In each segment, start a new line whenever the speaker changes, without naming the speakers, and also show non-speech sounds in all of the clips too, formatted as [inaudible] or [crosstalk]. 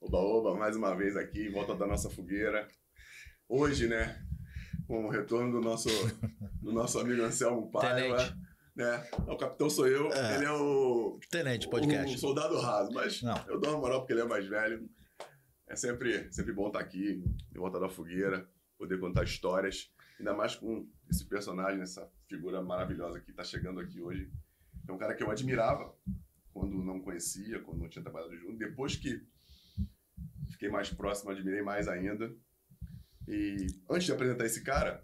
Oba, oba, mais uma vez aqui, volta da nossa fogueira. Hoje, né, com o retorno do nosso, [laughs] do nosso amigo Anselmo Paiva. Né? O capitão sou eu, é. ele é o.
Tenente podcast.
O soldado raso, mas Não. eu dou uma moral porque ele é mais velho. É sempre, sempre bom estar aqui, de volta da fogueira, poder contar histórias, ainda mais com esse personagem, essa figura maravilhosa que está chegando aqui hoje. É um cara que eu admirava quando não conhecia, quando não tinha trabalhado junto. Depois que fiquei mais próximo, admirei mais ainda. E antes de apresentar esse cara,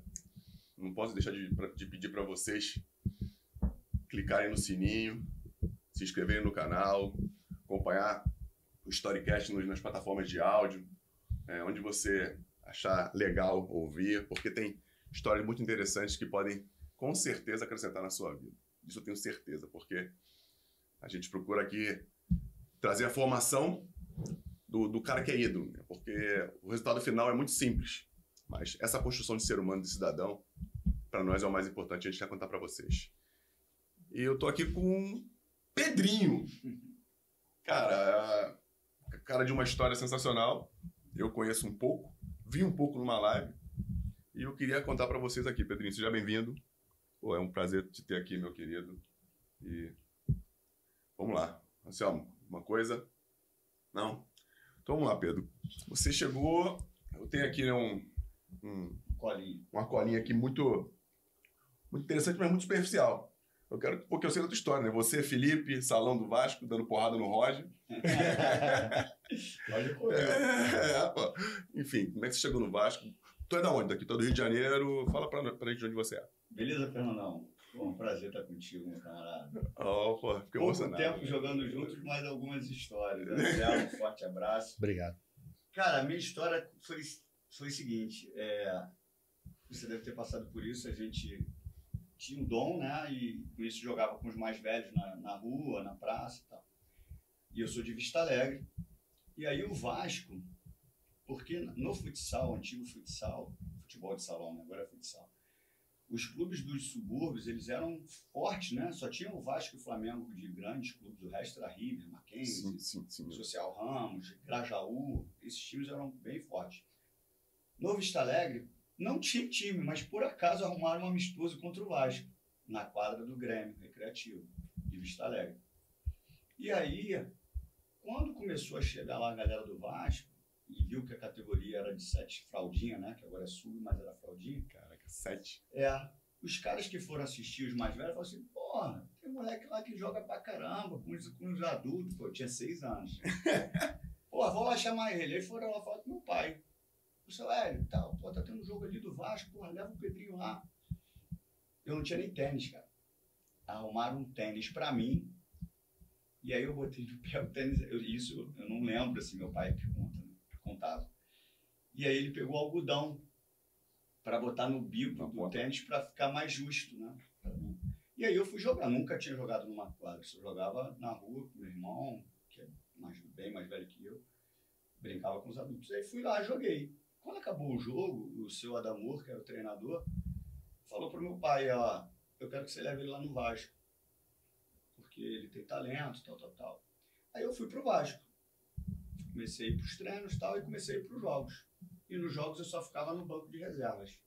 não posso deixar de, de pedir para vocês clicarem no sininho, se inscreverem no canal, acompanhar o Storycast nas plataformas de áudio, é, onde você achar legal ouvir, porque tem histórias muito interessantes que podem com certeza acrescentar na sua vida. Isso eu tenho certeza, porque a gente procura aqui trazer a formação do, do cara que é ídolo, né? porque o resultado final é muito simples, mas essa construção de ser humano, de cidadão, para nós é o mais importante, a gente quer contar para vocês. E eu tô aqui com Pedrinho. Cara, cara de uma história sensacional. Eu conheço um pouco, vi um pouco numa live. E eu queria contar para vocês aqui, Pedrinho. Seja bem-vindo. é um prazer te ter aqui, meu querido. E vamos lá. Anselmo, uma coisa? Não? Então vamos lá, Pedro. Você chegou. Eu tenho aqui né, um, um,
colinho.
uma colinha aqui muito, muito interessante, mas muito superficial. Eu quero, porque eu sei da tua história, né? Você, Felipe, salão do Vasco, dando porrada no Roger. [laughs]
Roger correu.
É, é, pô. Enfim, como é que você chegou no Vasco? Tu é da onde? Daqui, tu é do Rio de Janeiro. Fala pra, pra gente de onde você é.
Beleza, Fernandão? Foi um prazer estar contigo, meu camarada.
Oh, pô, fiquei
Pouco emocionado. tempo jogando juntos, mas algumas histórias. [laughs] Né? Um forte abraço.
Obrigado.
Cara, a minha história foi, foi o seguinte. É, você deve ter passado por isso. A gente tinha um dom, né? E com isso jogava com os mais velhos na, na rua, na praça e tal. E eu sou de Vista Alegre. E aí o Vasco, porque no futsal, antigo futsal, futebol de salão, né? agora é futsal, os clubes dos subúrbios, eles eram fortes, né? Só tinha o Vasco e o Flamengo de grandes clubes, o resto era River, Mackenzie. Social Ramos, Grajaú, esses times eram bem fortes. No Vista Alegre, não tinha time, mas por acaso arrumaram um amistoso contra o Vasco, na quadra do Grêmio Recreativo, de Vista Alegre. E aí, quando começou a chegar lá a galera do Vasco, e viu que a categoria era de sete fraldinha, né? Que agora é sub, mas era fraldinha.
Caraca, sete.
É. Os caras que foram assistir, os mais velhos, falaram assim, porra, tem moleque lá que joga pra caramba, com os, com os adultos. Pô, eu tinha seis anos. [laughs] Pô, vou lá chamar ele. Aí foram lá falar com meu pai. O seu Hélio, tal, pô, tá tendo um jogo ali do Vasco, porra, leva o Pedrinho lá. Eu não tinha nem tênis, cara. Arrumaram um tênis pra mim. E aí eu botei no pé o tênis. Eu, isso eu não lembro, assim, meu pai pergunta, né? contava. E aí ele pegou algodão para botar no bico Na do tênis para ficar mais justo, né? E aí eu fui jogar. Nunca tinha jogado numa quadra. Só jogava na rua com meu irmão, que é mais, bem mais velho que eu. Brincava com os adultos. Aí fui lá, joguei. Quando acabou o jogo, o seu Adamor, que era o treinador, falou para meu pai, ó, eu quero que você leve ele lá no Vasco. Porque ele tem talento, tal, tal, tal. Aí eu fui pro Vasco. Comecei pros treinos e tal, e comecei pros jogos. E nos jogos eu só ficava no banco de reservas.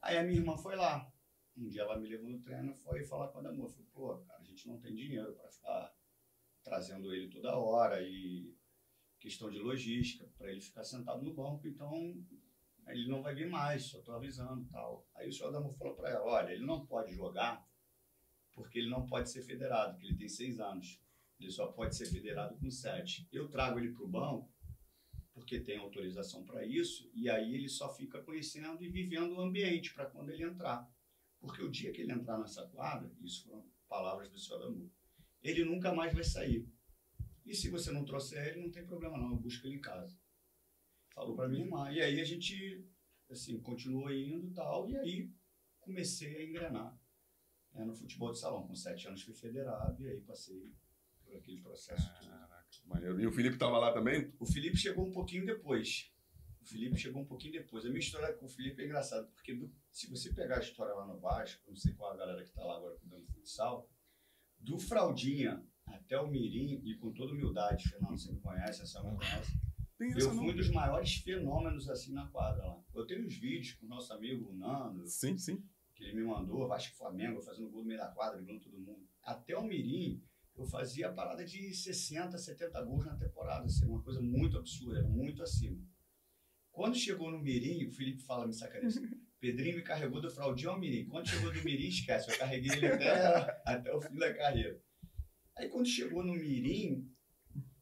Aí a minha irmã foi lá. Um dia ela me levou no treino, foi falar com a Adamor. Falei, pô, cara, a gente não tem dinheiro para ficar trazendo ele toda hora e questão de logística, para ele ficar sentado no banco, então ele não vai vir mais, só estou avisando tal. Aí o senhor Adamo falou para ela, olha, ele não pode jogar porque ele não pode ser federado, porque ele tem seis anos. Ele só pode ser federado com sete. Eu trago ele para o banco porque tem autorização para isso, e aí ele só fica conhecendo e vivendo o ambiente para quando ele entrar. Porque o dia que ele entrar nessa quadra, isso foram palavras do senhor Adamo, ele nunca mais vai sair. E se você não trouxer ele, não tem problema não, eu busco ele em casa. Falou para minha irmã. E aí a gente, assim, continuou indo e tal, e aí comecei a engrenar né, no futebol de salão. Com sete anos fui federado e aí passei por aquele processo
Caraca, maneiro. E o Felipe estava lá também?
O Felipe chegou um pouquinho depois. O Felipe chegou um pouquinho depois. A minha história com o Felipe é engraçada, porque do, se você pegar a história lá no Vasco, não sei qual a galera que está lá agora cuidando do futsal, do Fraldinha até o Mirim, e com toda humildade, Fernando, você me conhece, essa me conhece,
Tem
Eu fui
não.
um dos maiores fenômenos assim na quadra lá. Eu tenho uns vídeos com o nosso amigo Nando,
Sim, sim.
que ele me mandou, Vasco Flamengo, fazendo gol no meio da quadra, driblando todo mundo. Até o Mirim, eu fazia a parada de 60, 70 gols na temporada, assim, uma coisa muito absurda, muito acima. Quando chegou no Mirim, o Felipe fala, me sacaneia [laughs] Pedrinho me carregou do Fraldinho ao Mirim. Quando chegou do Mirim, esquece, eu carreguei ele até, até o fim da carreira. Aí quando chegou no Mirim,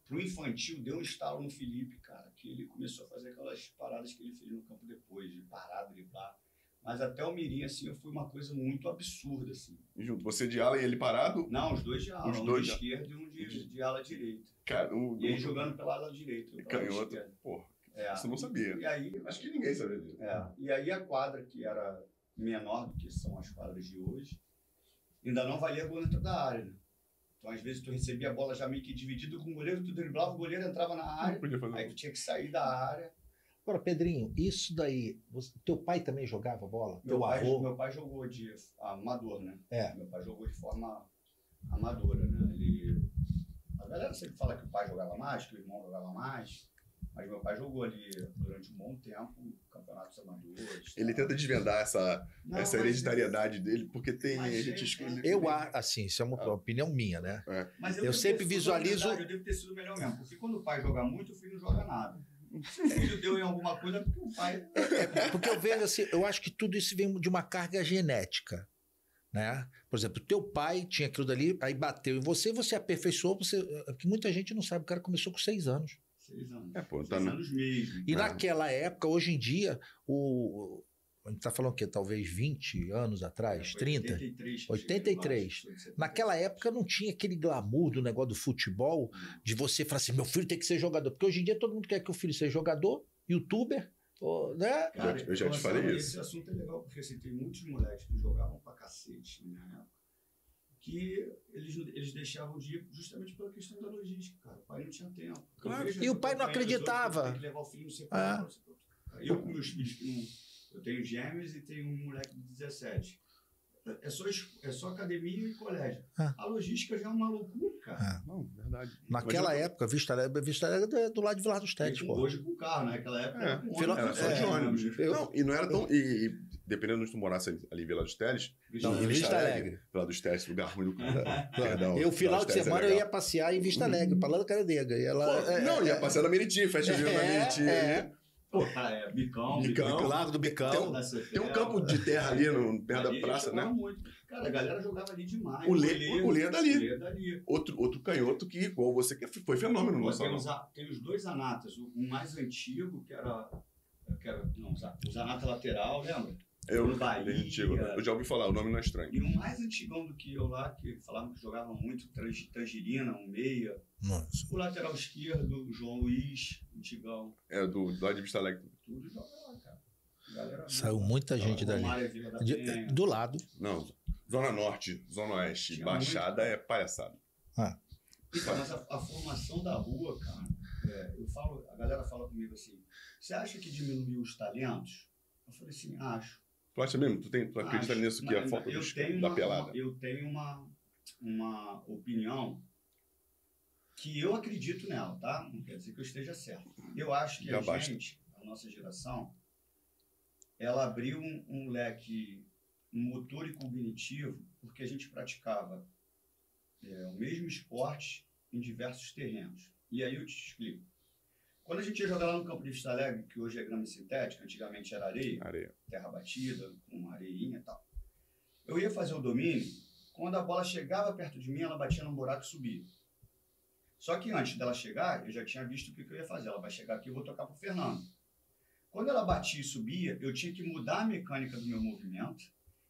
pro infantil, deu um estalo no Felipe, cara, que ele começou a fazer aquelas paradas que ele fez no campo depois, de parar, driblar. Mas até o Mirim, assim, eu fui uma coisa muito absurda, assim.
E junto, você de ala e ele parado.
Não, os dois de ala,
Os
um
dois
de esquerda e um de, de ala direita.
Cara, um,
E ele
um-
jogando pela ala direita. pela
canhoto.
esquerda.
Porra,
É.
eu não sabia.
E aí,
Acho que ninguém sabia disso.
é, e aí a quadra, que era menor do que são as quadras de hoje, ainda não valia gol dentro da área, né? Então, às vezes, tu recebia a bola já meio que dividida com o goleiro, tu driblava, o goleiro entrava na área, aí tu tinha que sair da área.
Agora, Pedrinho, isso daí. você- teu pai também jogava bola?
Meu
teu
pai,
avô?
meu pai jogou de amador, né?
É.
Meu pai jogou de forma amadora, né? Ele... A galera sempre fala que o pai jogava mais, que o irmão jogava mais, mas meu pai jogou ali durante um bom tempo campeonatos amadores.
Ele
tal.
tenta desvendar essa,
Não,
essa hereditariedade dele, porque tem.
Mas,
a gente
é,
escolhe.
Eu acho, assim, isso é uma
Ah.
opinião minha, né?
Mas
Eu
devo
sempre visualizo-
verdade, Eu devo ter sido melhor mesmo, porque quando o pai joga muito, o filho não joga nada. Se o filho deu em alguma coisa, é porque o pai.
Porque eu vejo assim, eu acho que tudo isso vem de uma carga genética. Né? Por exemplo, teu pai tinha aquilo dali, aí bateu em você, você aperfeiçoou, você. Que muita gente não sabe, o cara começou com seis anos.
Seis anos.
É, pô,
Seis
tá no-
anos mesmo.
E
Ah.
naquela época, hoje em dia, o. A gente tá falando o quê? Talvez 20 anos atrás,
Foi
30?
83. que
83.
chegou lá, foi de
Naquela
73.
época não tinha aquele glamour do negócio do futebol, de você falar assim, meu filho tem que ser jogador. Porque hoje em dia todo mundo quer que o filho seja jogador, youtuber, ou, né?
Cara,
Eu já te falei
esse
isso.
assunto é legal, porque assim, tem muitos moleques que jogavam pra cacete na minha época, que eles, eles deixavam de ir justamente pela questão da logística, cara. O pai não tinha tempo.
Claro.
E o pai não acreditava.
Tem que levar o filho não sei
É.
outro. Eu com meus filhos, que não- eu tenho gêmeos e tenho um moleque de 17. É só, é só academia e colégio.
Ah.
A logística já é uma loucura, cara.
Ah.
Não, verdade.
Naquela
eu-
época, Vista Alegre, Vista Alegre é do lado de Vilar dos Tetes,
E
pô.
Hoje com carro, né? Naquela época
É.
era com
Fila-.
Era só de
É,
ônibus.
eu-
Não, e não era tão. E, e dependendo de onde tu morasse ali, em Vila dos Teles,
Não,
Vista
Vista
Alegre.
Alegre.
Vila dos Teles, lugar ruim do [laughs] Perdão.
Eu, final de
é
semana, eu
legal.
ia passear em Vista Alegre, pra lá do Cara Negra. E ela,
Pô,
é,
não,
é,
ia passear na Meriti, festa de da [laughs]
É,
Meriti.
é.
Pô, cara, é bicão,
Bicão.
Lago do Bicão.
da
Tem um campo de terra ali no, perto da praça, né?
muito. Cara, a galera jogava ali demais.
O Lê- o Lê é dali.
O Lê é dali.
Outro, outro canhoto que, igual você, que foi fenômeno no
tem, os, tem os dois anatas. O, mais antigo, que era. Que era não, os a- os anata lateral, lembra?
Eu,
no Bahia.
antigo, né? eu já ouvi falar, o nome não é estranho.
E um mais antigão do que eu lá, que falavam que jogava muito trans- tangerina, um meia.
Nossa.
O lateral esquerdo, o João Luiz, antigão.
É do, do Vista Alegre.
Tudo joga lá, cara. Galera,
Saiu muita gente dali.
Da
De-
Penha.
do lado.
Não, Zona Norte, Zona Oeste,
Tinha
Baixada
muito.
é palhaçada.
Então, mas a, a formação da rua, cara, é, eu falo, a galera fala comigo assim, você acha que diminuiu os talentos? Eu falei assim, acho.
Tu acha mesmo? Tu, tem, tu acredita
acho.
nisso que é a falta dos-
tenho
da
uma-
pelada?
eu tenho uma, uma opinião que eu acredito nela, tá? Não quer dizer que eu esteja certo. Eu acho que
Já
a
basta.
gente, a nossa geração, ela abriu um, um leque motor e cognitivo porque a gente praticava é, o mesmo esporte em diversos terrenos. E aí eu te explico. Quando a gente ia jogar lá no campo de Vista Alegre, que hoje é grama sintética, antigamente era areia,
Areia.
terra batida, com areinha e tal. Eu ia fazer o domínio, quando a bola chegava perto de mim, ela batia num buraco e subia. Só que antes dela chegar, eu já tinha visto o que, que eu ia fazer. Ela vai chegar aqui, eu vou tocar pro Fernando. Quando ela batia e subia, eu tinha que mudar a mecânica do meu movimento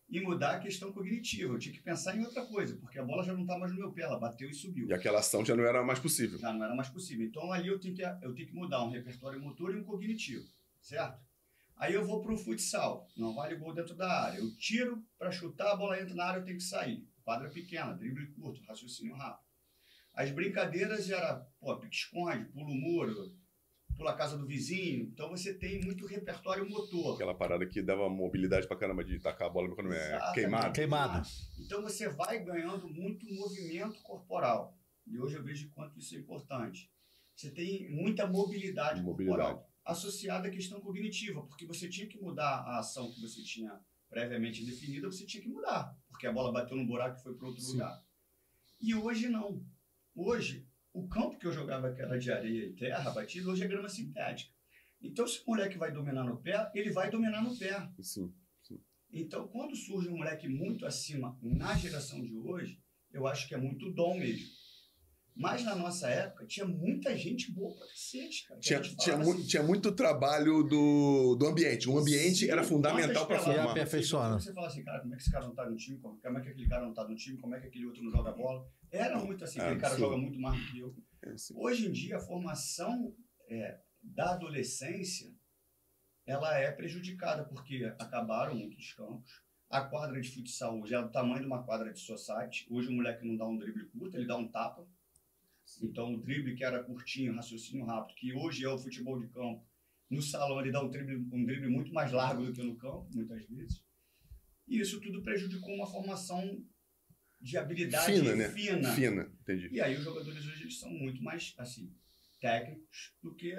e mudar a questão cognitiva. Eu tinha que pensar em outra coisa, porque a bola já não está mais no meu pé, ela bateu e subiu
E aquela ação já não era mais possível.
já não era mais possível. Então ali eu tenho que, eu tenho que mudar um repertório motor e um cognitivo, certo? Aí eu vou para o futsal, não vale gol dentro da área. Eu tiro para chutar, a bola entra na área, eu tenho que sair. Quadra pequena, drible curto, raciocínio rápido. As brincadeiras era, pô, pique-esconde, pulo muro, pula a casa do vizinho. Então você tem muito repertório motor.
Aquela parada que dava mobilidade pra caramba de tacar a bola quando é queimado.
Queimado.
Então você vai ganhando muito movimento corporal. E hoje eu vejo quanto isso é importante. Você tem muita mobilidade,
Mobilidade.
corporal associada à questão cognitiva, porque você tinha que mudar a ação que você tinha previamente definida, você tinha que mudar, porque a bola bateu no buraco e foi para outro
Sim.
lugar. E hoje não. Hoje, o campo que eu jogava, que era de areia e terra batida, hoje é grama sintética. Então, se o moleque vai dominar no pé, ele vai dominar no pé.
Sim.
Então, quando surge um moleque muito acima na geração de hoje, eu acho que é muito dom mesmo. Mas na nossa época, tinha muita gente boa pra cacete, cara. que
Tinha, tinha, mu-
assim,
tinha muito trabalho do, do ambiente. O ambiente
Sim,
era fundamental para
formar. Aperfeiçoar,
Você fala assim, cara, como é que esse cara não tá no time? Como é que aquele cara não tá no time? Como é que aquele outro não joga bola? Era muito assim,
É,
aquele cara joga muito mais do que eu. Hoje em dia, a formação é, da adolescência ela é prejudicada, porque acabaram muitos campos. A quadra de futsal hoje é do tamanho de uma quadra de society. Hoje o moleque não dá um drible curto, ele dá um tapa. Então o drible que era curtinho, raciocínio rápido, que hoje é o futebol de campo, no salão ele dá um drible, um drible muito mais largo do que no campo, muitas vezes. E isso tudo prejudicou uma formação de habilidade
Fina, né?
fina.
Fina, entendi.
E aí os jogadores hoje eles são muito mais assim técnicos do que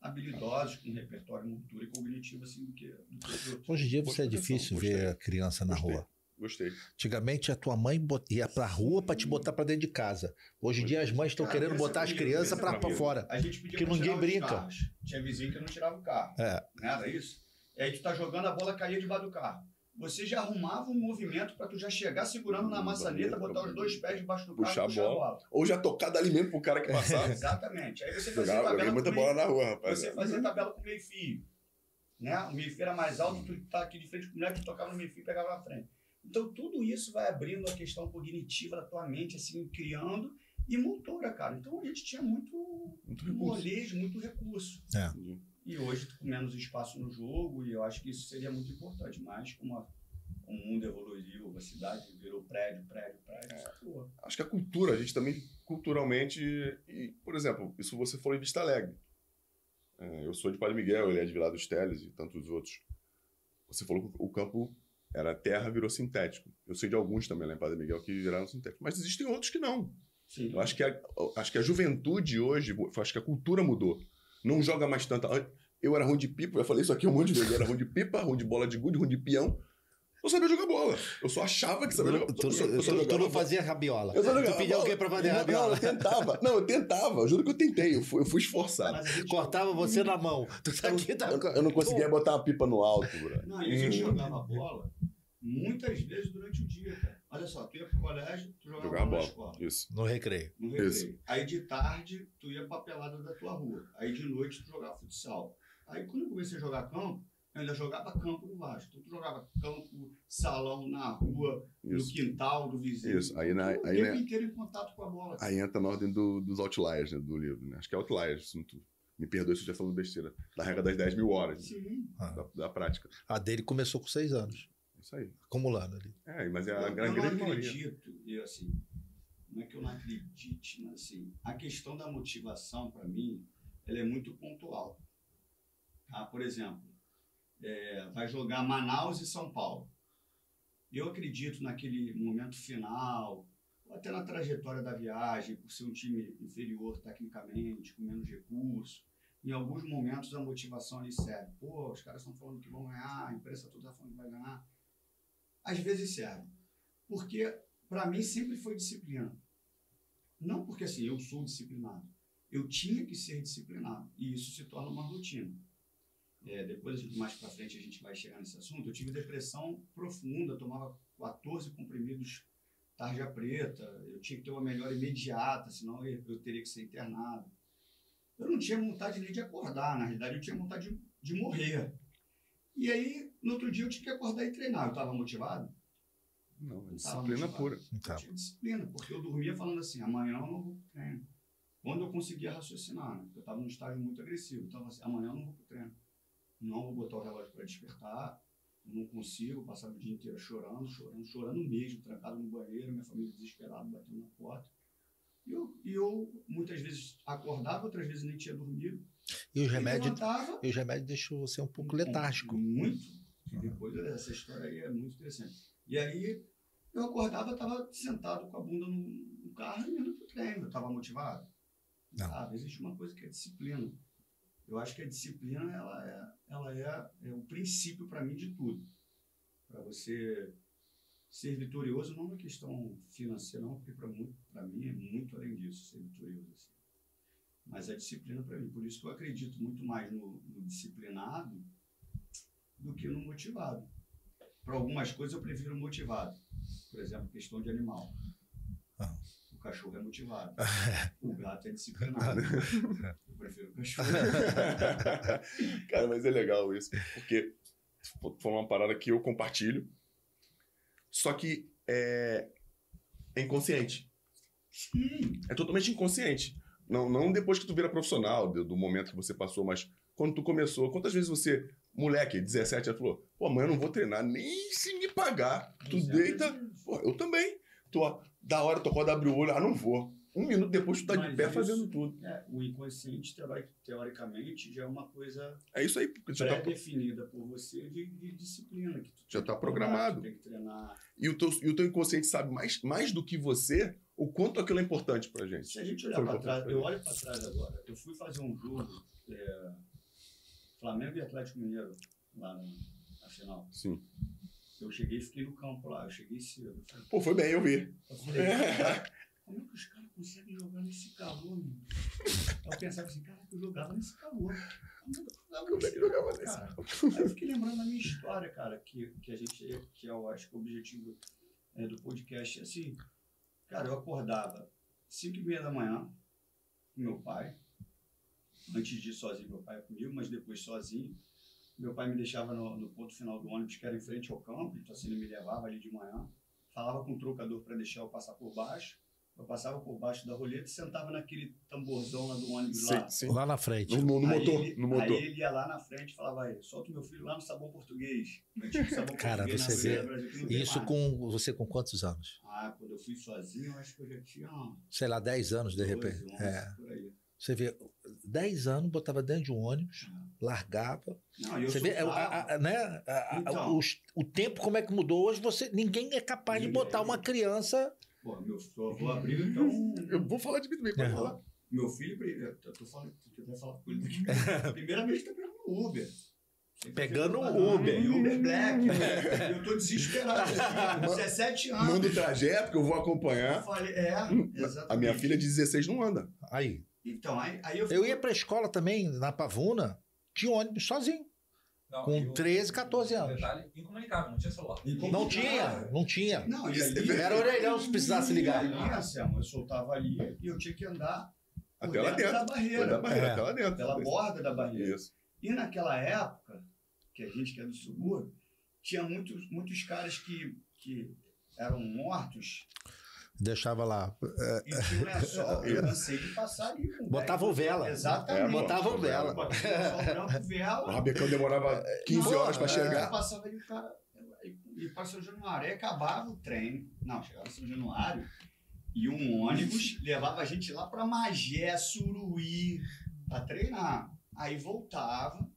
habilidosos com repertório motor e cognitivo assim do que, do que os outros.
Hoje em dia você é difícil ver a criança na
Gostei.
rua.
Gostei.
Antigamente a tua mãe ia pra rua pra te botar pra dentro de casa. Hoje em dia as mães estão querendo botar as crianças
comigo.
fora.
A gente pedia
Que
pra
ninguém brinca.
Tinha vizinho que não tirava o carro.
É.
Não era isso? E aí tu tá jogando, a bola caía debaixo do carro. Você já arrumava um movimento pra tu já chegar segurando na maçaneta, botar os dois pés debaixo do carro
Puxar
e
a
puxar a
bola.
bola.
Ou já tocar dali mesmo pro cara que passar. [laughs]
Exatamente. Aí você fazia
Jogava,
tabela
muita
com
bola
meio-
na rua, rapaz.
Você fazia tabela com meio fio. Né? O meio fio era mais alto, tu tá aqui de frente com o moleque, tu tocava no meio fio e pegava na frente. Então tudo isso vai abrindo a questão cognitiva da tua mente, assim, criando, e motora, cara. Então a gente tinha muito
Muito recurso.
molejo, muito recurso.
Entendi.
E hoje com menos espaço no jogo, e eu acho que isso seria muito importante. Mas como a- o mundo evoluiu, a cidade virou prédio, prédio, prédio,
É. Acho que a cultura, a gente também, culturalmente, e, por exemplo, isso você falou em Vista Alegre. É, eu sou de Padre Miguel, ele é de Vila dos Teles e tantos outros. Você falou que o campo era terra, virou sintético. Eu sei de alguns também lá em Padre Miguel que viraram sintético. Mas existem outros que não.
sim.
Eu acho que a, acho que a juventude hoje, eu acho que a cultura mudou. Não joga mais tanta. Eu era ruim de pipa, eu falei isso aqui um monte de vezes. Eu era ruim de pipa, ruim de bola de gude, ruim de peão. Eu sabia jogar bola. Eu só achava que sabia jogar
Tu,
eu só- eu só
tu- não
bola.
fazia rabiola.
Eu só jogava
Tu pedia
bola.
alguém pra fazer
Não, Não,
rabiola.
eu tentava. Não, eu tentava. Eu juro que eu tentei. Eu fui, eu fui esforçado.
A gente-
Cortava você na mão. Tu tá aqui, tá...
Eu, eu não conseguia botar uma pipa no alto, bro.
Não, e a gente
Hum.
jogava bola muitas vezes durante o dia, cara. Olha só, tu ia pro colégio, tu jogava
Jogava
bola na
bola.
escola,
Isso.
No recreio.
no recreio.
Isso.
Aí de tarde, tu ia pra pelada da tua rua. Aí de noite, tu jogava futsal. Aí quando eu comecei a jogar campo, eu ainda jogava campo no Vasco. Então tu jogava campo, salão, na rua,
Isso.
no quintal do vizinho.
Isso. Aí na-
Então,
aí
o tempo inteiro em contato com a bola.
Aí entra na ordem do- dos outliers né, do livro. Né? Acho que é outliers. se não tu- Me perdoe se eu estiver falando besteira. Da regra das 10 mil horas.
Sim.
Da, da prática.
A dele começou com seis anos,
Isso aí.
acumulando ali.
É, mas é a,
eu,
a
eu
grande
não
maioria.
acredito, e assim, não é que eu não acredite, mas assim, a questão da motivação, para mim, ela é muito pontual. Ah, por exemplo, é, vai jogar Manaus e São Paulo. Eu acredito naquele momento final, ou até na trajetória da viagem, por ser um time inferior tecnicamente, com menos recursos. Em alguns momentos a motivação ali serve. Pô, os caras estão falando que vão ganhar, a imprensa toda está falando que vai ganhar. Às vezes serve. Porque, para mim, sempre foi disciplina. Não porque assim, eu sou disciplinado. Eu tinha que ser disciplinado. E isso se torna uma rotina. É, depois, mais para frente, a gente vai chegar nesse assunto. Eu tive depressão profunda, tomava 14 comprimidos tarja preta, eu tinha que ter uma melhora imediata, senão eu, eu teria que ser internado. Eu não tinha vontade nem de acordar, na realidade, eu tinha vontade de, de morrer. E aí, no outro dia, eu tinha que acordar e treinar. Eu estava motivado?
Não, disciplina
motivado.
pura.
Então,
Eu tinha disciplina, porque eu dormia falando assim, amanhã eu não vou pro treino. Quando eu conseguia raciocinar, né? Eu estava num estágio muito agressivo. Então, assim, amanhã eu não vou pro treino. Não vou botar o relógio para despertar. Não consigo, passava o dia inteiro chorando, chorando, chorando mesmo, trancado no banheiro, minha família desesperada, batendo na porta. E eu, e eu muitas vezes acordava, outras vezes nem tinha dormido.
e os remédios, e os remédios deixam você um pouco letárgico.
muito. E depois essa história aí é muito interessante. E aí eu acordava, estava sentado com a bunda no, carro e indo pro treino. Eu estava motivado.
Não.
Sabe? Existe uma coisa que é disciplina. Eu acho que a disciplina ela é, ela é, é o princípio para mim de tudo. Para você ser vitorioso, não na questão financeira, não, porque para mim é muito além disso, ser vitorioso. Assim. Mas a disciplina para mim. Por isso que eu acredito muito mais no, no disciplinado do que no motivado. Para algumas coisas eu prefiro motivado. Por exemplo, questão de animal.
Ah.
O cachorro é motivado. [laughs] o gato é disciplinado. eu prefiro o cachorro. [laughs]
Cara, mas é legal isso, porque foi uma parada que eu compartilho, só que é, é inconsciente.
Sim.
É totalmente inconsciente. Não, não depois que tu vira profissional, do, do momento que você passou, mas quando tu começou, quantas vezes você, moleque, 17 anos, falou, pô, amanhã eu não vou treinar nem se me pagar. Tu
Exemplo
deita, pô, eu também. Ó, da hora tu acorda, abre o olho, ah, não vou. Um minuto depois tu tá de
Mas
pé
isso-
fazendo tudo.
É, o inconsciente, teori- teoricamente, já é uma coisa
É isso aí, porque tu já tá,
pré-definida por você de, de disciplina. Que tu
Já tá programado.
treinar, Tem que treinar.
e, o teu, e o teu inconsciente sabe mais, mais do que você o quanto aquilo é importante pra gente.
Se a gente olhar para trás, eu olho para trás agora. Eu fui fazer um jogo, é, Flamengo e Atlético Mineiro, lá na, na final.
Sim.
Eu cheguei e fiquei no campo lá. Eu cheguei cedo. Falei,
Pô, foi bem, eu vi.
eu falei, cara, como é que os caras conseguem jogar nesse calor, meu? Eu pensava assim, cara, eu jogava nesse calor.
Como é que jogava nesse
cara? Aí eu fiquei lembrando da minha história, cara, que, que a gente, que eu acho que o objetivo é, do podcast é assim. Cara, eu acordava 5 e meia da manhã com meu pai. Antes de ir sozinho, meu pai ia comigo, mas depois sozinho. Meu pai me deixava no, no ponto final do ônibus, que era em frente ao campo, então assim, ele me levava ali de manhã. Falava com o trocador para deixar eu passar por baixo. Eu passava por baixo da roleta e sentava naquele tamborzão lá do ônibus lá.
Sim, sim.
Lá na frente.
No, no, motor,
ele-
no motor.
Aí ele ia lá na frente e falava, aí, solta o meu filho lá no sabão português. Sabão [laughs]
Cara,
português
você
na
vê
Brasil,
Isso com você com quantos anos?
Ah, quando eu fui sozinho, eu acho que eu já tinha
Sei lá, 10 anos de
12,
repente.
11,
É.
por aí.
Você vê, 10 anos, botava dentro de um ônibus, largava.
Não, eu
Você vê, é, a- a- né? a- a-
Então.
os- o tempo, como é que mudou hoje, você, ninguém é capaz de botar uma criança.
Pô, meu avô abriu, então... [laughs]
Eu vou falar de mim também, pode
É.
falar.
Meu filho, eu tô falando, tu quer falar com ele daqui. [laughs] Primeira vez que eu pegando Uber. Sempre
Pegando
pegando
Uber.
Uber Black. [laughs] Eu tô desesperado. assim, com 17 anos.
Manda o trajeto que eu vou
Eu
acompanhar.
falei, é, exatamente.
A minha filha de 16 não anda.
Aí.
Então, aí, aí eu,
Eu ia pra escola também, na Pavuna, de ônibus, sozinho.
Não,
Com
e o-
13, 14 anos.
Detalhe, incomunicável, não tinha celular.
Não tinha, não tinha.
Não, e ali,
Era orelhão se precisasse ligar.
Ali, Anselmo, eu soltava ali e eu tinha que andar
Até lá
dentro da
Foi da
barreira,
barreira,
É.
até lá dentro.
pela borda da barreira.
Isso.
E naquela época, que a gente que é do subúrbio, tinha muitos, muitos caras que, que eram mortos
Deixava lá.
e tinha [laughs] lençol. Eu cansei de passar ali. com
Botavam vela.
Exatamente.
É,
Botavam vela.
Botava lençol branco,
O
vela.
Rabecão demorava 15
Não,
horas pra
é,
chegar.
Passava ali o cara. E para São Januário, aí acabava o trem. Não, chegava em São Januário e um ônibus levava a gente lá para Magé, Suruí, para treinar. Aí voltava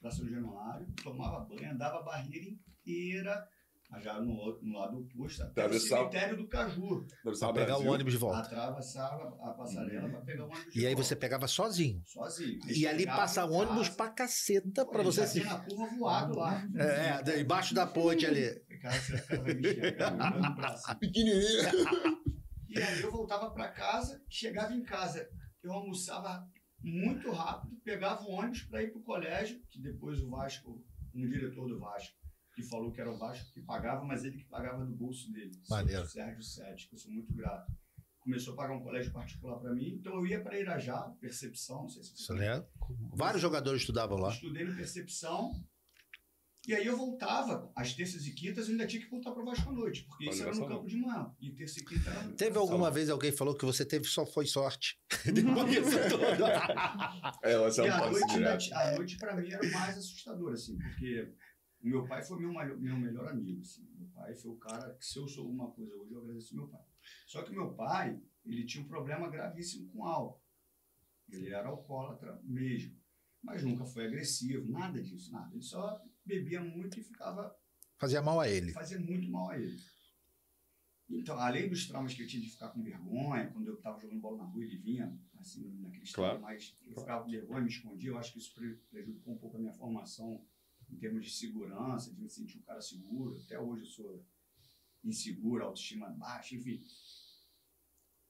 para São Januário, tomava banho, andava a barreira inteira, mas já no, outro- no lado oposto, até o
Atravessava-
cemitério do Caju.
Pra pegar o ônibus de volta.
Atravessava a passarela para pegar o ônibus.
E
de
aí
volta,
você pegava sozinho.
Sozinho. Aí
E ali passa
em
ônibus pra caceta pra
pô,
você
tinha na curva voado lá.
É, é, embaixo da ponte ali.
Cara, vai me enxergar.
Pequenininho.
E aí eu voltava para casa, chegava em casa, eu almoçava muito rápido, pegava o ônibus para ir para o colégio, que depois o Vasco, um diretor do Vasco, que falou que era o Vasco que pagava, mas ele que pagava do bolso dele.
Maneiro.
Sérgio Sete, que eu sou muito grato. Começou a pagar um colégio particular para mim, então eu ia para Irajá, Percepção, não sei se
Você lembra? Vários jogadores estudavam lá.
Estudei no Percepção. E aí eu voltava, às terças e quintas, eu ainda tinha que voltar para o Vasco à noite, porque isso
Olha
era no campo de manhã. E terça e quinta era no
Teve alguma vez alguém falou que você teve só foi sorte? [laughs] [laughs] Depois disso tudo.
É,
E
é um
a noite, noite para mim era mais assustador, assim, porque o meu pai foi meu, mai- meu melhor amigo, assim. Meu pai foi o cara que, se eu sou uma coisa hoje, eu agradeço meu pai. Só que meu pai, ele tinha um problema gravíssimo com álcool. Ele era alcoólatra mesmo, mas nunca foi agressivo, nada disso, nada. Ele só bebia muito e ficava
Fazia mal a ele.
fazia muito mal a ele. Então, além dos traumas que eu tinha de ficar com vergonha, quando eu estava jogando bola na rua, ele vinha assim, naquele
Claro.
estado, mas eu ficava com vergonha, me escondia. Eu acho que isso pre- prejudicou um pouco a minha formação em termos de segurança, de me sentir um cara seguro. Até hoje eu sou inseguro, autoestima baixa, enfim.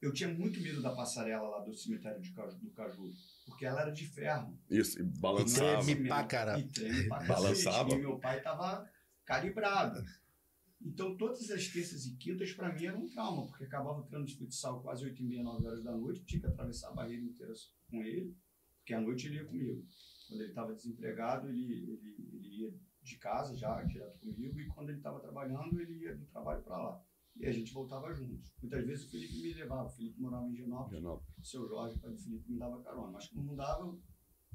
Eu tinha muito medo da passarela lá do cemitério de Caju, do Caju, porque ela era de ferro.
Isso, e
E
balançava.
treme pra caramba.
E treme pra
Balançava.
E meu pai tava calibrado. Então, todas as terças e quintas, para mim, era um trauma, porque acabava o treino de futsal quase 8 e meia, 9 horas da noite, tinha que atravessar a barreira inteira com ele, porque à noite ele ia comigo. Quando ele estava desempregado, ele, ele, ele ia de casa já, direto comigo, e quando ele estava trabalhando, ele ia do trabalho para lá. E a gente voltava juntos. Muitas vezes o Felipe me levava, o Felipe morava em Genópolis, o seu Jorge, o pai do Felipe, me dava carona. Mas quando não dava,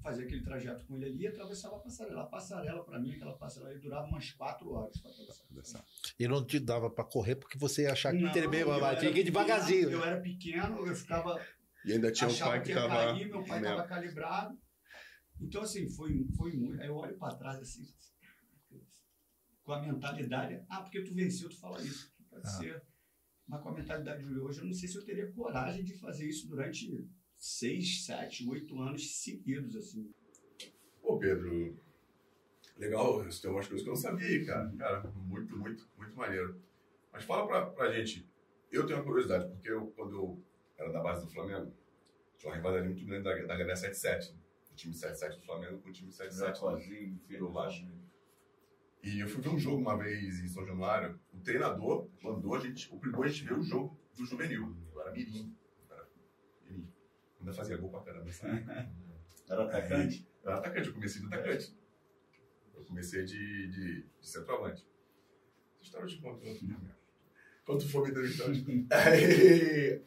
fazia aquele trajeto com ele ali e atravessava a passarela. A passarela, para mim, aquela passarela ali durava umas quatro horas para atravessar.
E não te dava pra correr porque você ia achar que
Não, eu
mas
era
tinha que ir devagarzinho.
Eu era pequeno, eu ficava
E ainda tinha um pai
que
que
ia
tava.
cair, meu pai estava calibrado. Então, assim, foi, foi muito. Aí eu olho para trás, assim, com a mentalidade. Ah, porque tu venceu, tu fala isso. Pode
Ah.
ser. Mas com a mentalidade de hoje, eu não sei se eu teria coragem de fazer isso durante seis, sete, oito anos seguidos, assim.
Pô, Pedro, legal, isso tem umas coisas que eu não sabia cara. Cara, muito, muito, muito maneiro. Mas fala pra, pra gente, eu tenho uma curiosidade, porque eu, quando eu era da base do Flamengo, tinha uma rivalidade muito grande da, da Galera 77, né? O time 77 do Flamengo com o time 77 do do Vasco. E eu fui ver um jogo uma vez em São Januário, o treinador mandou a gente, obrigou a gente ver o jogo do juvenil. Eu era mirim, eu era mirim. Ainda fazia gol pra caramba? [laughs]
Era atacante?
Eu era atacante, eu comecei de atacante. Eu comecei de, de, de centroavante. Essa história outro dia [laughs] mesmo. Quando tu for me entrevistar, [laughs] eu te conto. Aí,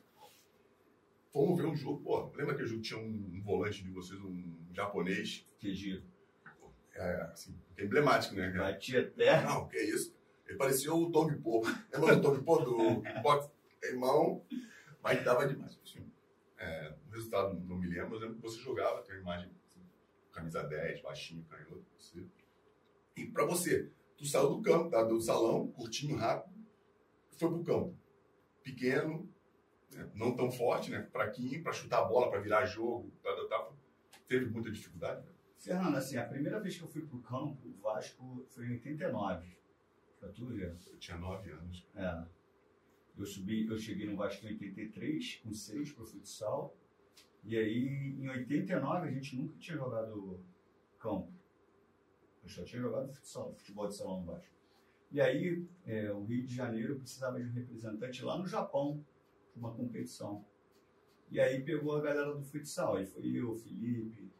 Fomos ver um jogo, pô, lembra que o jogo tinha um, um volante de vocês, um japonês,
Que giro.
é, assim, é emblemático, né? cara?
Batia até.
Não, que isso? Ele parecia o Tommy Pô. Lembra do Tommy Pô do [laughs] boxe? Irmão, mas dava demais. Assim, é, o resultado não me lembro, mas eu lembro que você jogava, tem uma imagem, assim, camisa 10, baixinho, canhoto, você. E pra você, tu saiu do campo, tá? do salão, curtinho, rápido, foi pro campo. Pequeno, né? não tão forte, né? Fraquinho, pra chutar a bola, pra virar jogo, tá, tá. Teve muita dificuldade, né?
Fernando, assim, a primeira vez que eu fui pro campo, o Vasco foi em 89. Pra tu ver.
Eu tinha 9 anos.
É. Eu subi, eu cheguei no Vasco em 83, com 6 pro futsal. E aí, em 89, a gente nunca tinha jogado campo. Eu só tinha jogado futsal, futebol de salão no Vasco. E aí, é, o Rio de Janeiro precisava de um representante lá no Japão, para uma competição. E aí pegou a galera do futsal. Aí foi eu, Felipe.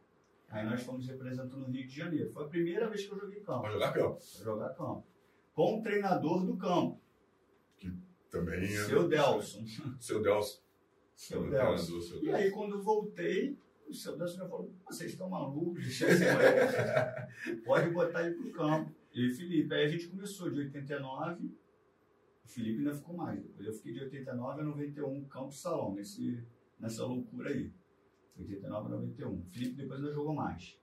Aí nós fomos representando o Rio de Janeiro. Foi a primeira vez que eu joguei campo,
Pra jogar campo.
pra jogar campo. Com o treinador do campo,
Também. é-
seu Delson.
Seu Delson.
Seu
Seu
Delson.
seu
E
Delson.
aí, quando voltei, o seu Delson já falou: vocês estão malucos, deixa esse moleque. [laughs] Pode botar ele pro campo. E Felipe. Aí a gente começou de 89. O Felipe ainda ficou mais. Depois eu fiquei de 89 a 91, campo salão, nesse, nessa loucura aí. 89 a 91. O Felipe depois ainda jogou mais.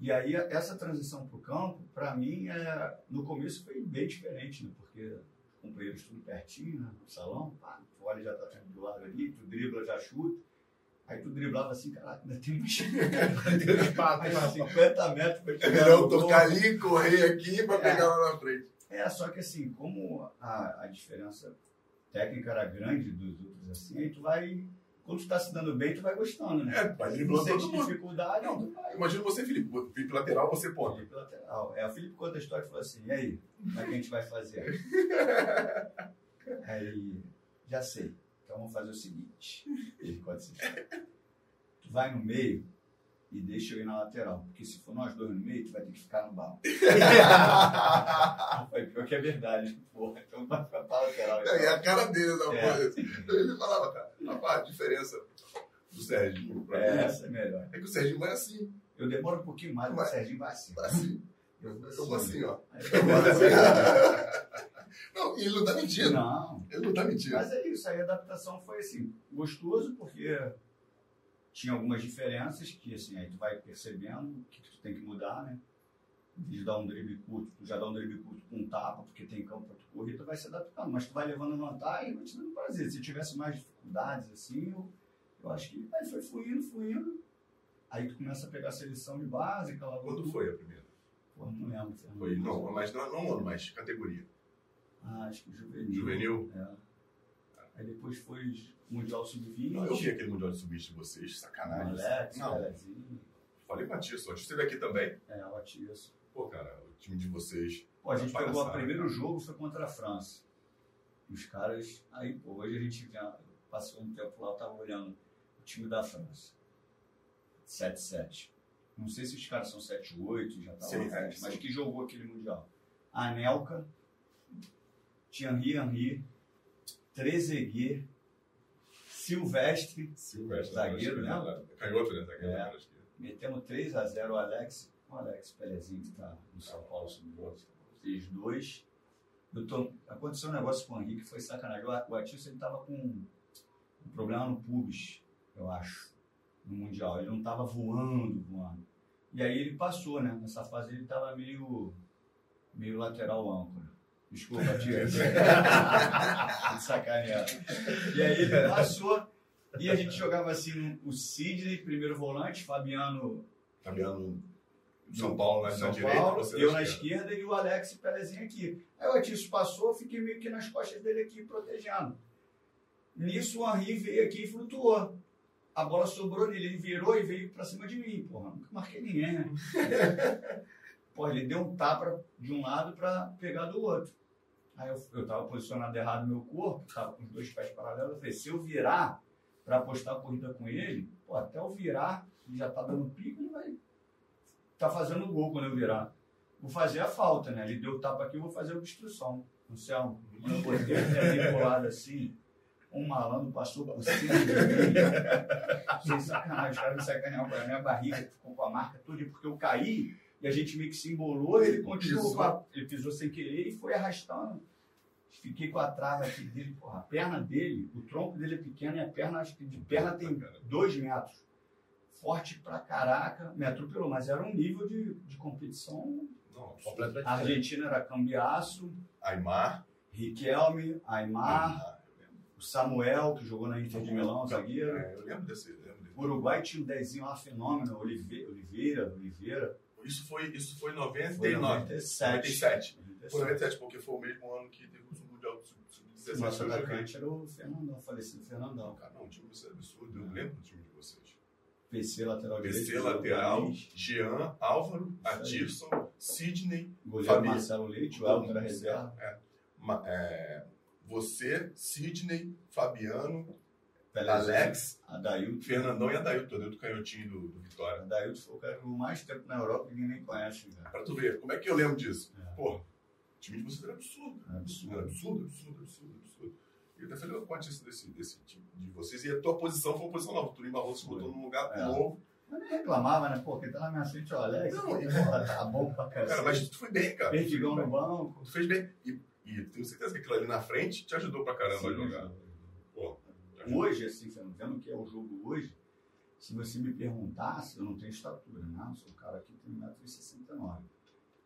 E aí, essa transição pro campo, para mim, é, no começo foi bem diferente, né? Porque os companheiros tudo pertinho, né? No salão, pá, tu olha já tá tudo do lado ali, tu dribla, já chuta. Aí tu driblava assim, caraca, ainda tem mais, mais 50 metros pra
É
chegar gol.
tocar ali, correr aqui pra
É.
pegar lá na frente.
É, só que assim, como a, a diferença técnica era grande dos outros assim, aí tu vai, quando tu tá se dando bem, tu vai gostando, né?
É, vai
Se
driblando todo mundo.
dificuldade,
Não,
tu vai.
Imagina você, Felipe. Felipe lateral, você ponta.
Felipe lateral. É, o Felipe conta a história e falou assim: e aí, como é que a gente vai fazer? [laughs] aí, já sei. Então vamos fazer o seguinte: ele conta essa história. Tu vai no meio e deixa eu ir na lateral, porque se for nós dois no meio, tu vai ter que ficar no banco. [laughs] Foi pior que é verdade, porra. Então vai ficar pra lateral.
É, e a cara dele, na
É.
porra. Ele falava, cara, rapaz, a diferença do Serginho pra
É,
mim
essa é melhor.
é que o Serginho vai assim,
Eu demoro um pouquinho mais, mas o. Serginho vai assim.
vai assim.
Eu vou
assim, ó. Assim. [laughs] Não, ele não tá mentindo.
Não,
Ele não tá mentindo.
Mas é isso, aí a adaptação foi assim, gostoso porque tinha algumas diferenças que assim, aí tu vai percebendo o que, tu tem que mudar, né? Em vez de dar um drible curto, tu já dá um drible curto com um tapa, porque tem campo pra tu correr, tu vai se adaptando, mas tu vai levando vantagem e vai te dando prazer. Se tivesse mais dificuldades assim, eu, Eu acho que. Aí foi fluindo, fluindo. Aí tu começa a pegar a seleção de base, aquela
Quando foi a primeira?
Pô, não lembro. Fernando.
Foi, não, mas não, não ano, mas categoria.
Ah, acho que juvenil.
Juvenil?
É. Aí depois foi Mundial Sub-20.
Não, eu vi aquele Mundial de Subiste de vocês, sacanagem.
Alex,
não,
Pelezinho.
falei com a Tia, só. Esteve aqui também.
É, o Atias.
Pô, cara, o time de vocês.
Pô, a gente pegou o primeiro
cara.
jogo, foi contra a França. Os caras. Aí, pô, hoje a gente já passou um tempo lá, eu tava olhando o time da França. 7-7. Não sei se os caras são 7-8, já
Sim,
estavam
é,
mas
sim.
que jogou aquele Mundial? Anelka, Thierry Henry, Trezeguet, Silvestre,
Silvestre.
Zagueiro,
né?
né?
Canhoto, né? Zagueiro,
É.
cara, acho que-
Metemos 3x0 o Alex, o Alex Pelezinho que tá no São Paulo sub-12. Fez dois. Eu tô, aconteceu um negócio com o Henrique que foi sacanagem. O, Atício ele tava com um problema no pubis, eu acho, no Mundial. Ele não tava voando, voando. E aí ele passou, né? Nessa fase ele tava meio, meio lateral âncora. Desculpa, Atício. De [laughs] sacanear. E aí ele passou. E a gente jogava assim, o Sidney, primeiro volante, Fabiano
Fabiano São Paulo na,
São
na direita,
Paulo, eu na esquerda e o Alex Pelezinho aqui. Aí o Atício passou, eu fiquei meio que nas costas dele aqui, protegendo. Nisso o Henri veio aqui e flutuou. A bola sobrou nele, ele virou e veio pra cima de mim. Porra, nunca marquei ninguém, né? [laughs] Porra, ele deu um tapa de um lado pra pegar do outro. Aí eu, eu tava posicionado errado no meu corpo, tava com os dois pés paralelos. Eu falei, se eu virar pra apostar a corrida com ele, pô, até eu virar, ele já tá dando pico, ele vai tá fazendo gol quando eu virar. Vou fazer a falta, né? Ele deu o tapa aqui, eu vou fazer a obstrução. No céu, quando eu botei pezinho colado assim, um malandro passou por cima de mim. Sem sacanagem, os caras me sacanearam. A minha barriga ficou com a marca toda, porque eu caí e a gente meio que se embolou, ele continuou, a- ele pisou sem querer e foi arrastando. Fiquei com a trava aqui dele, porra, a perna dele, o tronco dele é pequeno e a perna, acho que de perna tem dois metros. Forte pra caraca, me atropelou, mas era um nível de, de competição.
Não,
Completamente
A. Argentina era Cambiaço,
Aymar.
Riquelme, Aymar, o Samuel, que jogou na Inter de Milão, zagueiro.
É, eu lembro desse. eu lembro desse.
O Uruguai tinha um dezinho lá, fenômeno, Olive- Oliveira, Oliveira.
Isso foi, isso foi em
Foi
99.
97.
97.
97.
Foi 97, porque foi o mesmo ano que teve o Mundial do Sub-17.
O nosso atacante era o Fernandão, falecido Fernandão.
Cara, não, o time é absurdo. Eu lembro do time de vocês.
PC, lateral direito.
PC, lateral, Jean, Álvaro. Atirson, Sidney,
Goleiro. Marcelo Leite, o Elton era reserva.
É, é, você, Sidney, Fabiano,
Pelezinho,
Alex,
Adailton.
Fernandão e Adailton, Adailton Canhotinho do, do Vitória.
Adailton foi o cara que ficou mais tempo na Europa que ninguém nem conhece, cara.
Pra tu ver, como é que eu lembro disso?
É.
Pô, o time de vocês era absurdo.
É absurdo.
Era absurdo, absurdo, absurdo, absurdo. E eu até falei uma notícia desse, desse time de vocês. E a tua posição foi uma posição nova. O Turim Barroso botou num lugar
É.
novo.
Eu nem reclamava, né? Pô, quem tá na minha frente é o Alex.
Não,
Pô,
e-
tá bom pra
Cara,
cacete.
mas tu foi bem, cara.
Perdigão no banco.
Tu fez bem. E, e tenho certeza que aquilo ali na frente te ajudou pra caramba a
Sim,
jogar. Te ajudou.
Hoje, assim, Fernando, vendo o que é o jogo hoje, se você me perguntasse, eu não tenho estatura, né? Eu sou um cara que tem 1,69m.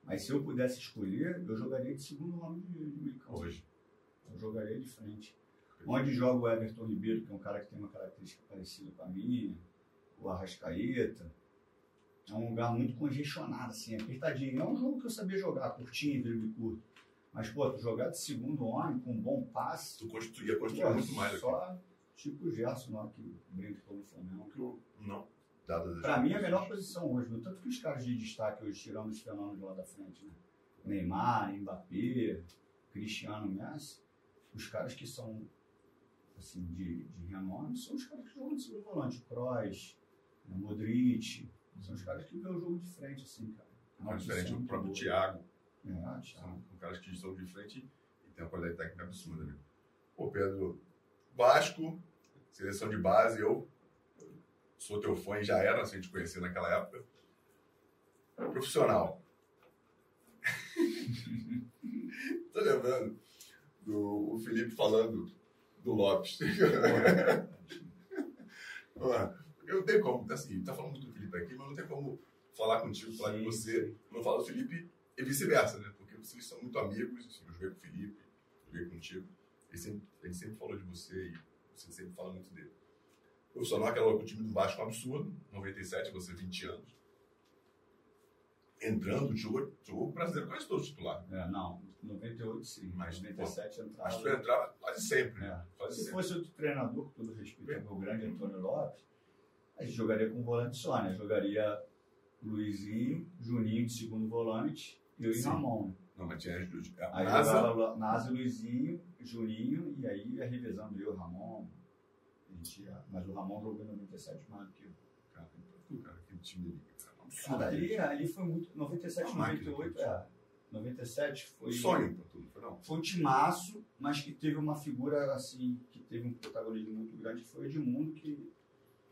Mas se eu pudesse escolher, eu jogaria de segundo homem de, de meio campo.
Hoje.
Eu jogaria de frente. Onde joga o Everton Ribeiro, que é um cara que tem uma característica parecida com a minha, o Arrascaeta. É um lugar muito congestionado, assim, apertadinho. É um jogo que eu sabia jogar, curtinho, drible curto. Mas, pô, tu jogar de segundo homem, com um bom passe,
Tu construía, construía
pô,
muito mais aqui.
só tipo o Gerson lá, que brinca pelo Flamengo.
Que eu, não.
Pra mim, é a melhor posição hoje. No tanto que os caras de destaque hoje, tirando os fenômenos lá da frente, né? Neymar, Mbappé, Cristiano Messi, os caras que são assim, de, de renome são os caras que jogam de segundo volante. Kroos, né, Modric, são os caras que vê o jogo de frente, assim, cara. Uma
É diferente do próprio
boa.
Thiago.
É, Thiago.
São, são caras que estão de frente e tem uma qualidade técnica absurda, né? Pô, Pedro, Vasco, seleção de base, eu sou teu fã e já era, assim, te conhecer naquela época. Profissional. [laughs] Tô lembrando do Felipe falando do Lopes. Pô, eu não tenho como, assim, tá falando muito do Felipe aqui, mas não tem como falar contigo, falar
Sim,
com você, não falar do Felipe e vice-versa, né? Porque vocês são muito amigos, assim, eu joguei com o Felipe, joguei contigo, ele sempre, ele sempre falou de você e você sempre fala muito dele. Profissional, hora com o time do Vasco um absurdo. 97, você 20 anos. Entrando, jogou, jogou o brasileiro quase todo titular.
É, não, 98 sim, mas 97 entrava.
Mas tu entrava quase sempre.
É.
Quase
Se
sempre.
fosse outro treinador, com todo respeito ao meu grande Antônio Lopes, a gente jogaria com volante só, né? Jogaria Luizinho, Juninho de segundo volante, eu e. Ramon.
Não, mas tinha a
Aí
NASA,
jogava Nasa, Luizinho, Juninho, e aí ia revezando eu, Ramon. A gente ia- mas o Ramon jogou em 97 mais do que eu.
Cara, tu, cara, aquele time ali. Cara, absurdo.
Cara, ali, ali foi muito. 97,
Uma máquina,
98,
cara.
é. 97 foi.
Um sonho pra tudo, foi não?
Foi um timaço, mas que teve uma figura assim, que teve um protagonismo muito grande, que foi o Edmundo, que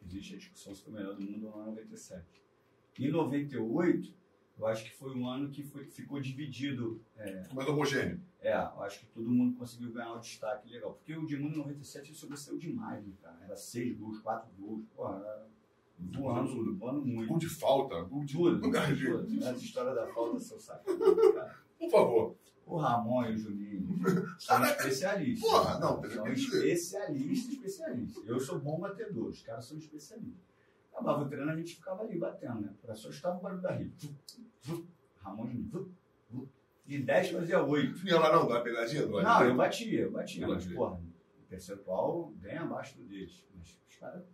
existe a discussão se foi o melhor do mundo ou não em 97. Em 98, eu acho que foi um ano que foi, ficou dividido. É,
mais homogêneo.
é, eu acho que todo mundo conseguiu ganhar um destaque legal. Porque o Edmundo em 97 ele sobressaiu demais, né, cara? Era seis gols, quatro gols, porra, era voando, voando muito.
Gol de falta, gol de.
Tudo, [laughs]
de-
tudo. As histórias da falta são sacanas, cara.
Por favor.
O Ramon e o Juninho [laughs] são especialistas.
Porra, não,
são especialistas, especialistas. Eu sou bom batedor, os caras são especialistas. Acabava o treino, a gente ficava ali batendo, né? Era só estar o barulho da vup. Ramon e Juninho. De 10 fazia 8.
Tu ia lá não, dá pegadinha
Não,
de
eu batia, eu batia. Mas, porra, o percentual bem abaixo do deles. Mas os caras,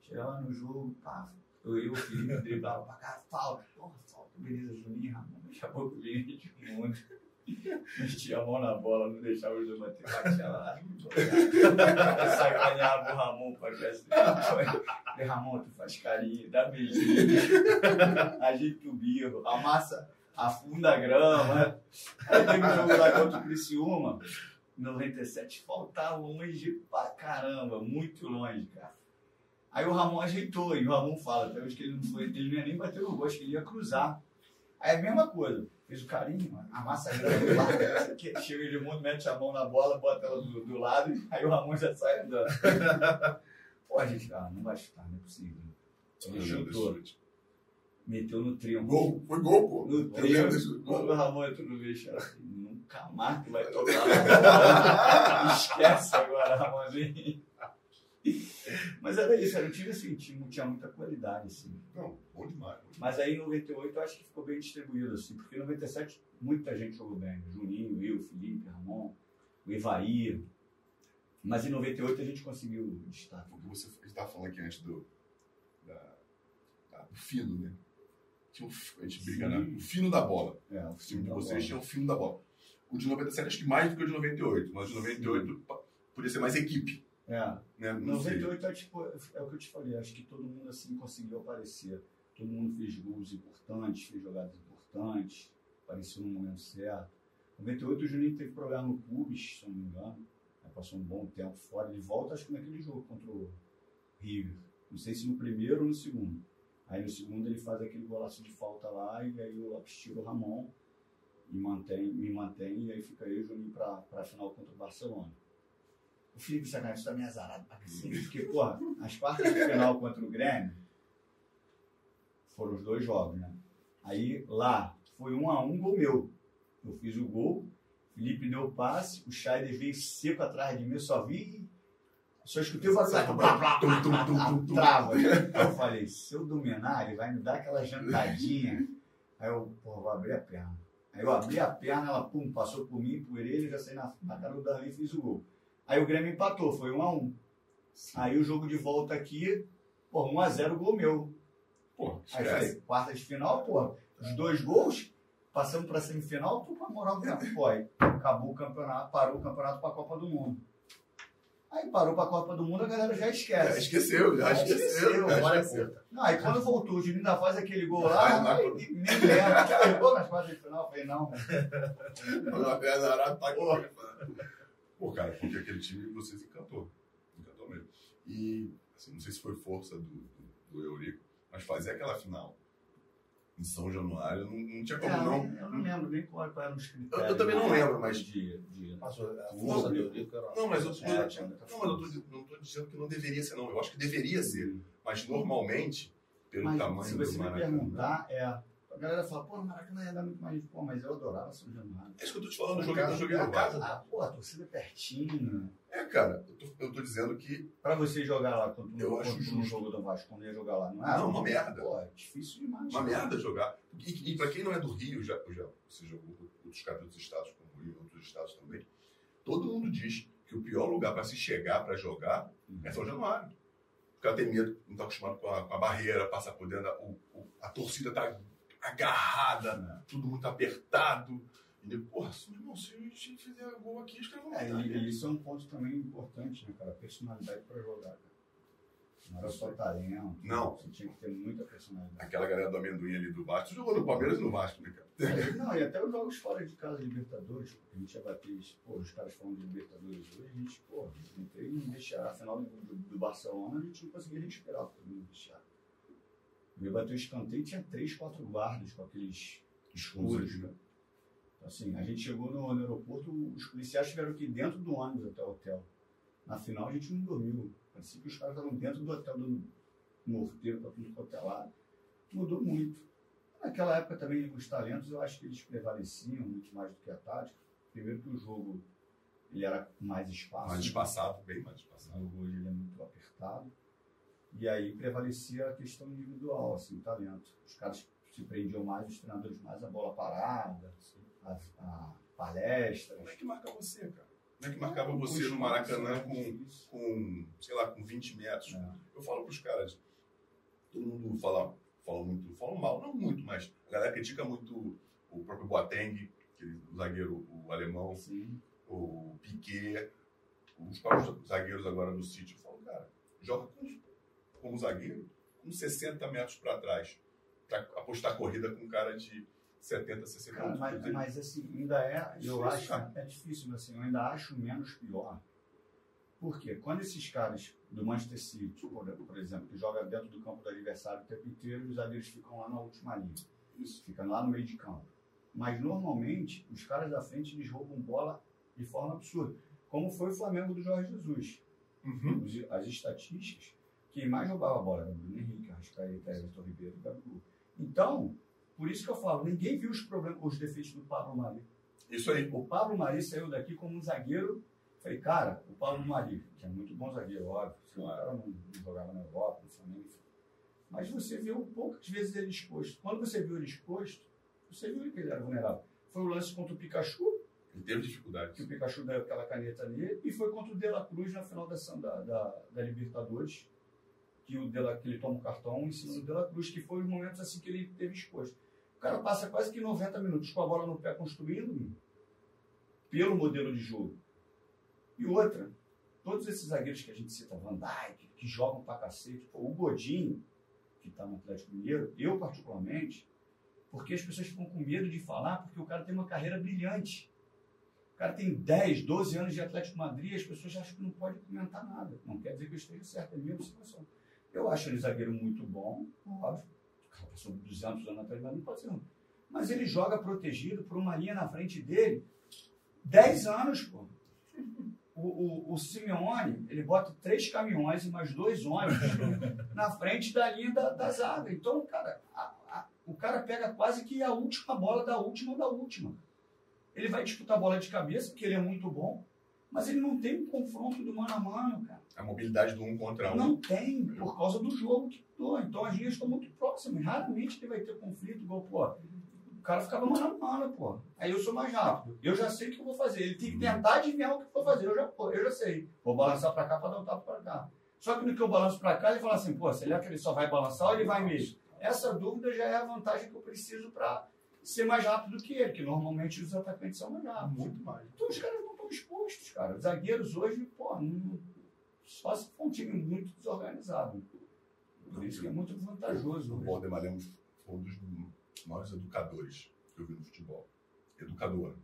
chegava no jogo, pá, eu e o Felipe driblava pra cá, falta, porra, falta, beleza, Juninho, Ramon, daqui a pouco vinha gente mundo. Metia a mão na bola, não deixava os dois bater, batia lá. Sacaneava o Ramon pra assim. Ramon, tu faz carinho, dá beijinho, ajeita o birro, amassa, afunda a grama. Aí teve um jogo lá contra o Criciúma, em 97, faltava longe pra caramba, muito longe, cara. Aí o Ramon ajeitou, e o Ramon fala, até hoje que ele não foi, ele não ia nem bater no gol, acho que ele ia cruzar. Aí a mesma coisa, fez o carinho, mano, amassa a grama do chega [laughs] ele mundo, mete a mão na bola, bota ela do, do lado, aí o Ramon já sai andando. [laughs] Pô, a gente, ah, não vai chutar, não é possível. Ele chutou, meteu no trinco.
Gol, foi gol, pô.
No
desse
quando o Ramon entrou no vestiário, nunca mais tu vai tocar. [laughs] Esquece agora, Ramonzinho. Mas era isso, era um time assim, time tinha muita qualidade, assim.
Não, bom demais. bom demais.
Mas aí em 98 eu acho que ficou bem distribuído, assim, porque em 97 muita gente jogou bem. Juninho, eu, Felipe, Ramon, o Evair. Mas em 98 a gente conseguiu destaque.
Porque você estava falando aqui antes do, da, da- do fino, né? Tinha um, a gente
Sim.
né? O fino da bola.
É, o
time de vocês tinha o fino da bola. O de 97 acho que mais do que o de 98. Mas o de 98 pa- podia ser mais equipe.
É,
Né? Não sei.
98 é, tipo, é o que eu te falei, acho que todo mundo assim conseguiu aparecer. Todo mundo fez gols importantes, fez jogadas importantes, apareceu no momento certo. 98 o Juninho teve problema no pubis, se não me engano. Aí passou um bom tempo fora. Ele volta, acho que naquele jogo contra o River. Não sei se no primeiro ou no segundo. Aí no segundo ele faz aquele golaço de falta lá e aí o Lopes tira o Ramon e mantém, me mantém, e aí fica eu e o Juninho pra, pra final contra o Barcelona. O Felipe Sacanagem também é azarado pra cacete. Porque, porra, as quartas de final contra o Grêmio foram os dois jogos, né? Aí lá foi um a um gol meu. Eu fiz o gol, o Felipe deu o passe, o Scheider veio seco atrás de mim, eu só vi. Só escutei o
tum.
Trava. Aí eu falei, se eu dominar, ele vai me dar aquela jantadinha. Aí eu, pô, vou abrir a perna. Aí eu abri a perna, ela pum, passou por mim, por ele, já saí na, na cara do Darley e fiz o gol. Aí o Grêmio empatou, foi um a um. Aí o jogo de volta aqui, pô, 1 a 0 gol meu.
Pô,
Aí falei, quarta de final, pô, os dois gols, passamos pra semifinal, com a moral do. Pô, aí acabou o campeonato, parou o campeonato pra Copa do Mundo. Aí parou pra Copa do Mundo, a galera já
Já
esquece.
esqueceu, já
Já
esqueceu.
esqueceu,
já
agora,
esqueceu.
Não, aí quando voltou, o Juninho ainda faz aquele gol lá, aí, nem lembro. Já errou nas quartas de final? Falei, não.
Uma perna arada, tá aqui. Pô, cara, porque aquele time vocês encantou. Encantou mesmo. E, assim, não sei se foi força do, do, do Eurico, mas fazer aquela final em São Januário não, não tinha como
É,
não.
Eu não lembro nem qual qual eram os critérios.
Eu- eu também não lembro, mas-
De, de...
Passou a força do Eurico era
Não, mas eu,
É,
eu-
tinha muita
não, mas eu tô, di- não tô dizendo que não deveria ser, não. Eu acho que deveria ser. Mas normalmente, pelo
Mas
tamanho
se
do
você me
Maracanã.
perguntar, é, A galera fala, pô, Maracanã ia dar muito mais. Pô, mas eu adorava São Januário.
É isso que eu tô te falando, eu joguei, eu joguei no
casa, ah, pô, a torcida pertinho.
É, cara, eu tô, eu tô dizendo que
Pra você jogar lá quando
Eu acho justo.
no jogo do Vasco, quando ia jogar lá, não é?
Não, uma merda.
Pô, é difícil demais.
uma
cara.
merda jogar. E, e pra quem não é do Rio, já, já você jogou outros caras de outros estados, como o Rio, outros estados também, todo mundo diz que o pior lugar pra se chegar pra jogar é São Januário. O cara tem medo, não tá acostumado com a, com a barreira, passar por dentro, da, o, o- a torcida tá agarrada, tudo muito apertado. E depois, porra, meu irmão, se a gente fizer gol aqui, os caras vão
É, e, e isso é um ponto também importante, né, cara? Personalidade pra jogar, cara. Não era só talento.
Não.
Você tinha que ter muita personalidade.
Aquela galera do amendoim ali do Vasco. Tu jogou no Palmeiras e no Vasco, né, cara?
É, Não, e até os jogos fora de casa, Libertadores, pô, a gente ia bater, pô, os caras falando de Libertadores hoje, a gente, pô, entrei no vestiário, a final do, do, do Barcelona, a gente não conseguia respirar pô, no vestiário. Eu ia bater o escanteio e tinha três, quatro guardas com aqueles escuros, né? Então, assim, a gente chegou no, no aeroporto, os policiais tiveram que ir dentro do ônibus até o hotel. Na final a gente não dormiu. Parecia que os caras estavam dentro do hotel do morteiro para tudo quanto é lado. Mudou muito. Naquela época também os talentos eu acho que eles prevaleciam muito mais do que a tática. Primeiro que o jogo ele era mais espaço.
Mais espaçado, bem mais
O
espaçado.
jogo hoje ele é muito apertado. E aí prevalecia a questão individual, assim, o talento. Os caras se prendiam mais, os treinadores mais a bola parada, a, a palestra.
Como é que marca você, cara? Como é que marcava você no Maracanã com, com, sei lá, com 20 metros?
É.
Eu falo pros caras, todo mundo fala, fala muito, fala mal, não muito, mas a galera critica muito o próprio Boateng, aquele zagueiro, o alemão,
Assim,
o Piquet, os próprios zagueiros agora do City. Eu falo, cara, joga com, como zagueiro com 60 metros para trás, para apostar corrida com um cara de 70, 60
Cara, mas,
metros.
mas assim, ainda é, eu
Difícil,
acho,
cara.
é difícil, mas assim, eu ainda acho menos pior. Por quê? Quando esses caras do Manchester City, por, exemplo, que joga dentro do campo do adversário o tempo inteiro, os zagueiros ficam lá na última linha. Isso, fica lá no meio de campo. Mas normalmente, os caras da frente eles roubam bola de forma absurda. Como foi o Flamengo do Jorge Jesus.
Uhum.
As estatísticas, quem mais roubava a bola era o Bruno Henrique, Arrascaeta, Everton Ribeiro Gabigol. Então, por isso que eu falo, ninguém viu os problemas, os defeitos do Pablo Mari.
Isso aí.
O Pablo Mari saiu daqui como um zagueiro. Falei, cara, o Pablo Mari, que é muito bom zagueiro, óbvio, se o cara não, não jogava na Europa, no Flamengo. Mas você viu poucas vezes ele exposto. Quando você viu ele exposto, você viu que ele era vulnerável. Foi o lance contra o Pikachu,
Ele teve dificuldades.
que o Pikachu deu aquela caneta nele, e foi contra o De La Cruz na final da, da, da Libertadores, que, o De La, que ele toma o cartão em cima do De La Cruz, que foi os momentos assim que ele teve exposto. O cara passa quase que 90 minutos com a bola no pé construindo pelo modelo de jogo. E outra, todos esses zagueiros que a gente cita, Van Dijk, que jogam pra cacete, pô, o Godinho, que tá no Atlético Mineiro, eu particularmente, porque as pessoas ficam com medo de falar, porque o cara tem uma carreira brilhante. O cara tem 10, 12 anos de Atlético Madrid as pessoas acham que não pode comentar nada. Não quer dizer que eu esteja certo, é a mesma situação. Eu acho ele zagueiro muito bom, óbvio. O cara passou 200 anos atrás, mas não pode ser. Mas ele joga protegido por uma linha na frente dele 10 anos, pô. O, o, o Simeone, ele bota três caminhões e mais dois ônibus [laughs] na frente da linha da, da zaga. Então, cara, a- a- o cara pega quase que a última bola da última da última. Ele vai disputar a bola de cabeça, porque ele é muito bom, mas ele não tem um confronto do mano a mano, cara.
A mobilidade do um contra um.
Não tem, por causa do jogo que mudou. Então as linhas estão muito próximas. Raramente ele vai ter conflito, igual, pô, o cara ficava mano a mano, pô. Aí eu sou mais rápido. Eu já sei o que eu vou fazer. Ele tem que tentar adivinhar o que eu vou fazer. Eu já, pô, eu já sei. Vou balançar pra cá pra dar um tapa pra cá. Só que no que eu balanço pra cá, ele fala assim, pô, será que ele só vai balançar ou ele vai mesmo? Essa dúvida já é a vantagem que eu preciso pra ser mais rápido que ele, que normalmente os atacantes são mais rápidos.
Muito mais.
Então os caras expostos, cara. Os zagueiros hoje, pô, não- só se for um time muito desorganizado. Por isso que é muito vantajoso.
O. Valdemar Lemos foi um dos maiores educadores que eu vi no futebol. Educador.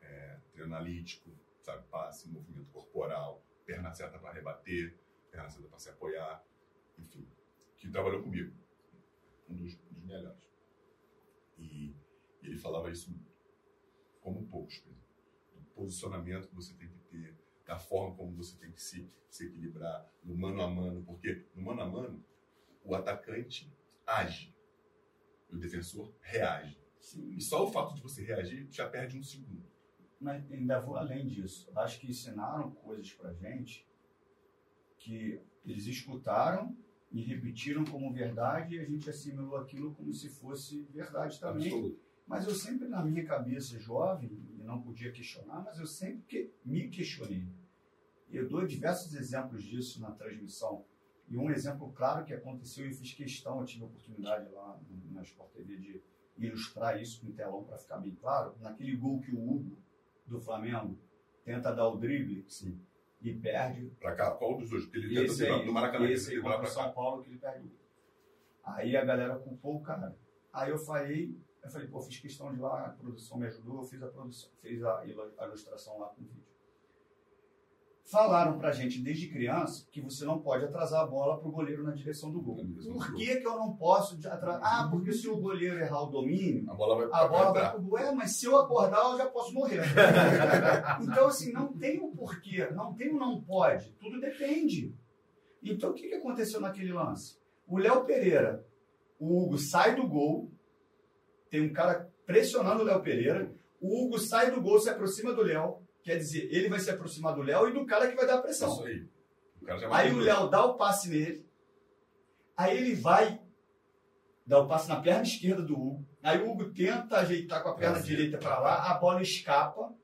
É, treino analítico, sabe, passe, movimento corporal, perna certa para rebater, perna certa para se apoiar, enfim. Que trabalhou comigo. Um dos, dos melhores. E, e ele falava isso como poucos, Pedro. Posicionamento que você tem que ter, da forma como você tem que se, se equilibrar, no mano a mano, porque no mano a mano o atacante age. E o defensor reage.
Sim.
E só o fato de você reagir já perde um segundo.
Mas ainda vou além disso. Acho que ensinaram coisas pra gente que eles escutaram e repetiram como verdade e a gente assimilou aquilo como se fosse verdade também.
Absoluto.
Mas eu sempre, na minha cabeça jovem, não podia questionar, mas eu sempre que, me questionei. E eu dou diversos exemplos disso na transmissão. E um exemplo claro que aconteceu, e eu fiz questão, eu tive a oportunidade lá na Sport TV de ilustrar isso com telão para ficar bem claro. Naquele gol que o Hugo, do Flamengo, tenta dar o drible
Sim.
e perde,
Pra cá, qual dos dois? Ele tenta
esse aí,
no Maracanã,
esse aí o
cá.
São Paulo que ele perde o. Aí a galera culpou o cara. Aí eu falei, eu falei, pô, fiz questão de lá, a produção me ajudou, eu fiz a produção, fiz a, ilustração lá com o vídeo. Falaram pra gente desde criança que você não pode atrasar a bola pro goleiro na direção do gol. Por que, que eu não posso atrasar? Ah, porque se o goleiro errar o domínio,
A bola vai,
a bola vai pro gol. É, mas se eu acordar, eu já posso morrer. [laughs] então, assim, não tem o porquê, não tem o não pode. Tudo depende. Então, o que, que aconteceu naquele lance? O Léo Pereira, o Hugo sai do gol, tem um cara pressionando o Léo Pereira, o Hugo sai do gol, se aproxima do Léo, quer dizer, ele vai se aproximar do Léo e do cara que vai dar a pressão.
Isso aí. O
Aí o. Léo dá o passe nele. Aí ele vai dar o passe na perna esquerda do Hugo. Aí o Hugo tenta ajeitar com a perna direita para lá, a bola escapa.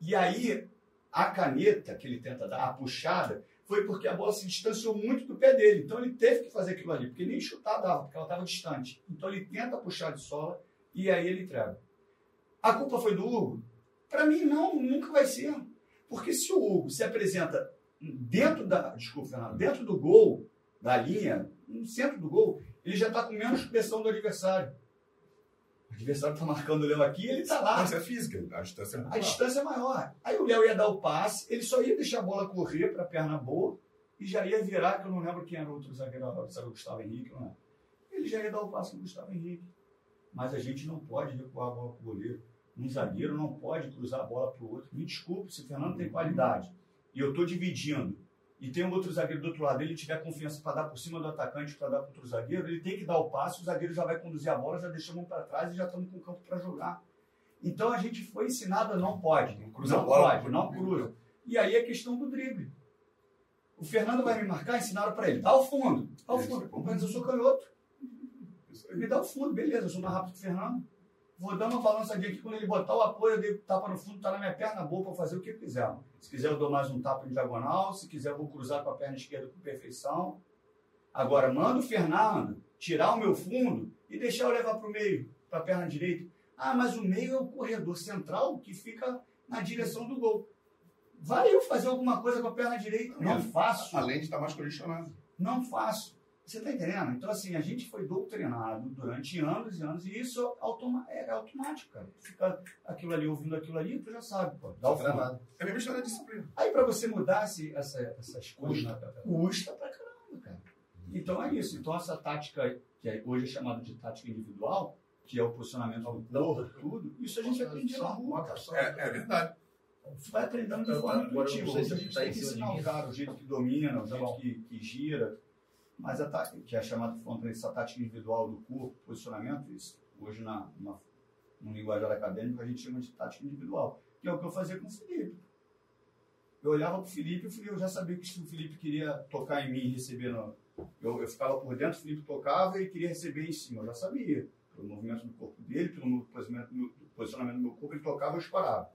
E aí a caneta que ele tenta dar, a puxada, foi porque a bola se distanciou muito do pé dele. Então ele teve que fazer aquilo ali, porque nem chutar dava, porque ela estava distante. Então ele tenta puxar de sola e aí ele entrega. A culpa foi do Hugo? Para mim, não, nunca vai ser. Porque se o Hugo se apresenta dentro da. Desculpa, Fernando, dentro do gol, da linha, no centro do gol, ele já está com menos pressão do adversário. O adversário está marcando o Léo aqui ele está lá.
Mas é física, a distância é muito
A
maior.
distância é maior. Aí o Léo ia dar o passe, ele só ia deixar a bola correr para a perna boa e já ia virar, que eu não lembro quem era o outro zagueiro, se era o Gustavo Henrique, não é? Ele já ia dar o passe no Gustavo Henrique. Mas a gente não pode recuar a bola para o goleiro. Um zagueiro não pode cruzar a bola para o outro. Me desculpe, se o Fernando tem qualidade e eu estou dividindo e tem um outro zagueiro do outro lado, ele tiver confiança para dar por cima do atacante, para dar para outro zagueiro, ele tem que dar o passe, o zagueiro já vai conduzir a bola, já deixamos para trás e já estamos com o campo para jogar. Então a gente foi ensinado a não pode.
Não cruza
não
a bola.
pode, não cruza. E aí é questão do drible. O Fernando vai me marcar, ensinaram para ele, dá o fundo. Dá o
Isso.
fundo. Mas eu sou canhoto. Me dá o fundo, beleza, eu sou mais rápido que o Fernando. Vou dar uma balançadinha aqui, quando ele botar o apoio, eu dei tapa no fundo, tá na minha perna boa para fazer o que eu quiser. Se quiser, eu dou mais um tapa em diagonal. Se quiser, eu vou cruzar com a perna esquerda com perfeição. Agora, manda o Fernando tirar o meu fundo e deixar eu levar para o meio, para a perna direita. Ah, mas o meio é o corredor central que fica na direção do gol. Vai eu fazer alguma coisa com a perna direita? Não faço.
Além de estar mais condicionado.
Não faço. Você está entendendo? Então, assim, a gente foi doutrinado durante anos e anos, e isso automa é automático, cara. Fica aquilo ali, ouvindo aquilo ali, tu já sabe, pô. Dá o fundo.
É a mesma história de disciplina.
Aí, para você mudar essa, essas coisas, custa pra caramba, cara. Então, é isso. Então, essa tática, que é- hoje é chamada de tática individual, que é o posicionamento do corpo, tudo, isso a gente aprende na rua, cara.
É, é verdade.
Você vai aprendendo de forma intuitiva. a gente
tá
tem
em
que
de
ensinar o cara, o jeito que domina, o
Tá
jeito que, que gira. Mas a tática, que é chamada falando para essa tática individual do corpo, posicionamento, isso hoje na, no linguajar acadêmico a gente chama de tática individual, que é o que eu fazia com o Felipe. Eu olhava para o Felipe e eu já sabia que o Felipe queria tocar em mim e receber no. Eu, eu ficava por dentro, o Felipe tocava e queria receber em cima. Eu já sabia. Pelo movimento do corpo dele, pelo posicionamento, do- posicionamento do meu corpo, ele tocava, eu disparava.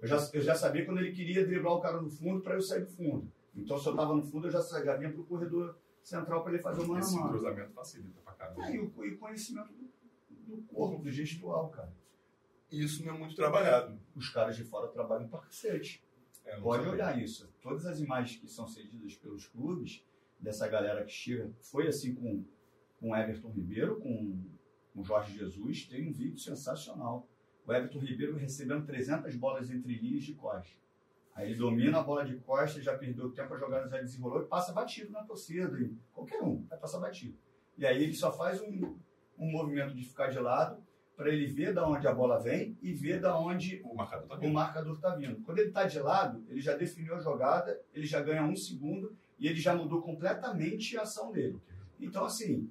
Eu já, eu já sabia quando ele queria driblar o cara no fundo para eu sair do fundo. Então, se eu estava no fundo, eu já, já vinha para o corredor central para ele fazer o mano a
Esse
mano.
cruzamento facilita pra caramba.
Ah, e o e o conhecimento do, do corpo, do gestual, cara.
E isso não é muito trabalhado.
Os caras de fora trabalham pra cacete.
É,
Pode olhar isso. Todas as imagens que são cedidas pelos clubes, dessa galera que chega, foi assim com com Everton Ribeiro, com com Jorge Jesus, tem um vídeo sensacional. O Everton Ribeiro recebendo 300 bolas entre linhas de costas. Aí ele domina a bola de costas, já perdeu tempo, a jogada já desenrolou e passa batido na torcida. E qualquer um vai passar batido. E aí ele só faz um, um movimento de ficar de lado para ele ver da onde a bola vem e ver da onde
O marcador tá
o
vendo.
marcador está vindo. Quando ele está de lado, ele já definiu a jogada, ele já ganha um segundo e ele já mudou completamente a ação dele. Então, assim,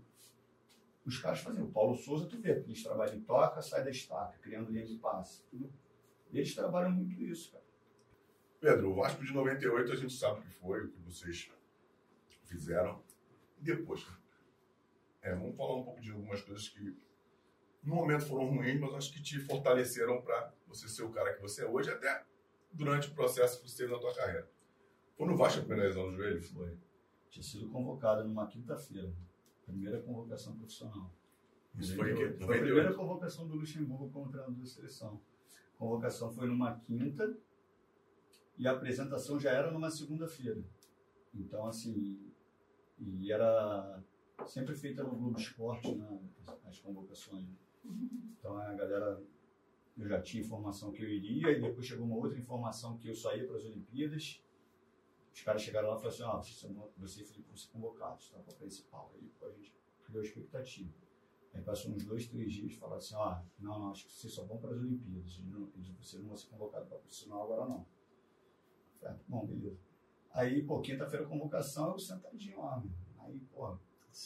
os caras faziam. O Paulo Souza, tu vê, eles trabalham em toca, sai da estaca, criando linha de passe. Eles trabalham muito isso, cara.
Pedro, o Vasco de 98 a gente sabe o que foi, o que vocês fizeram. E depois? É, vamos falar um pouco de algumas coisas que no momento foram ruins, mas acho que te fortaleceram para você ser o cara que você é hoje, até durante o processo que você teve na tua carreira. Foi no Vasco a primeira lesão no joelho?
Foi. Tinha sido convocado numa quinta-feira. Primeira convocação profissional.
Isso foi que?
Foi a primeira convocação do Luxemburgo como treinador da seleção. A convocação foi numa quinta e a apresentação já era numa segunda-feira. Então, assim, e era sempre feita no Globo Esporte, né, as convocações. Então a galera, eu já tinha informação que eu iria, e depois chegou uma outra informação que eu só ia para as Olimpíadas. Os caras chegaram lá e falaram assim: ah, você e Felipe vão ser convocados tá, para a principal. Aí a gente criou a expectativa. Aí passou uns dois, três dias e falaram assim: ah, não, não, acho que vocês só vão para as Olimpíadas. Você não vai ser convocado para profissional agora não. Falei, ah, bom, beleza. Aí, pô, quinta-feira convocação, eu sentadinho lá. Aí, pô.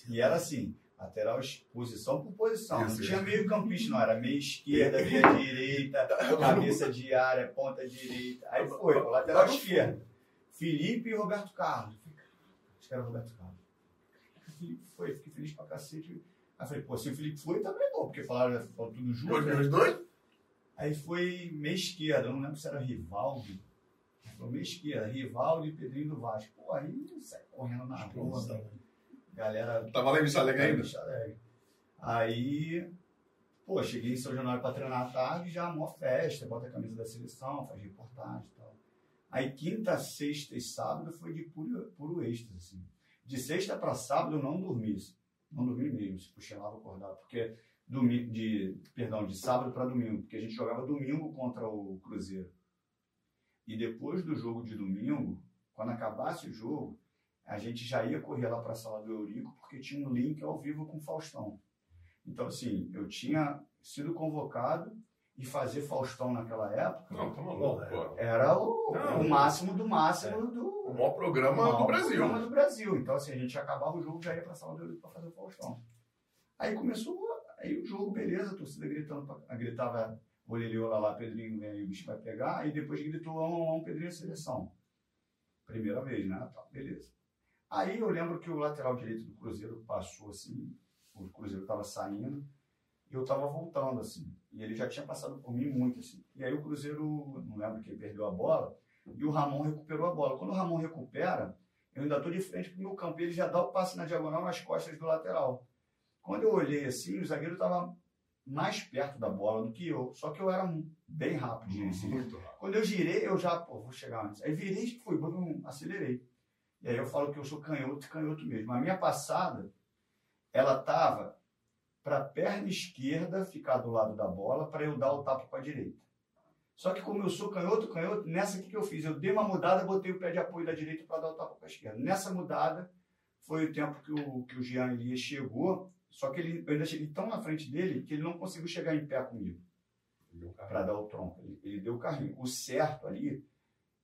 E era assim: Lateral, posição por posição. Não tinha meio campista, não. Era meio esquerda, [laughs] meia direita, cabeça de área, ponta direita. Aí foi, lateral esquerda. Felipe e Roberto Carlos. Acho que era Roberto Carlos. Felipe foi, fiquei feliz pra cacete. Aí falei, pô, se o Felipe foi, também bom, porque falaram, falaram tudo junto.
Foi os dois?
Aí foi meia esquerda, não lembro se era Rivaldo. Foi meia esquerda, Rivaldo e Pedrinho do Vasco. Pô, aí sai correndo na rua. Galera.
Tava lá em Vista Alegre ainda?
Vista Alegre. Aí, pô, cheguei em São Januário para treinar à tarde, já mó festa, bota a camisa da seleção, faz reportagem e tal. Aí quinta, sexta e sábado foi de puro, puro êxtase, assim. De sexta para sábado eu não dormi, assim. não dormi mesmo, se cochilava acordar, porque domingo, de, perdão, de sábado para domingo, porque a gente jogava domingo contra o Cruzeiro. E depois do jogo de domingo, quando acabasse o jogo, a gente já ia correr lá para a sala do Eurico, porque tinha um link ao vivo com o Faustão. Então, assim, eu tinha sido convocado e fazer Faustão naquela época.
Não, tá maluco, pô.
Era o, não, o máximo do máximo é. do.
O maior programa o maior do Brasil.
programa do Brasil. Então, assim, a gente acabava o jogo já ia para a sala do Eurico para fazer o Faustão. Aí começou, aí o jogo, beleza, a torcida gritando, gritava Oleliola lá, Pedrinho, vem aí, o bicho vai pegar, aí depois gritou, um, um, Pedrinho, seleção. Primeira vez, né? Tá, beleza. Aí eu lembro que o lateral direito do Cruzeiro passou assim, o Cruzeiro estava saindo, e eu estava voltando assim. E ele já tinha passado por mim muito assim. E aí o Cruzeiro, não lembro quem perdeu a bola, e o Ramon recuperou a bola. Quando o Ramon recupera, eu ainda estou de frente para o meu campo, e ele já dá o passe na diagonal nas costas do lateral. Quando eu olhei assim, o zagueiro estava mais perto da bola do que eu, só que eu era bem rápido. Assim. Muito rápido. Quando eu girei, eu já, pô, vou chegar antes. Aí virei e fui, acelerei. E aí eu falo que eu sou canhoto e canhoto mesmo. A minha passada, ela estava para a perna esquerda ficar do lado da bola para eu dar o tapa para a direita. Só que como eu sou canhoto, canhoto, nessa aqui que eu fiz, eu dei uma mudada, botei o pé de apoio da direita para dar o tapa para a esquerda. Nessa mudada foi o tempo que o, que o Jean Elias chegou, só que ele, eu ainda cheguei tão na frente dele que ele não conseguiu chegar em pé comigo para dar o tronco. Ele, ele deu o carrinho. O certo ali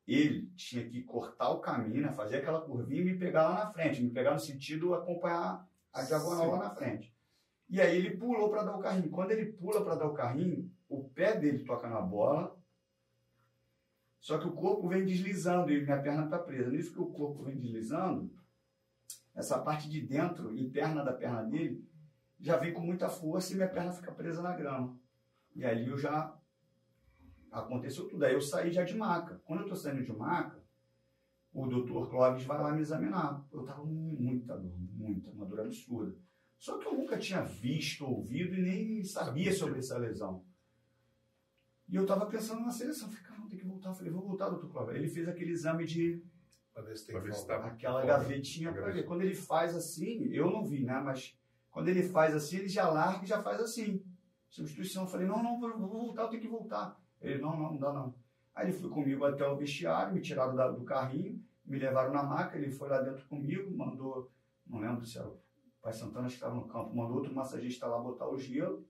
ele tinha que cortar o caminho, né, fazer aquela curvinha e me pegar lá na frente, me pegar no sentido acompanhar a diagonal lá na frente. E aí ele pulou para dar o carrinho. Quando ele pula para dar o carrinho, o pé dele toca na bola, só que o corpo vem deslizando e minha perna está presa. Nisso que o corpo vem deslizando, essa parte de dentro, interna da perna dele, já vem com muita força e minha perna fica presa na grama. E ali eu já aconteceu tudo. Aí eu saí já de maca. Quando eu estou saindo de maca, o doutor Clóvis vai lá me examinar. Eu estava com muita dor, muita, uma dor absurda. Só que eu nunca tinha visto, ouvido e nem sabia sobre essa lesão. E eu estava pensando na seleção. Falei, cara, não tem que voltar. Eu falei, vou voltar, doutor Clóvis. Ele fez aquele exame de.
Pra ver se tem que tá
Aquela gavetinha para ver. Quando ele faz assim, eu não vi, né? Mas quando ele faz assim, ele já larga e já faz assim. Substituição. Eu falei, não, não, vou voltar, eu tenho que voltar. Ele, não, não, não dá não. Aí ele foi comigo até o vestiário, me tiraram da, do carrinho, me levaram na maca, ele foi lá dentro comigo, mandou, não lembro se era o Pai Santana que estava no campo, mandou outro massagista lá botar o gelo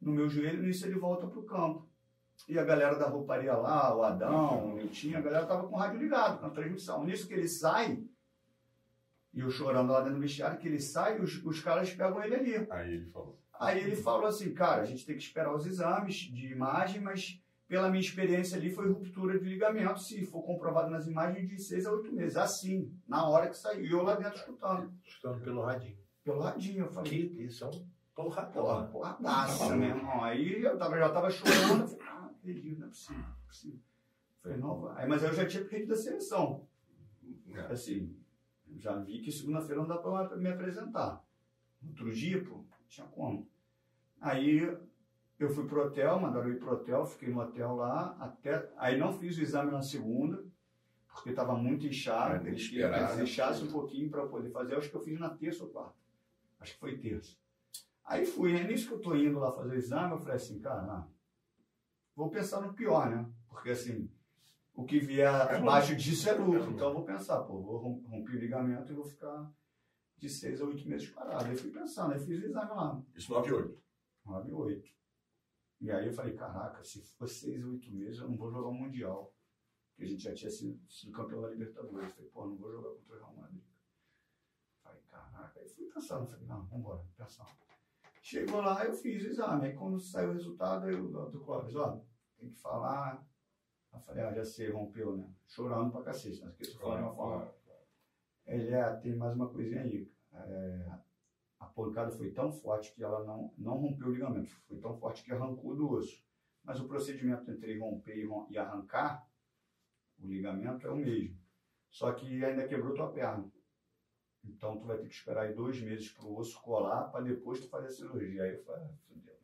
no meu joelho, nisso ele volta pro campo. E a galera da rouparia lá, o Adão, o Niltinho, a galera tava com o rádio ligado, com a transmissão. Nisso que ele sai, E eu chorando lá dentro do vestiário, que ele sai e os, os caras pegam ele ali.
Aí ele falou.
Aí ele falou assim, cara, a gente tem que esperar os exames de imagem, mas pela minha experiência ali foi ruptura de ligamento, se for comprovado nas imagens, de seis a oito meses. Assim, na hora que saiu. E eu lá dentro escutando.
Escutando pelo radinho.
Pelo radinho, eu falei,
Que isso é um porra
porra, porradaça, meu irmão. Aí eu tava, já tava chorando, eu falei, ah, acredito, não é possível, não é possível. Eu falei, não, vai. Aí, mas eu já tinha perdido a seleção.
É.
Assim, já vi que segunda-feira não dá pra me apresentar. Outro dia, pô, não tinha como. Aí eu fui pro hotel, mandaram ir pro hotel, fiquei no hotel lá, até. Aí não fiz o exame na segunda, porque estava muito inchado.
Vai ter que
Eles queriam que
né?
um pouquinho para poder fazer. Acho que eu fiz na terça ou quarta. Acho que foi terça. Aí fui, é nisso que eu tô indo lá fazer o exame, eu falei assim, cara, vou pensar no pior, né? Porque assim, o que vier abaixo disso é lucro. Então eu vou pensar, pô, vou rom- romper o ligamento e vou ficar de seis a oito meses parado. Aí fui pensando, aí fiz o exame lá.
Isso 9 e 8.
9 e 8. E aí eu falei, caraca, se for 6 ou 8 meses, eu não vou jogar o Mundial. Porque a gente já tinha sido, sido campeão da Libertadores. Eu falei, pô, não vou jogar contra o Real Madrid. Falei, caraca. Aí fui pensando, falei, não, vambora, pensando. Chegou lá, eu fiz o exame. Aí quando saiu o resultado, eu, do Clóvis, ó, tem que falar. Eu falei, ah, já sei, rompeu, né? Chorando pra cacete, né? Se eu falar de uma forma ele é, tem mais uma coisinha aí. É, a pancada foi tão forte que ela não, não rompeu o ligamento. Foi tão forte que arrancou do osso. Mas o procedimento entre romper e, arrancar o ligamento é o mesmo. Só que ainda quebrou tua perna. Então tu vai ter que esperar aí dois meses para o osso colar para depois tu fazer a cirurgia. Aí eu falei, ah, fudeu?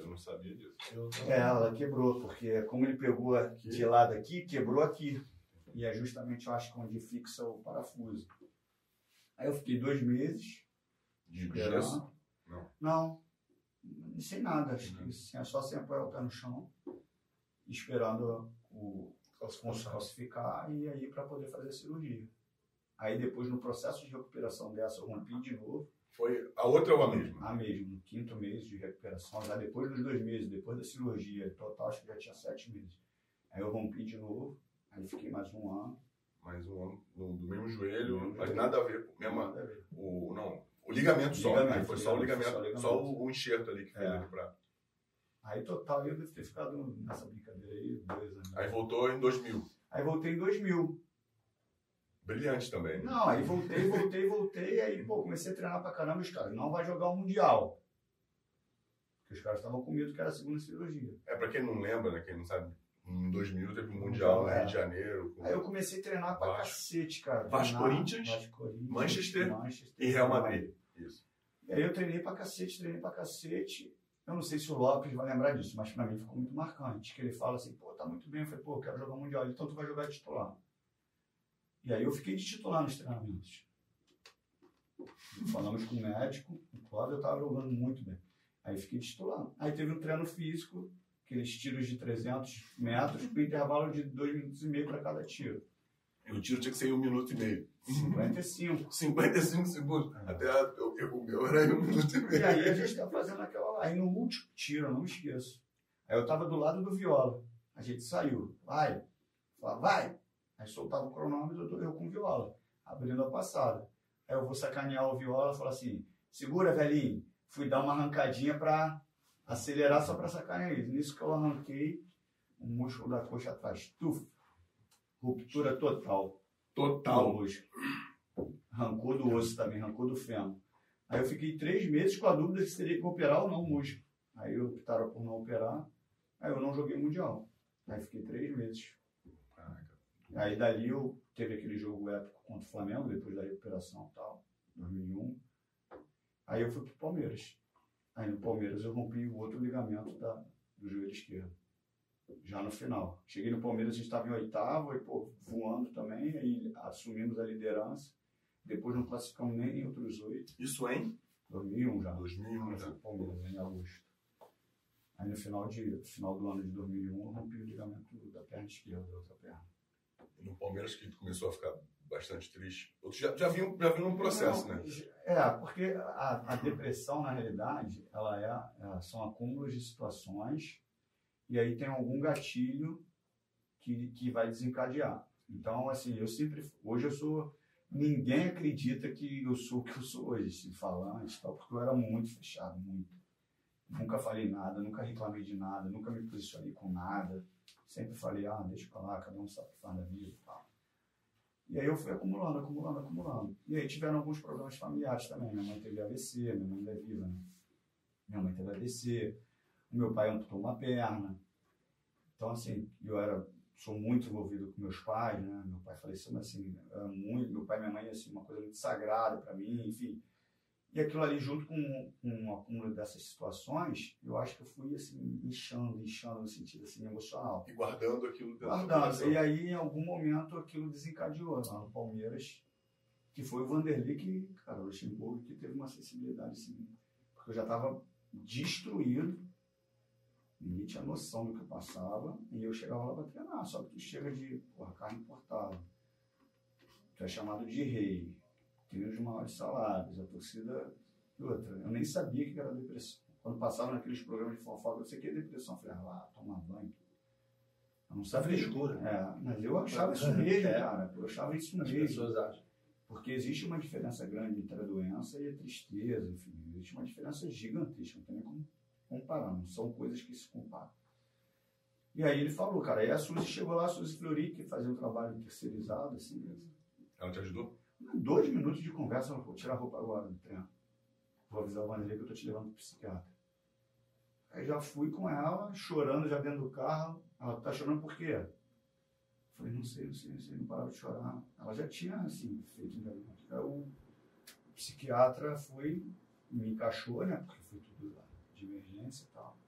Eu, não sabia disso.
É, ela quebrou, porque como ele pegou de lado aqui, quebrou aqui. E é justamente, eu acho, que onde fixa o parafuso. Aí eu fiquei dois meses.
De gesso? Não.
Não, sei nada. Acho que assim, é só sem apoiar o pé no chão, esperando o osso calcificar e aí para poder fazer a cirurgia. Aí depois, no processo de recuperação dessa, eu rompi de novo.
Foi, a outra ou a mesma?
A mesmo, no quinto mês de recuperação, já depois dos dois meses, depois da cirurgia, total acho que já tinha sete meses. Aí eu rompi de novo, aí fiquei mais um ano.
Mais um ano no, do mesmo joelho,
mesmo
mas
joelho.
nada a ver. Mesma,
Nada a ver.
o, não, o ligamento só.
Ligamento,
né? Foi só o
ligamento,
ligamento,
só
só,
o
o, enxerto ali que fez
É.
ele pra.
Aí total eu devo ter ficado nessa brincadeira aí dois anos.
Aí voltou em 2000.
Aí voltei em 2000.
Brilhante também. né?
Não, aí voltei, voltei, voltei, aí pô, comecei a treinar pra caramba os caras. Não vai jogar o Mundial. Porque os caras estavam com medo que era a segunda cirurgia.
É pra quem não lembra, né? Quem não sabe, em 2000 teve um Mundial no
é.
Rio de Janeiro.
Aí eu comecei a treinar pra
Vasco.
cacete, cara.
Vasco, Corinthians,
Vasco, Corinthians,
Manchester
Manchester
e Real Madrid. Isso.
E aí eu treinei pra cacete, treinei pra cacete. Eu não sei se o Lopes vai lembrar disso, mas pra mim ficou muito marcante. Que ele fala assim, pô, tá muito bem. Eu falei, pô, quero jogar o Mundial. Então tu vai jogar titular. E aí eu fiquei de titular nos treinamentos. Falamos com o médico, o Cláudio eu tava jogando muito bem. Aí fiquei de titular. Aí teve um treino físico, aqueles tiros de 300 metros, com intervalo de 2 minutos e meio para cada tiro.
E o tiro tinha que ser em um minuto e meio.
55.
55 segundos. Até a- eu, eu, o meu era em um minuto e meio.
E aí a gente tá fazendo aquela. Aí no último tiro, eu não me esqueço. Aí eu tava do lado do viola. A gente saiu. Vai. Falava, vai. Aí soltava o cronômetro, eu, eu com viola. Abrindo a passada. Aí eu vou sacanear o viola e falar assim: segura, velhinho. Fui dar uma arrancadinha pra acelerar só pra sacanear ele. Nisso que eu arranquei, o músculo da coxa atrás. Tuf. Ruptura total.
Total.
músculo. Arrancou do osso também, arrancou do fêmur. Aí eu fiquei três meses com a dúvida se teria que operar ou não o músculo. Aí optaram por não operar. Aí eu não joguei mundial. Aí fiquei três meses. Aí dali eu teve aquele jogo épico contra o Flamengo, depois da recuperação e tal, 2001. Aí eu fui pro Palmeiras. Aí no Palmeiras eu rompi o outro ligamento da, do joelho esquerdo. Já no final. Cheguei no Palmeiras, a gente estava em oitavo, e pô, voando também, aí assumimos a liderança. Depois não classificamos nem em outros oito.
Isso em
2001 já.
2001
Eu
já.
pro Palmeiras em agosto. Aí no final, de, final do ano de 2001 eu rompi o ligamento da perna esquerda, da outra perna.
No Palmeiras que começou a ficar bastante triste. Outros já, já vinham já vinham um processo,
Não,
né?
É, porque a, a depressão, na realidade, ela é, é- são acúmulos de situações e aí tem algum gatilho que, que vai desencadear. Então, assim, eu sempre, hoje eu sou, ninguém acredita que eu sou o que eu sou hoje, assim, falante e tal, porque eu era muito fechado, muito. Nunca falei nada, nunca reclamei de nada, nunca me posicionei com nada. Sempre falei, ah, deixa pra lá, cada um sabe o que faz na vida e tal. E aí eu fui acumulando, acumulando, acumulando. E aí tiveram alguns problemas familiares também. Minha mãe teve AVC, minha mãe ainda é viva, né? Minha mãe teve AVC, o meu pai amputou uma perna. Então, assim, eu era, sou muito envolvido com meus pais, né? Meu pai faleceu, mas assim, era muito, meu pai e minha mãe, assim, uma coisa muito sagrada para mim, enfim. E aquilo ali, junto com, com um acúmulo dessas situações, eu acho que eu fui, assim, inchando, inchando no sentido, assim, emocional.
E guardando aquilo dentro do
Guardando. E aí, em algum momento, aquilo desencadeou lá no Palmeiras, que foi o Vanderlei que, cara, o Luxemburgo, que teve uma sensibilidade, assim, porque eu já estava destruído, ninguém tinha noção do que eu passava, e eu chegava lá para treinar, só que tu chega de, porra, carne importada, tu é chamado de rei, tem os maiores salários, a torcida e outra. Eu nem sabia o que era depressão. Quando passava naqueles programas de fofoca, eu sei que é depressão. Eu falei, ah, lá, tomar banho. Eu não sabia.
frescura?
É, mas eu achava isso mesmo,
É.
cara. Eu achava isso
As
mesmo.
pessoas acham.
Porque existe uma diferença grande entre a doença e a tristeza, enfim. Existe uma diferença gigantesca, não tem nem como comparar, não são coisas que se comparam. E aí ele falou, cara, aí a Suzy chegou lá, a Suzy Fleury, que fazia um trabalho terceirizado, assim,
Ela te ajudou?
Dois minutos de conversa, ela falou, tira a roupa agora do treino. Vou avisar o Vanderlei que eu tô te levando pro psiquiatra. Aí já fui com ela, chorando já dentro do carro. Ela tá chorando por quê? Eu falei, não sei, não sei, não sei, não parava de chorar. Ela já tinha, assim, feito diagnóstico. Aí o psiquiatra foi, me encaixou, né, porque foi tudo lá de emergência e tal.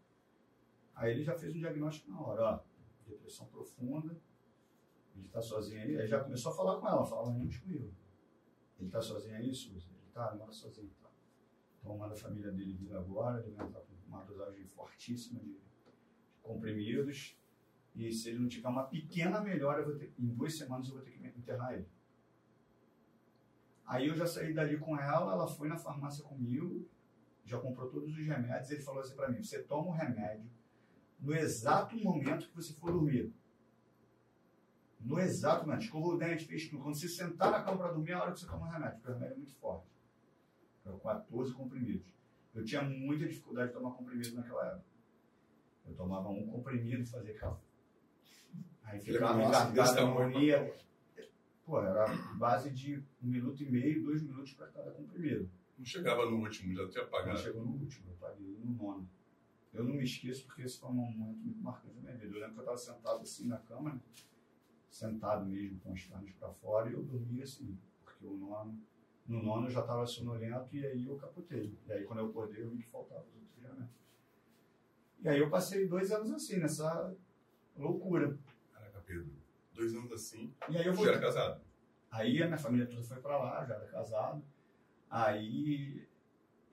Aí ele já fez um diagnóstico na hora, ó, depressão profunda, ele tá sozinho aí. Aí já começou a falar com ela, falava muito comigo. Ele tá sozinho aí, Suzy? Ele tá, ele mora sozinho. Tá. Então manda a família dele vir agora, ele vai entrar com uma dosagem fortíssima de, de comprimidos. E se ele não tiver uma pequena melhora, ter, em duas semanas eu vou ter que internar ele. Aí eu já saí dali com ela, ela foi na farmácia comigo, já comprou todos os remédios. Ele falou assim para mim: você toma o remédio no exato momento que você for dormir. No exato momento. Escova o dente, fez tudo. Quando você sentar na cama para dormir, é a hora que você toma o remédio, porque o remédio é muito forte. Eram 14 comprimidos. Eu tinha muita dificuldade de tomar comprimido naquela época. Eu tomava um comprimido e fazia aquela. Aí ficava
desse tamanho.
agonia. Pô, era base de um minuto e meio, dois minutos para cada comprimido.
Não chegava no último, já tinha
Não
pagado.
chegou no último, eu paguei no nono. Eu não me esqueço porque esse foi um momento muito marcante da minha vida. Eu lembro que eu estava sentado assim na cama, né? Sentado mesmo com as pernas para fora e eu dormia assim, porque o nono, no nono eu já estava sonolento e aí eu capotei. E aí quando eu acordei eu vi que faltava os outros remédios. E aí eu passei dois anos assim, nessa loucura.
Caraca, Pedro. Dois anos assim.
E aí eu voltei.
era casado.
Aí a minha família toda foi para lá, já era casado. Aí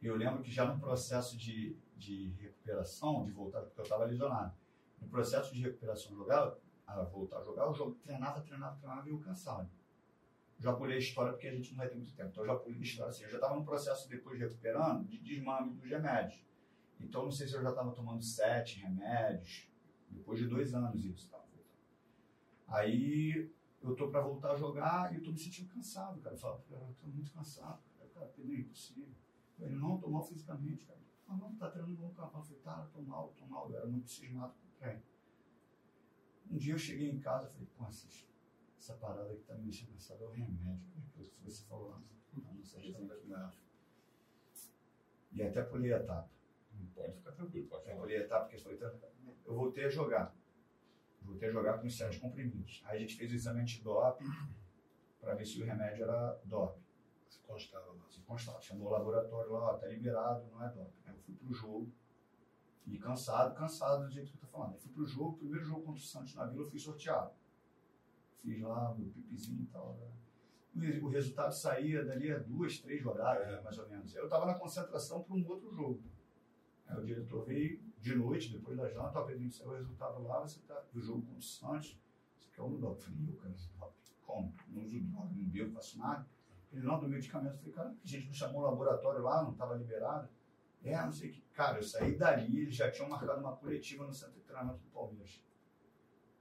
eu lembro que já no processo de, de recuperação, de voltar, porque eu estava lesionado, no processo de recuperação jogar, a voltar a jogar, eu jogo, treinava, treinava, treinava e eu cansado. Já pulei a história porque a gente não vai ter muito tempo, então eu já pulei a história assim. Eu já estava no processo depois de recuperando, de desmame dos remédios. Então não sei se eu já estava tomando sete remédios, depois de dois anos isso. Tá? Aí eu tô para voltar a jogar e eu tô me sentindo cansado, cara. Eu falo, cara, eu tô muito cansado. Cara, cara é impossível. Ele não, tô mal fisicamente, cara. Ah, não, tá treinando bom carro. Eu falei, tá, eu tô mal, tô mal. Eu era muito cismado com o treino. Um dia eu cheguei em casa e falei, pô, essa, essa parada que tá me mexendo nessa é o remédio. Aquilo que você falou na nossa resenha aqui. E até pulei a etapa.
Pode ficar tranquilo, pode
Eu
falar.
olhei a etapa porque eu falei, tá, eu voltei a jogar. Voltei a jogar com os sete comprimidos. Aí a gente fez o exame antidoping para ver se o remédio era doping.
Se constava lá.
Se constava. Chamou o laboratório lá, ó, tá liberado, não é doping. Aí eu fui pro jogo e cansado, cansado do jeito que eu tô falando. Aí fui pro jogo, primeiro jogo contra o Santos na Vila, eu fui sorteado. Fiz lá meu pipizinho e tal. né? O re- O resultado saía dali a duas, três rodadas,
É.
mais ou menos. Eu tava na concentração para um outro jogo. Aí o diretor veio de noite, depois da janta, ó, Pedrinho, saiu o resultado lá, você tá do jogo contra o Santos, você quer um doping? Eu falei, eu quero esse. Como? Não uso droga, não bebo, faço nada. Ele não, do medicamento. Eu falei, cara, a gente não chamou o laboratório lá, não estava liberado. É, não sei o que. Cara, eu saí dali, eles já tinham marcado uma coletiva no centro de treinamento do Palmeiras.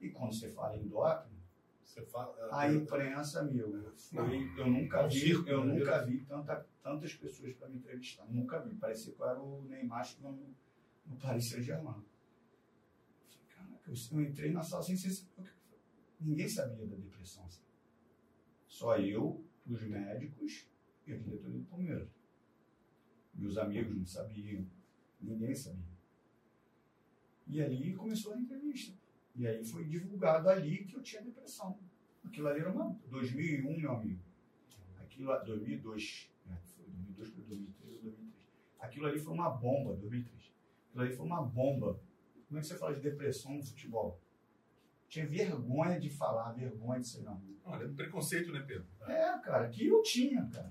E quando você fala em doping,
Você fala.
A imprensa, amigo, foi, eu nunca
É
vi, eu
né?
nunca vi tanta, tantas pessoas para me entrevistar. Nunca vi. Parecia que eu era o Neymar no, no Paris Saint-Germain. Caraca, eu, eu entrei na sala sem ser. Ninguém sabia da depressão. assim. Só eu, os médicos e a diretoria do Palmeiras. Meus amigos não sabiam. Ninguém sabia. E ali começou a entrevista. E aí foi divulgado ali que eu tinha depressão. Aquilo ali era uma. 2001, meu amigo. Aquilo lá, 2002. É, foi 2002 para 2003 ou 2003. Aquilo ali foi uma bomba, 2003. Aquilo ali foi uma bomba. Como é que você fala de depressão no futebol? Tinha vergonha de falar, vergonha de ser não.
Olha, preconceito, né, Pedro?
É, cara, que eu tinha, cara.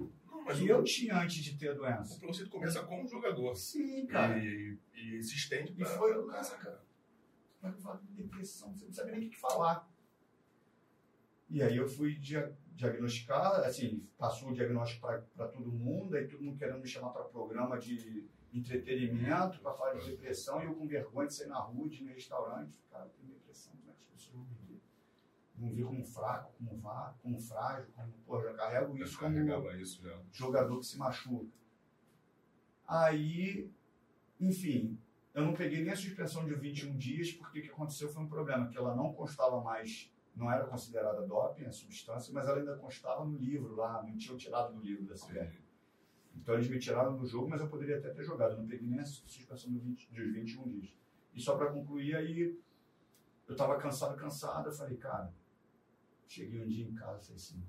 Mas
Que
o,
eu tinha antes de ter a
o
doença.
preconceito começa como jogador.
Sim, cara.
E, e se estende
E
pra
foi
pra
o cara.
cara.
Que eu falo de depressão? Você não sabe nem o que que falar. E aí eu fui dia- diagnosticar, assim, passou o diagnóstico para todo mundo, aí todo mundo querendo me chamar para programa de entretenimento, para falar de depressão, e eu com vergonha de sair na rua, de ir no restaurante. Cara, eu tenho depressão, como é que as pessoas vão me Vão ver como fraco, como vá, como frágil, como, pô, já carrego isso como
isso
jogador que se machuca. Aí, enfim, eu não peguei nem a suspensão de 21 dias, porque o que aconteceu foi um problema, que ela não constava mais, não era considerada doping, a substância, mas ela ainda constava no livro lá, não tinham tirado do livro da CBF. Então eles me tiraram do jogo, mas eu poderia até ter jogado, eu não peguei nem a suspensão do 20, dos 21 dias. E só para concluir, aí eu estava cansado, cansado, eu falei, cara, cheguei um dia em casa, falei assim,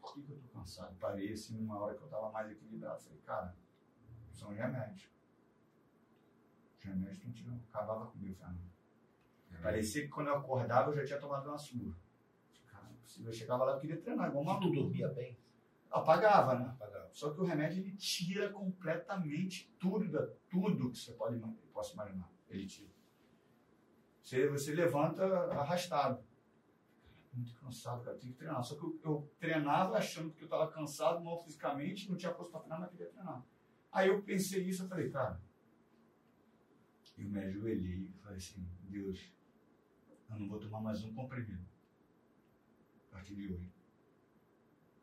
por que, que eu tô cansado? Parei assim, numa hora que eu tava mais equilibrado. Falei, cara, são remédios. Os remédios estão tirando. Acabava comigo, Fernando. Parecia que quando eu acordava eu já tinha tomado uma surra. Cara, não é possível. Eu chegava lá, eu queria treinar, igual
Tu
maluco.
dormia bem?
Apagava, né?
Apagava.
Só que o remédio ele tira completamente tudo, da, tudo que você pode possa imaginar. Ele tira. Você, você levanta arrastado. Muito cansado, cara. Tem que treinar. Só que eu, eu treinava achando que eu estava cansado, mal fisicamente, não tinha força para treinar, mas queria treinar. Aí eu pensei isso, eu falei, cara. Eu me ajoelhei e falei assim: Deus, eu não vou tomar mais um comprimido. A partir de hoje.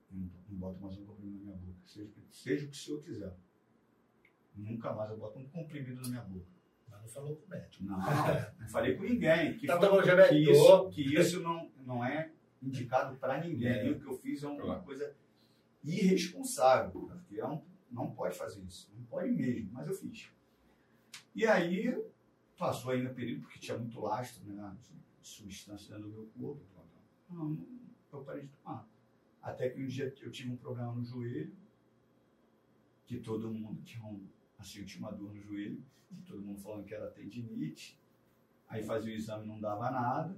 Eu não, não boto mais um comprimido na minha boca. Seja, seja o que o senhor quiser. Nunca mais eu boto um comprimido na minha boca.
Não falou com o médico.
Não, [laughs] não falei com ninguém. Que,
Tá
foi- que isso, que isso não, não é indicado para ninguém.
É.
E o que eu fiz é uma
Claro.
coisa irresponsável. Porque é um- não pode fazer isso. Não pode mesmo, mas eu fiz. E aí, passou ainda período, porque tinha muito lastro, né? Substância dentro do meu corpo. Não, não, eu parei de tomar. Até que um dia eu tive um problema no joelho, que todo mundo tinha um, assim, eu tinha uma dor no joelho, todo mundo falando que era tendinite. Aí fazia o exame não dava nada,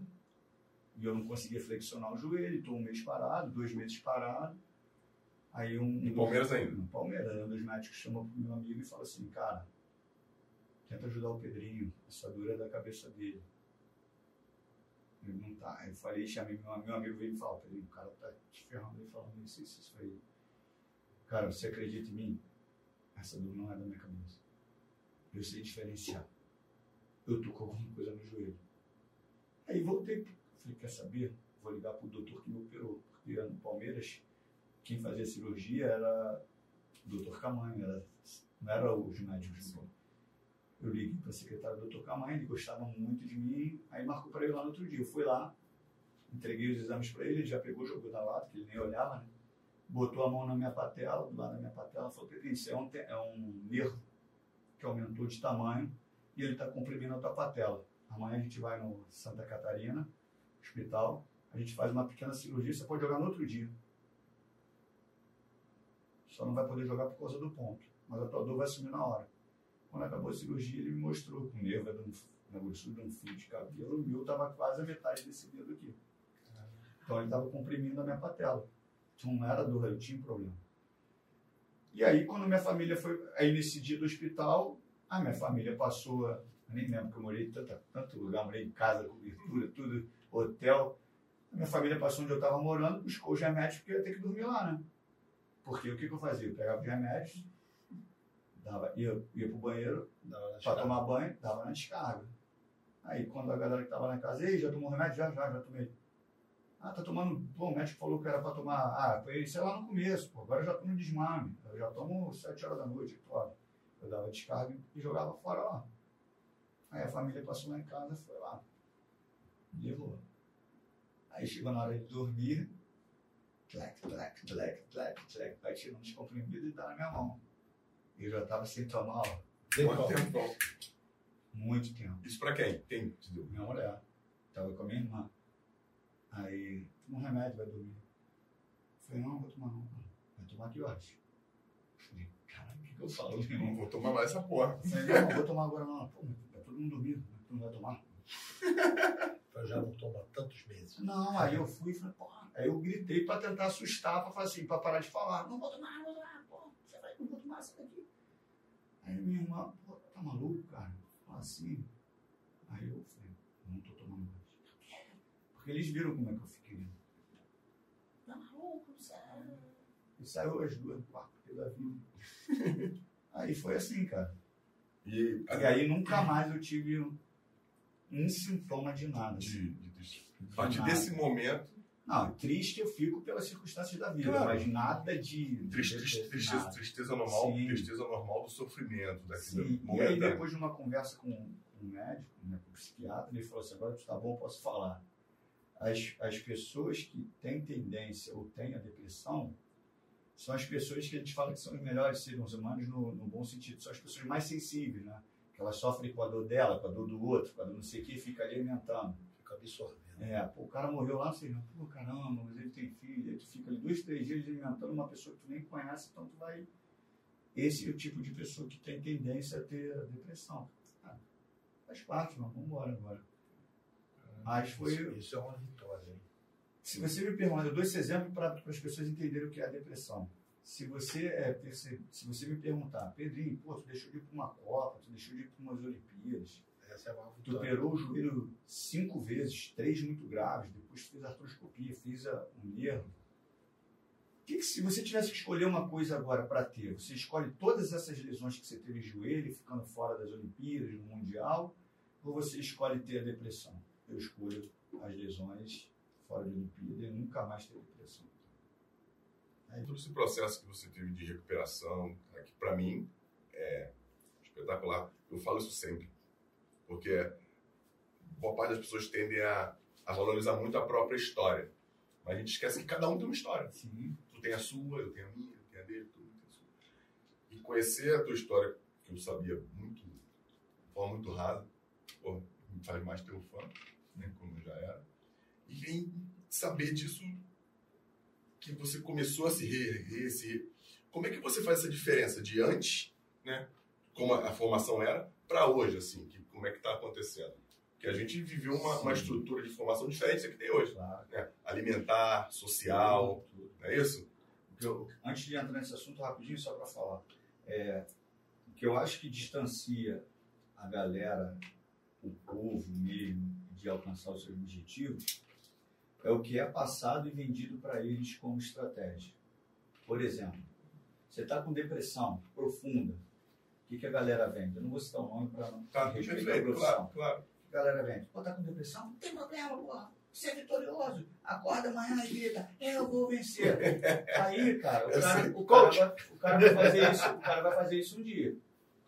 e eu não conseguia flexionar o joelho, estou um mês parado, dois meses parado. Aí um.
No Palmeiras ainda?
No Palmeiras, aí um dos médicos chamou pro meu amigo e falou assim, cara, tenta ajudar o Pedrinho, essa dor é da cabeça dele. Ele não tá. Eu falei, chamei meu, meu amigo veio e falou, Pedrinho, o cara tá te ferrando aí falando isso, isso, isso aí. Cara, você acredita em mim? Essa dor não é da minha cabeça. Eu sei diferenciar. Eu tô com alguma coisa no joelho. Aí voltei. Falei, quer saber? Vou ligar pro doutor que me operou. Porque no Palmeiras, quem fazia cirurgia era o doutor Camanho, era, não era os médicos. Eu liguei para a secretária do doutor Camanho, ele gostava muito de mim, aí marcou para ele lá no outro dia. Eu fui lá, entreguei os exames para ele, ele já pegou, jogou da lata, que ele nem olhava, né? Botou a mão na minha patela, do lado da minha patela, falou, Pedrinho, é um, é um nervo que aumentou de tamanho e ele está comprimindo a tua patela. Amanhã a gente vai no Santa Catarina, hospital, a gente faz uma pequena cirurgia, você pode jogar no outro dia. Só não vai poder jogar por causa do ponto, mas a tua dor vai sumir na hora. Quando acabou a cirurgia, ele me mostrou que o nervo é de um, na grossura de um fio de cabelo, o meu estava quase a metade desse dedo aqui. Então ele estava comprimindo a minha patela. Então não era dor, eu tinha um problema. E aí, quando minha família foi. Aí nesse dia do hospital, a minha família passou. Eu nem lembro que eu morei em tanta, tanto lugar, morei em casa, cobertura, tudo, hotel. A minha família passou onde eu estava morando, buscou os remédios, porque eu ia ter que dormir lá, né? Porque o que, que eu fazia? Eu pegava os remédios, dava, ia, ia pro banheiro, para tomar banho, dava na descarga. Aí quando a galera que estava na casa, ei, já tomou remédio? Já, já, já tomei. Ah, tá tomando. Pô, o médico falou que era pra tomar. Ah, foi, sei lá, no começo, pô. Agora eu já tô no desmame. Eu já tomo 7 horas da noite, 8 horas. Eu dava descarga e jogava fora lá. Aí a família passou lá em casa, foi lá. Levou. Aí chegou na hora de dormir. Tlec, tlec, tlec, tlec, tlec. Vai tirando os comprimidos e dá na minha mão. E eu já tava sem tomar, ó,
Quanto tempo?
muito tempo.
Isso pra quem? Quem te deu?
Minha mulher. Tava com a minha irmã. Aí, toma um remédio, vai dormir. Eu falei, não, vou tomar não. Vai tomar que horas? Eu Falei, caralho, o que, que eu falo, meu
Não vou tomar mais essa porra.
Eu falei, não, não vou tomar agora não. Pô, mas tá todo mundo dormindo, mas tu não vai tomar? [laughs]
Eu já não tomo há tantos meses.
Não, aí eu fui e falei, porra. Aí eu gritei pra tentar assustar, pra, falar assim, pra parar de falar. Não vou tomar, não vou tomar, pô, você vai, não vou tomar isso daqui. Aí minha irmã, pô, tá maluco, cara? Fala assim. Aí eu falei, não tô tomando mais. Porque eles viram como é que eu fiquei. Tá maluco, sério? E saiu as duas do quarto da vida. aí foi assim, cara.
E,
E aí nunca mais eu tive um, um sintoma de nada. assim.
de, de, de- a partir
nada.
desse momento,
Não, triste eu fico pelas circunstâncias da vida,
Claro.
mas nada de.
triste-
de-
triste-
de-
tristeza,
nada.
tristeza normal,
Sim.
tristeza normal do sofrimento, daquele
Sim. E
momento.
aí, depois de uma conversa com, com um médico, né, com um psiquiatra, ele falou assim: agora tu tá bom, posso falar. As, as pessoas que têm tendência ou têm a depressão são as pessoas que a gente fala que são os melhores seres humanos no, no bom sentido, são as pessoas mais sensíveis, né? Que elas sofrem com a dor dela, com a dor do outro, com a dor não sei o que, e fica ali alimentando.
Fico absorvendo.
É, pô, o cara morreu lá, você não, pô, caramba, mas ele tem filho, aí tu fica ali dois, três dias alimentando uma pessoa que tu nem conhece, então tu vai. Esse é o tipo de pessoa que tem tendência a ter depressão. Ah, faz parte, mano, vamos embora agora. Mas foi.
Isso, isso é uma vitória, hein?
Se você me pergunta, eu dou esse exemplo para as pessoas entenderem o que é a depressão. Se você, é, perce- se você me perguntar, Pedrinho, pô, tu deixou de ir para uma Copa, tu deixou de ir para umas Olimpíadas,
Essa é uma
Tu operou o joelho cinco vezes, três muito graves, depois fez artroscopia, fez a- um nervo. Que que se você tivesse que escolher uma coisa agora para ter, você escolhe todas essas lesões que você teve de joelho, ficando fora das Olimpíadas, no Mundial, ou você escolhe ter a depressão? Eu escolho as lesões fora da Olimpíada e nunca mais ter depressão.
Todo esse processo que você teve de recuperação, né, que para mim é espetacular. Eu falo isso sempre, porque boa parte das pessoas tendem a, a valorizar muito a própria história. Mas a gente esquece que cada um tem uma história.
Sim.
Tu tem a sua, eu tenho a minha, eu tenho a dele, todo mundo tem a sua. E conhecer a tua história, que eu sabia muito, de forma muito rasa, pô, me faz mais teu fã, né, como já era. E vem saber disso que você começou a se reerguer, se Como é que você faz essa diferença de antes, né, como a, a formação era, para hoje, assim, que, como é que está acontecendo? Porque a gente viveu uma, uma estrutura de formação diferente da que tem hoje.
Claro.
Né? Alimentar, social,
Tudo.
não é isso?
Que eu- antes de entrar nesse assunto, rapidinho, só para falar. É, o que eu acho que distancia a galera, o povo mesmo, de alcançar os seus objetivos, é o que é passado e vendido para eles como estratégia. Por exemplo, você está com depressão profunda. O que, que a galera vende? Eu não vou citar o nome para não
Tá,
respeitar a profissão.
claro, claro.
A galera vende. Pô, tá com depressão? Não tem problema, porra. Você é vitorioso. Acorda amanhã e grita, eu vou vencer. [laughs] Aí, cara, o cara, o cara, vai, o cara vai fazer isso, o cara vai fazer isso um dia.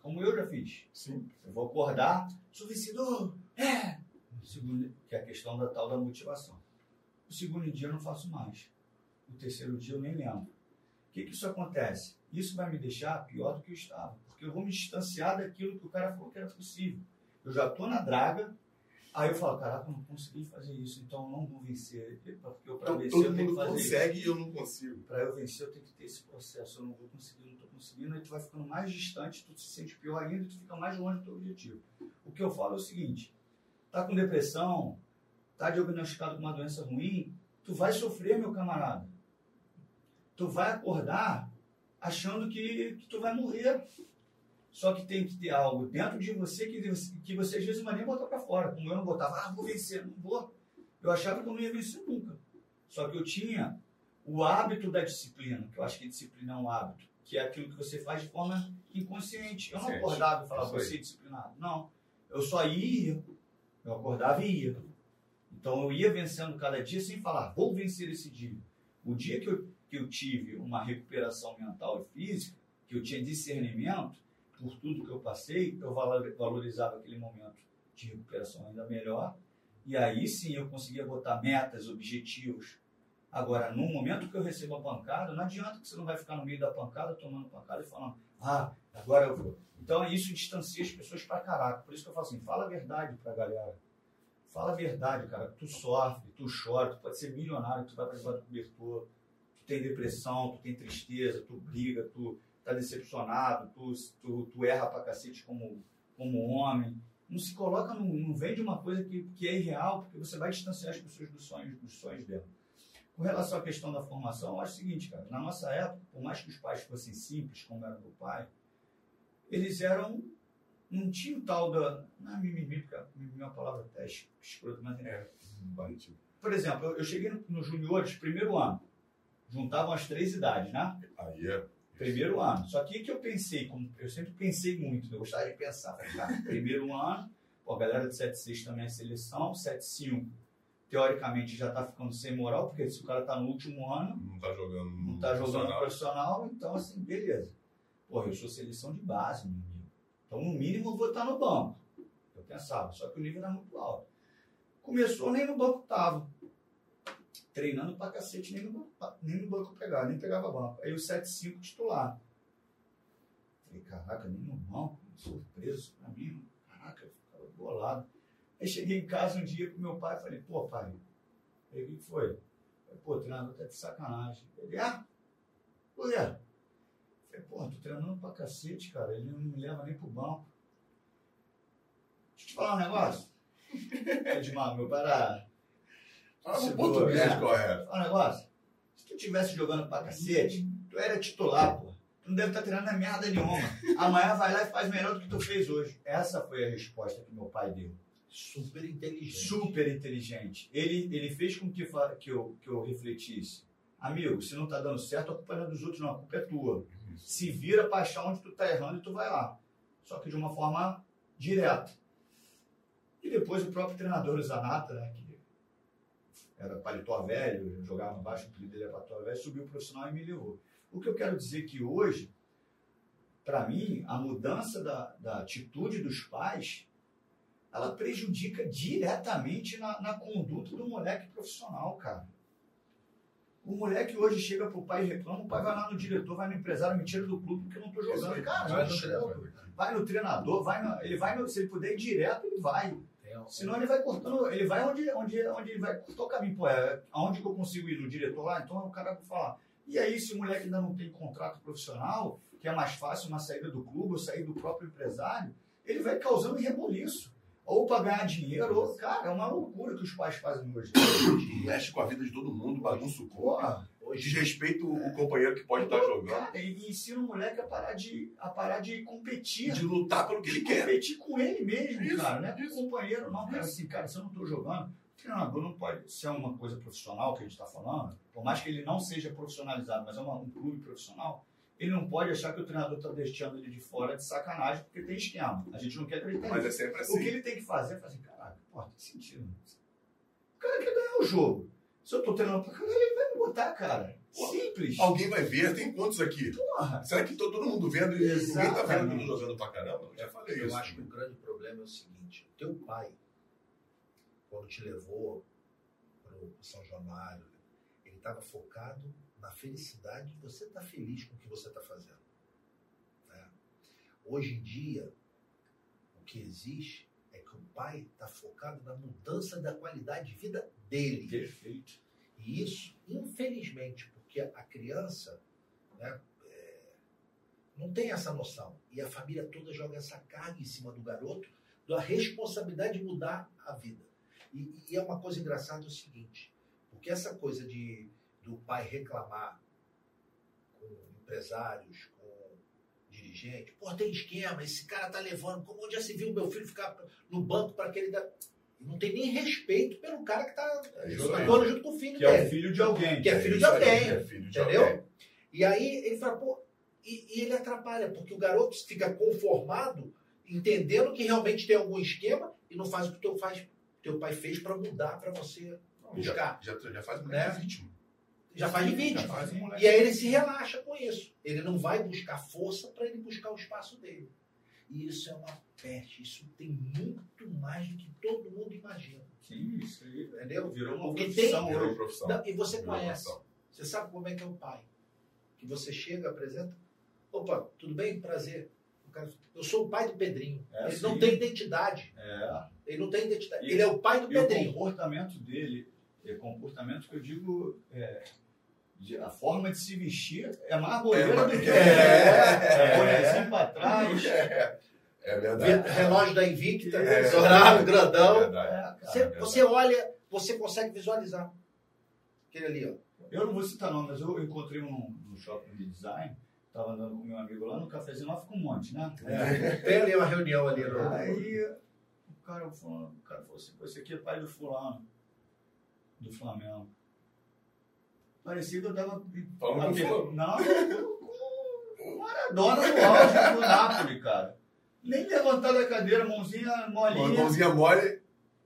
Como eu já fiz.
Sim.
Eu vou acordar, sou vencedor. É. O segundo, que é a questão da tal da motivação. O segundo dia eu não faço mais. O terceiro dia eu nem lembro. O que, que isso acontece? Isso vai me deixar pior do que eu estava. Porque eu vou me distanciar daquilo que o cara falou que era possível. Eu já estou na draga, aí eu falo, caraca, eu não consegui fazer isso, então eu não vou vencer. Porque para
Todo,
vencer eu tenho que fazer isso
consegue e eu não consigo.
para eu vencer, eu tenho que ter esse processo. Eu não vou conseguir, não estou conseguindo. Aí tu vai ficando mais distante, tu se sente pior ainda, tu fica mais longe do teu objetivo. O que eu falo é o seguinte: tá com depressão, tá diagnosticado com uma doença ruim, tu vai sofrer, meu camarada. Tu vai acordar achando que, que tu vai morrer. Só que tem que ter algo dentro de você que, você- que você às vezes não vai nem botar para fora. Como eu não botava, ah, vou vencer, não vou. Eu achava que eu não ia vencer nunca. Só que eu tinha o hábito da disciplina, que eu acho que disciplina é um hábito, que é aquilo que você faz de forma inconsciente. Eu não acordava e falava, você é disciplinado. Não. Eu só ia, eu acordava e ia. Então eu ia vencendo cada dia sem falar, vou vencer esse dia. O dia que eu, que eu tive uma recuperação mental e física, que eu tinha discernimento por tudo que eu passei, eu valor- valorizava aquele momento de recuperação ainda melhor. E aí sim eu conseguia botar metas, objetivos. Agora, no momento que eu recebo a pancada, não adianta que você não vai ficar no meio da pancada, tomando pancada e falando, ah, agora eu vou. Então isso distancia as pessoas pra caraca. Por isso que eu falo assim, fala a verdade pra galera. Fala a verdade, cara. Tu sofre, tu chora, tu pode ser milionário, tu vai debaixo do cobertor, tu tem depressão, tu tem tristeza, tu briga, tu tá decepcionado, tu, tu, tu erra pra cacete como, como homem. Não se coloca, não, não vende uma coisa que, que é irreal, porque você vai distanciar as pessoas dos sonhos, dos sonhos dela. Com relação à questão da formação, eu acho o seguinte, cara, na nossa época, por mais que os pais fossem simples, como era meu pai, eles eram. Não tinha o tal da. Não é mimimi, porque a mimimi é uma palavra até es- escrota, mas é.
Bate.
Por exemplo, eu, eu cheguei no, nos juniores, primeiro ano. Juntavam as três idades, né?
Aí é.
Primeiro ano. Só que o que eu pensei, como eu sempre pensei muito, eu gostava de pensar. Cara, [laughs] primeiro ano, pô, a galera de 7.6 também é seleção, 7.5 teoricamente já tá ficando sem moral, porque se o cara tá no último ano,
Não tá jogando.
não tá jogando
profissional.
profissional, então assim, beleza. Porra, eu sou seleção de base, meu amigo. Então, no mínimo, eu vou estar no banco. Eu pensava, só que o nível era muito alto. Começou, nem no banco tava. Treinando pra cacete, nem no banco, nem no banco pegava, nem pegava banco. Aí o 7-5 titular. Falei, caraca, nem no banco, surpreso pra mim. Caraca, eu ficava bolado. Aí cheguei em casa um dia com meu pai falei, pô, pai, aí o que foi? Falei, pô, treinador tá de sacanagem. Ele, ah, quê? Falei, pô, tô treinando pra cacete, cara. Ele não me leva nem pro banco. Deixa eu te falar um negócio. [laughs] Edmar, meu pai era.
Fala
Segura,
português
é.
correto.
Fala um negócio. Se tu tivesse jogando pra cacete, tu era titular, pô. Tu não deve estar treinando a merda nenhuma. Amanhã vai lá e faz melhor do que tu fez hoje. Essa foi a resposta que meu pai deu.
Super inteligente.
Super inteligente. Ele, ele fez com que, que, eu, que eu refletisse. Amigo, se não tá dando certo, a culpa não é dos outros, não. A culpa é tua. Se vira pra achar onde tu tá errando e tu vai lá. Só que de uma forma direta. E depois o próprio treinador, Zanata, né, que era paletó velho, jogava no baixo, o apelido dele era paletó velho, subiu o profissional e me levou. O que eu quero dizer que hoje, para mim, a mudança da, da atitude dos pais, ela prejudica diretamente na, na conduta do moleque profissional, cara. O moleque hoje chega pro pai e reclama, o pai vai lá no diretor, vai no empresário, me tira do clube porque eu não tô jogando. Cara,
Vai no treinador.
vai no treinador, vai no, ele vai no, se ele puder ir direto, ele vai. Senão ele vai cortando, ele vai onde, onde, onde ele vai cortar o caminho. Pô, é, aonde que eu consigo ir? No diretor lá? Então o cara vai falar. E aí, se o moleque ainda não tem contrato profissional, que é mais fácil uma saída do clube ou sair do próprio empresário, ele vai causando reboliço. Ou para ganhar dinheiro, ou, cara, é uma loucura que os pais fazem hoje.
Mexe com a vida de todo mundo, bagunça o corpo. Desrespeita o companheiro que pode estar jogando.
Cara, e ensina o moleque a parar de, a parar de competir.
De lutar pelo que ele
de
quer.
competir com ele mesmo,
Isso,
cara, né? Com o companheiro, não, cara, assim, cara, se eu não tô jogando, o treinador não pode ser uma coisa profissional que a gente tá falando, por mais que ele não seja profissionalizado, mas é uma- um clube profissional, ele não pode achar que o treinador tá deixando ele de fora de sacanagem, porque tem esquema. A gente não quer acreditar
Mas
nisso.
é sempre
O que
assim.
ele tem que fazer é fazer, caraca, pô, tem sentido. O cara quer ganhar o jogo. Se eu tô treinando pra caralho, ele vai me botar, cara. Simples.
Alguém vai ver, tem quantos aqui?
Porra.
Será que todo, todo mundo vendo e ninguém tá vendo eu jogando pra caramba? Eu já falei
Eu
isso.
acho que o grande problema é o seguinte: o teu pai, quando te levou para o São Januário, ele estava focado na felicidade de você estar feliz com o que você está fazendo. né? Hoje em dia, o que existe é que o pai está focado na mudança da qualidade de vida dele.
Perfeito.
E isso, infelizmente, porque a criança né, é, não tem essa noção. E a família toda joga essa carga em cima do garoto, da responsabilidade de mudar a vida. E, e é uma coisa engraçada o seguinte, porque essa coisa de do pai reclamar com empresários, com dirigentes, pô, tem esquema, esse cara tá levando, como onde já se viu meu filho ficar no banco para aquele da... Não tem nem respeito pelo cara que tá
É isso aí.
jogando junto com o filho
Que é
dele.
o filho de alguém.
Que é filho de alguém,
É filho de
entendeu?
alguém.
E aí ele fala, pô, e, e ele atrapalha, porque o garoto fica conformado, entendendo que realmente tem algum esquema e não faz o que o teu faz, teu pai fez para mudar, para você buscar.
Já, já, já faz o
Né?
vítima.
Já faz de.
Já faz.
E aí ele se relaxa com isso. Ele não vai buscar força para ele buscar o espaço dele. E isso é uma peste. Isso tem muito mais do que todo mundo imagina.
Sim, isso aí.
Entendeu?
Virou uma
Porque
profissão
Virou
hoje.
profissão.
Não, e você
Virou
conhece.
profissão.
Você sabe como é que é o pai. Que você chega, apresenta. Opa, tudo bem? Prazer. Eu sou o pai do Pedrinho.
É,
ele
sim.
não tem identidade.
É.
Ele não tem identidade.
E-
ele é o pai do
E o
Pedrinho.
comportamento dele, é comportamento que eu digo, é, a forma de se vestir é mais boleira
É,
do que [laughs]
é,
é, bonezinho pra trás.
É, é verdade.
Relógio da Invicta,
É.
dourado,
É
grandão.
verdade.
É, cara.
Você, você olha, você consegue visualizar. Aquele ali, ó.
Eu não vou citar nome, mas eu encontrei um no shopping de design, estava andando com meu amigo lá no cafezinho, lá fica um monte, né?
Tem ali uma reunião ali. No...
Aí o cara, falou, o cara falou assim, esse aqui é pai do fulano, do Flamengo. Parecia que eu tava...
Falando com.
Não, o Maradona no auge do Napoli, cara. Nem levantar da cadeira, mãozinha molinha.
Mãozinha mole.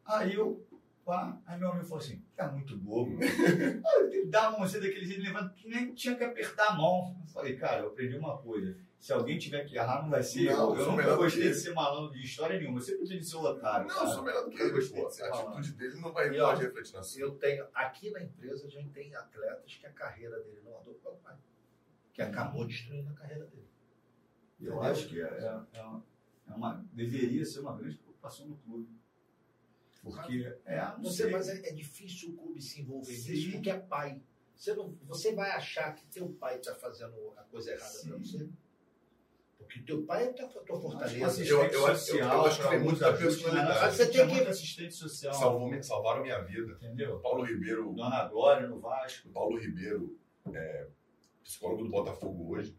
Aí eu, pá, aí meu amigo falou assim, tá muito bobo. [laughs] Aí eu Dá a mãozinha daquele jeito, levanta, que nem tinha que apertar a mão. Eu falei, cara, eu aprendi uma coisa. Se alguém tiver que errar, não vai ser
Não,
eu.
sou
Eu nunca gostei
que
de ser malandro de história nenhuma. Eu sempre gostei de ser o otário.
Não,
cara.
eu sou melhor do que ele. pô. A atitude dele não vai pode refletir na sua.
Eu tenho, aqui na empresa, a gente tem atletas que a carreira dele não andou pelo pai. Que acabou destruindo a carreira dele.
Eu
Entendeu?
acho que é, é- é uma, é uma- deveria ser uma grande preocupação no clube. Porque, é, não
Você,
sei.
mas é, é difícil o clube se envolver
Sim.
nisso porque é pai. Você, não, você vai achar que teu pai está fazendo a coisa errada para você. Porque teu pai é a tua, fortaleza.
Eu- eu- eu-
social,
eu acho que tem muito da personalidade.
né?
Você tem que-
assistente social.
Salvou, salvaram minha vida.
Entendeu?
Paulo Ribeiro,
Dona Glória no Vasco.
Paulo Ribeiro, é, psicólogo do Botafogo hoje,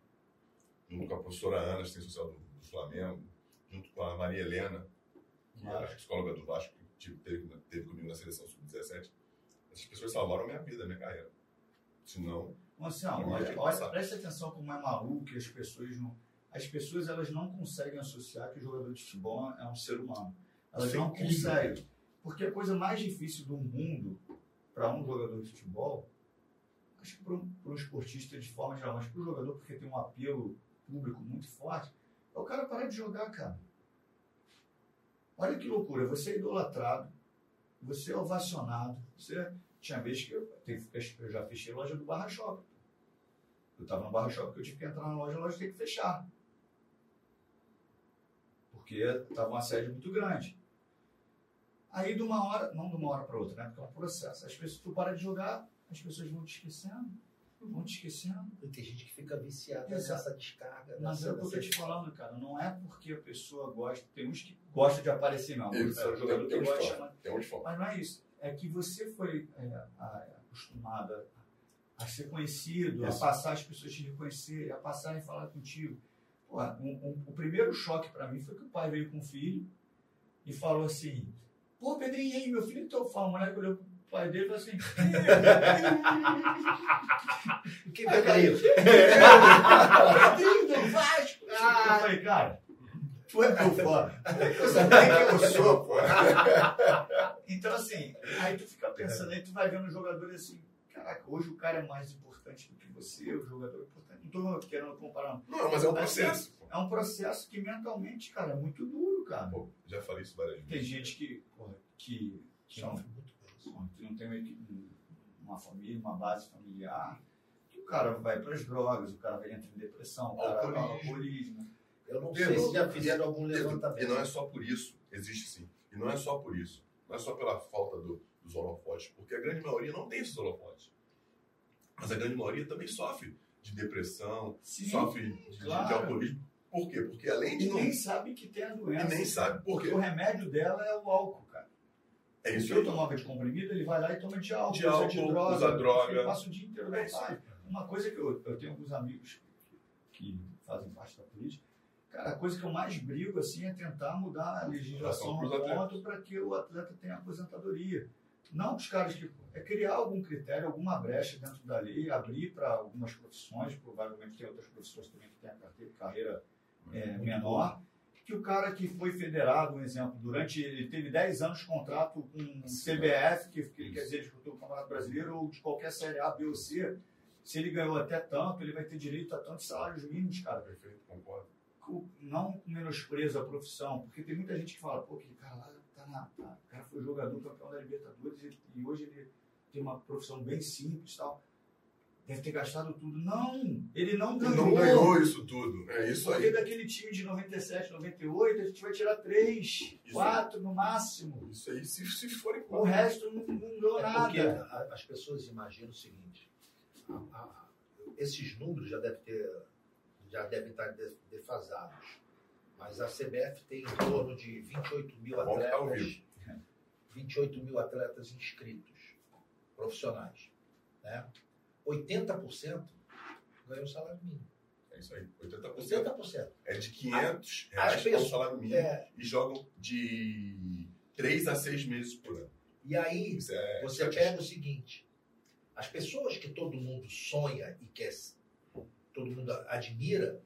junto com a professora Ana, assistente social do, do Flamengo, junto com a Maria Helena, que era a psicóloga do Vasco, que teve, teve comigo na seleção sub-17. Essas pessoas salvaram minha vida, minha carreira. Senão, Não
olha, olha, preste atenção como é maluco que as pessoas não. As pessoas elas não conseguem associar que o jogador de futebol é um ser humano. Elas
Isso é
não conseguem. Porque a coisa mais difícil do mundo para um jogador de futebol, acho que para um, para um esportista de forma geral, mas para o jogador, porque tem um apelo público muito forte, é o cara parar de jogar, cara. Olha que loucura, você é idolatrado, você é ovacionado, você tinha vez que eu, eu já fechei loja do Barra Shopping. Eu estava no Barra Shopping eu tive que entrar na loja, a loja tem que fechar. Porque estava uma sede muito grande. Aí de uma hora, não de uma hora para outra, né? Porque é um processo. As pessoas, tu para de jogar, as pessoas vão te esquecendo, vão te esquecendo.
E Tem gente que fica viciada
Exato.
nessa descarga.
Mas
nessa,
é o que eu tô te falando, cara. Não é porque a pessoa gosta. Tem uns que gostam de aparecer, não.
Isso,
é o jogador que
tem uns
gosta
fora. foco.
Mas não é isso. É que você foi é, a- acostumado a, a ser conhecido,
Isso.
a passar as pessoas te reconhecer, a passar e falar contigo. Pô, um- um- o primeiro choque para mim foi que o pai veio com o filho e falou assim: Pô, Pedrinho, e aí, meu filho, então fala. O moleque olhou pro pai dele e falou assim:
Quem vai cair?
Pedrinho do Vasco! Eu falei, cara, tu é meu fã. Eu sabia quem eu sou, pô. [laughs] Então, assim, aí tu fica pensando, aí tu vai vendo o jogador assim, caraca, hoje o cara é mais importante do que você, o jogador é importante. Não tô querendo comparar, não.
Mas é um processo. pô.
É um processo que mentalmente, cara, é muito duro, cara.
Pô, já falei isso várias vezes.
Tem gente que, porra, que, que não,
Sofre muito com isso.
Bom, tu não tem uma uma família, uma base familiar, que o cara vai para as drogas, o cara vai entrar em depressão, o cara vai
Alcoolismo.
alcoolismo.
Eu não sei se já fizeram algum levantamento.
E não é só por isso, existe sim. E não é só por isso. Não é só pela falta do- dos holofotes, porque a grande maioria não tem esses holofotes. Mas a grande maioria também sofre de depressão,
Sim,
sofre de, de-
claro.
de alcoolismo. Por quê? Porque além de
E
não.
nem sabe que tem a
E
doença.
nem sabe por
Porque
quê.
o remédio dela é o álcool, cara.
É
Se
isso
eu
aí.
tomava de comprimido, ele vai lá e toma de álcool,
De
usa
álcool, usa droga.
Ele passa o dia inteiro
É
paz. Uma coisa que eu, eu tenho alguns amigos que fazem parte da política, cara, a coisa que eu mais brigo assim é tentar mudar a legislação
atletas.
ponto para que o atleta tenha aposentadoria. Não os caras que. É criar algum critério, alguma brecha dentro da lei, abrir para algumas profissões, provavelmente tem outras profissões também que têm a carreira é, menor, que o cara que foi federado, um exemplo, durante. Ele teve 10 anos de contrato com o CBF, que, que quer dizer, disputou o Campeonato Brasileiro, ou de qualquer série A, B ou C. Se ele ganhou até tanto, ele vai ter direito a tantos salários mínimos, cara.
Perfeito, concordo.
Não com menosprezo a profissão, porque tem muita gente que fala, pô, aquele cara lá tá na. tá- o cara foi jogador campeão da Libertadores e, e hoje ele tem uma profissão bem simples e tal. Deve ter gastado tudo. Não! Ele não
Ele
ganhou.
não ganhou isso tudo. É isso
Porque
aí.
daquele time de 97, 98, a gente vai tirar três, quatro no máximo.
Isso aí, se, se forem
O resto não, não ganhou
É porque
nada.
a- as pessoas imaginam o seguinte: a- a- esses números já devem ter, já devem estar de- defasados. Mas a CBF tem em torno de 28 mil
tá ao
atletas, 28 mil atletas inscritos, profissionais. Né? 80% ganham salário mínimo.
É isso aí. 80%
80%.
é de 500
As
reais o
pessoas-
salário mínimo
É,
e jogam de 3 a 6 meses por ano.
e aí,
é
Você pega o seguinte: as pessoas que todo mundo sonha e quer, todo mundo admira,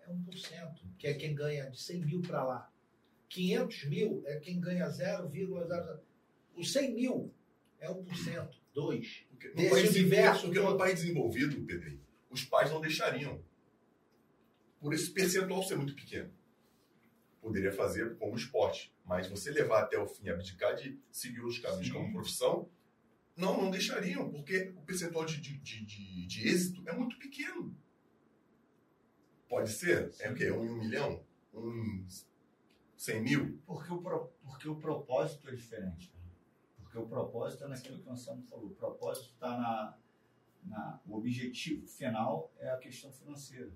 é 1%, que é quem ganha de 100 mil para lá. 500 mil é quem ganha 0,0. Os 100 mil é 1%, 2%.
Porque
Desse
país,
universo
porque
todo.
no país desenvolvido, Pedrinho, os pais não deixariam. Por esse percentual ser muito pequeno. Poderia fazer como esporte. Mas você levar até o fim, abdicar de seguir os caminhos
Sim.
como profissão, não, não deixariam, porque o percentual de, de, de- de êxito é muito pequeno. Pode ser? É o quê? Um em um milhão? Um em cem mil?
Porque o, pro- porque o propósito é diferente. né? Porque o propósito é naquilo que o Anselmo falou. O propósito está na, na. O objetivo final é a questão financeira.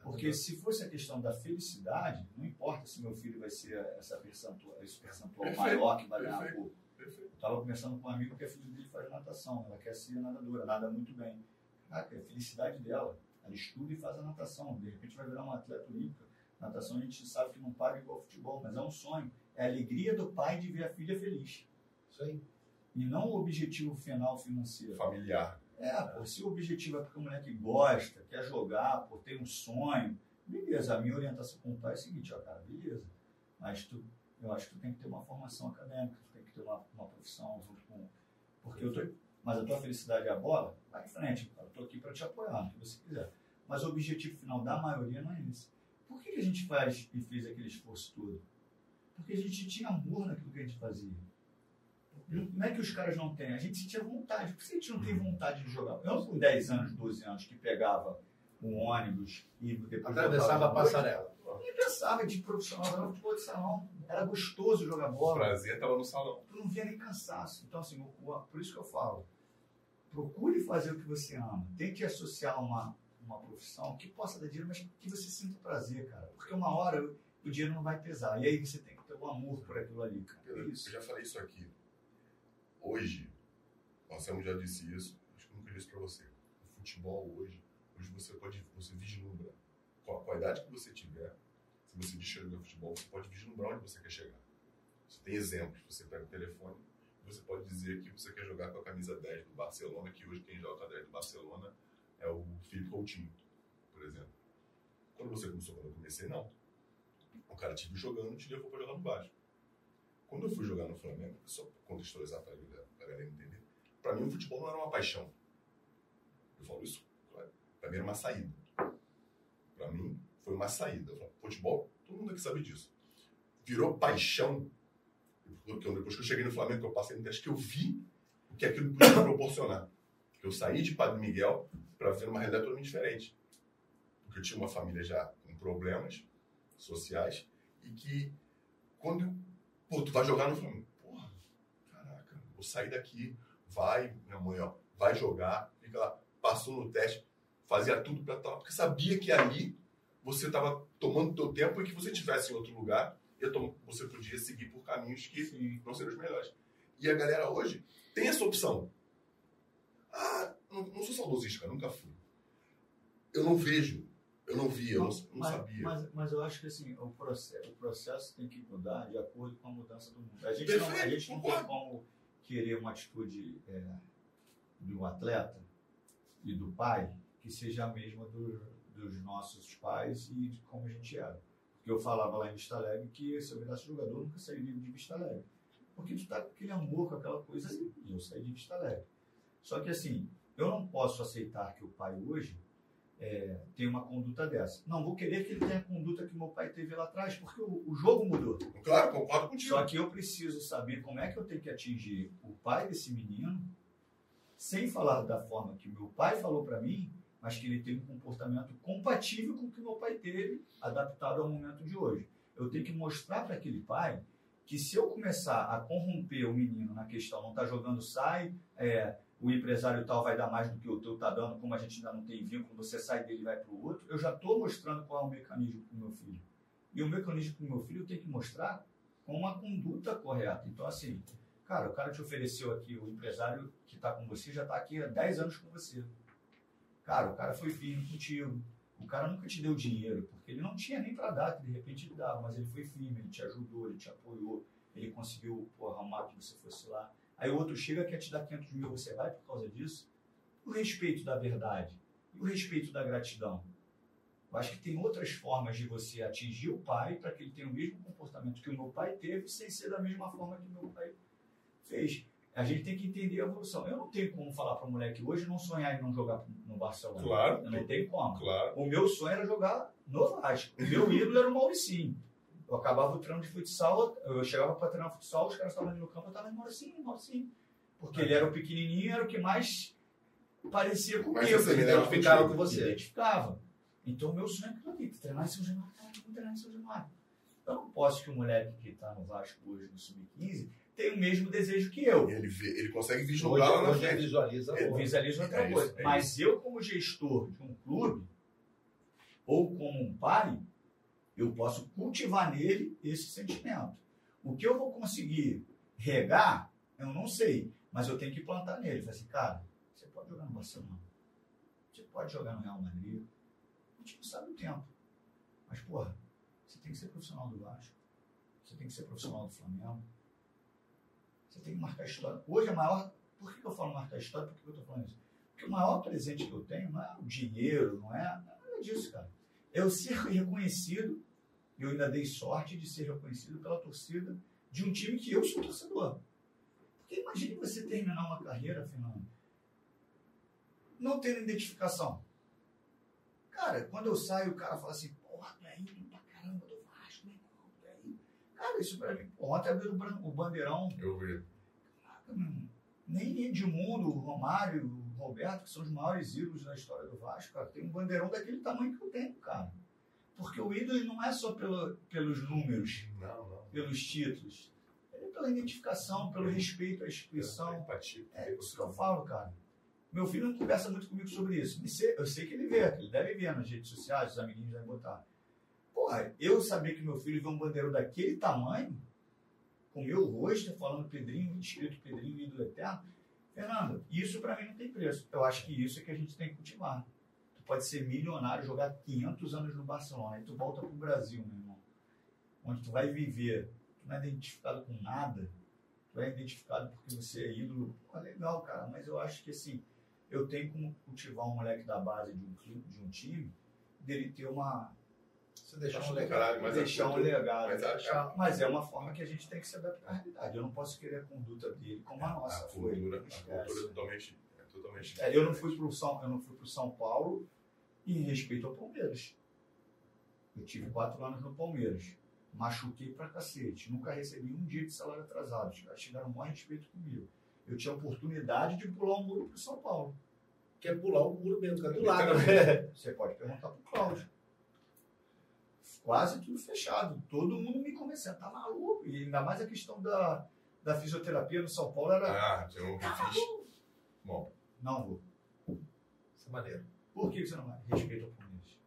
Porque se fosse a questão da felicidade, não importa se meu filho vai ser essa percentual, esse percentual
Perfeito,
maior que vai ganhar pouco. Eu estava conversando com um amigo que a filha dele faz natação. Ela quer ser nadadora, nada muito bem. Caraca, é a felicidade dela. Ela estuda e faz a natação. De repente vai virar uma atleta olímpica. Natação a gente sabe que não paga igual futebol, mas é um sonho. É a alegria do pai de ver a filha feliz.
Isso aí.
E não o objetivo final financeiro.
Familiar.
É, pô, se o objetivo é porque o moleque gosta, quer jogar, pô, tem um sonho, beleza. A minha orientação com o pai é a seguinte, ó, cara, beleza. Mas tu, eu acho que tu tem que ter uma formação acadêmica, tu tem que ter uma, uma profissão junto com. Porque eu tô, mas a tua felicidade é a bola, vai em frente, cara. Eu tô aqui para te apoiar, no que você quiser. Mas o objetivo final da maioria não é esse. Por que, que a gente faz e fez aquele esforço todo? Porque a gente tinha amor naquilo que a gente fazia. Não é que os caras não têm, a gente tinha vontade. Por que a gente não tem vontade de jogar? Eu, com 10 anos, 12 anos, que pegava um ônibus e depois
Atravessava a passarela.
nem pensava de profissional, era futebol de salão. Era gostoso jogar
O
bola.
prazer estava no salão.
Tu não via nem cansaço. Então, assim, por isso que eu falo. Procure fazer o que você ama. Tente associar uma, uma profissão que possa dar dinheiro, mas que você sinta prazer, cara. Porque uma hora o dinheiro não vai pesar. E aí você tem que ter um amor por aquilo ali, cara. É
Eu,
isso.
eu já falei isso aqui. Hoje, o Anselmo já disse isso, acho que eu nunca disse pra você. O futebol hoje, hoje você pode, você vislumbra. Com a, com a idade que você tiver, se você jogar futebol, você pode vislumbrar onde você quer chegar. Você tem exemplos, você pega o telefone, você pode dizer que você quer jogar com a camisa 10 do Barcelona, que hoje quem joga com a 10 do Barcelona é o Felipe Coutinho, por exemplo. Quando você começou, quando eu comecei, não. O cara te viu jogando te levou pra jogar no Vasco. Quando eu fui jogar no Flamengo, só pra contextualizar galera, pra galera entender, pra mim o futebol não era uma paixão. Eu falo isso, claro, pra mim era uma saída. Pra mim foi uma saída. Eu falo, futebol, todo mundo aqui sabe disso. Virou paixão. Depois que eu cheguei no Flamengo, que eu passei no teste, que eu vi o que aquilo podia proporcionar. Que eu saí de Padre Miguel para ver uma realidade totalmente diferente. Porque eu tinha uma família já com problemas sociais e que quando pô, tu vai jogar no Flamengo, porra, caraca, vou sair daqui, vai, minha mãe, ó, vai jogar, fica lá, passou no teste, fazia tudo para tal, porque sabia que ali você estava tomando teu tempo e que você estivesse em outro lugar, você podia seguir por caminhos que
Sim.
não seriam os melhores. E a galera hoje tem essa opção. Ah, não, não sou saudosista, cara, nunca fui. Eu não vejo, eu não via, eu não, não
mas,
sabia.
Mas, mas eu acho que assim, o processo, o processo tem que mudar de acordo com a mudança do mundo. A gente não, a
Perfeito,
gente não tem como querer uma atitude é, do atleta e do pai que seja a mesma do- dos nossos pais e de como a gente era. Porque eu falava lá em Vista Alegre que se eu virasse jogador, eu nunca sairia de Vista Alegre. Porque tu tá com aquele amor, com aquela coisa. E eu saí de Vista Alegre. Só que assim, eu não posso aceitar que o pai hoje é, tenha uma conduta dessa. Não vou querer que ele tenha a conduta que meu pai teve lá atrás, porque o, o jogo mudou.
Claro, concordo contigo.
Só que eu preciso saber como é que eu tenho que atingir o pai desse menino, sem falar da forma que meu pai falou para mim, mas que ele tem um comportamento compatível com o que meu pai teve, adaptado ao momento de hoje. Eu tenho que mostrar para aquele pai que se eu começar a corromper o menino na questão, não está jogando, sai, é, o empresário tal vai dar mais do que o teu está dando, como a gente ainda não tem vínculo, você sai dele e vai para o outro, eu já estou mostrando qual é o mecanismo para o meu filho. E o mecanismo para o meu filho eu tenho que mostrar com uma conduta correta. Então, assim, cara, o cara te ofereceu aqui, o empresário que está com você já está aqui há 10 anos com você. Cara, o cara foi firme contigo. O cara nunca te deu dinheiro, porque ele não tinha nem para dar, que de repente ele dava, mas ele foi firme, ele te ajudou, ele te apoiou, ele conseguiu arrumar que você fosse lá. Aí o outro chega quer te dar 500 mil, você vai por causa disso? O respeito da verdade e o respeito da gratidão. Eu acho que tem outras formas de você atingir o pai para que ele tenha o mesmo comportamento que o meu pai teve, sem ser da mesma forma que o meu pai fez. A gente tem que entender a evolução. Eu não tenho como falar para o moleque hoje não sonhar em não jogar no Barcelona.
Claro.
Eu não tenho como.
Claro.
O meu sonho era jogar no Vasco. O meu ídolo era o Mauricinho. Eu acabava o treino de futsal, eu chegava para treinar futsal, os caras estavam ali no campo, eu estava em Mauricinho, Mauricinho. Porque ele era o pequenininho, era o que mais parecia comigo.
Mas você
ele
identificava com você.
identificava. Então, o meu sonho é aquilo ali, treinar em São Januário, cara, vamos treinar em São Januário. Eu não posso que o moleque que está no Vasco hoje, no Sub-15, tenha o mesmo desejo que eu.
Ele, vê, ele consegue vislumbrar lá na frente.
visualiza
É,
Eu visualizo outra
É isso,
coisa.
é
Mas eu, como gestor de um clube, ou como um pai, eu posso cultivar nele esse sentimento. O que eu vou conseguir regar, eu não sei, mas eu tenho que plantar nele. Falar assim, cara, você pode jogar no Barcelona, você pode jogar no Real Madrid, a gente não sabe o tempo. Mas, porra, você tem que ser profissional do Vasco, você tem que ser profissional do Flamengo, você tem que marcar história. Hoje, a maior. Por que eu falo marcar história? Por que eu estou falando isso? Porque o maior presente que eu tenho não é o dinheiro, não é nada disso, cara. É eu ser reconhecido, e eu ainda dei sorte de ser reconhecido pela torcida de um time que eu sou torcedor. Porque imagine você terminar uma carreira, Fernando, não tendo identificação. Cara, quando eu saio, o cara fala assim, porra, tu é ídolo pra caramba do Vasco, meu irmão, tu é ídolo. Cara, isso pra mim, pô, ontem abriu o bandeirão,
Eu vi.
Caraca, meu irmão. Nem Edmundo, Romário, Roberto, que são os maiores ídolos da história do Vasco, cara, tem um bandeirão daquele tamanho que eu tenho, cara. Porque o ídolo não é só pelo, pelos números,
Não, não.
pelos títulos. Ele é pela identificação, pelo respeito à instituição.
Empatia.
É isso que eu falo, cara. Meu filho não conversa muito comigo sobre isso. Eu sei que ele vê, ele deve ver nas redes sociais, os amiguinhos devem botar. Porra, eu saber que meu filho vê um bandeirão daquele tamanho, com o meu rosto, falando Pedrinho, escrito Pedrinho, ídolo eterno. Fernando, isso pra mim não tem preço. Eu acho que isso é que a gente tem que cultivar. Pode ser milionário, jogar 500 anos no Barcelona, aí tu volta pro Brasil, meu irmão. Onde tu vai viver, tu não é identificado com nada, tu é identificado porque você é ídolo. Pô, legal, cara, mas eu acho que assim, eu tenho como cultivar um moleque da base de um, clube, de um time, dele ter uma.
Você deixar
Acho
um
do
legal.
caralho, mas
deixar
é
um legado.
Mas, a,
Mas é uma forma que a gente tem que se adaptar à realidade. Eu não posso querer a conduta dele como a
a,
nossa
a
foi.
cultura, a
Esquece.
cultura é totalmente. É totalmente
É, eu não fui pro São, eu não fui pro São Paulo em respeito ao Palmeiras. Eu tive quatro anos no Palmeiras. Machuquei pra cacete. Nunca recebi um dia de salário atrasado. Os caras tiveram o maior respeito comigo. Eu tinha a oportunidade de pular um muro pro São Paulo.
Quer pular o muro mesmo, fica do lado. [laughs]
Você pode perguntar pro Cláudio. Quase tudo fechado. Todo mundo me convencendo. Tá maluco? E ainda mais a questão da, da fisioterapia no São Paulo era.
Ah, um
Tá maluco?
Bom,
Não vou.
Isso é maneiro.
Por que você não vai? Respeito ao Palmeiras.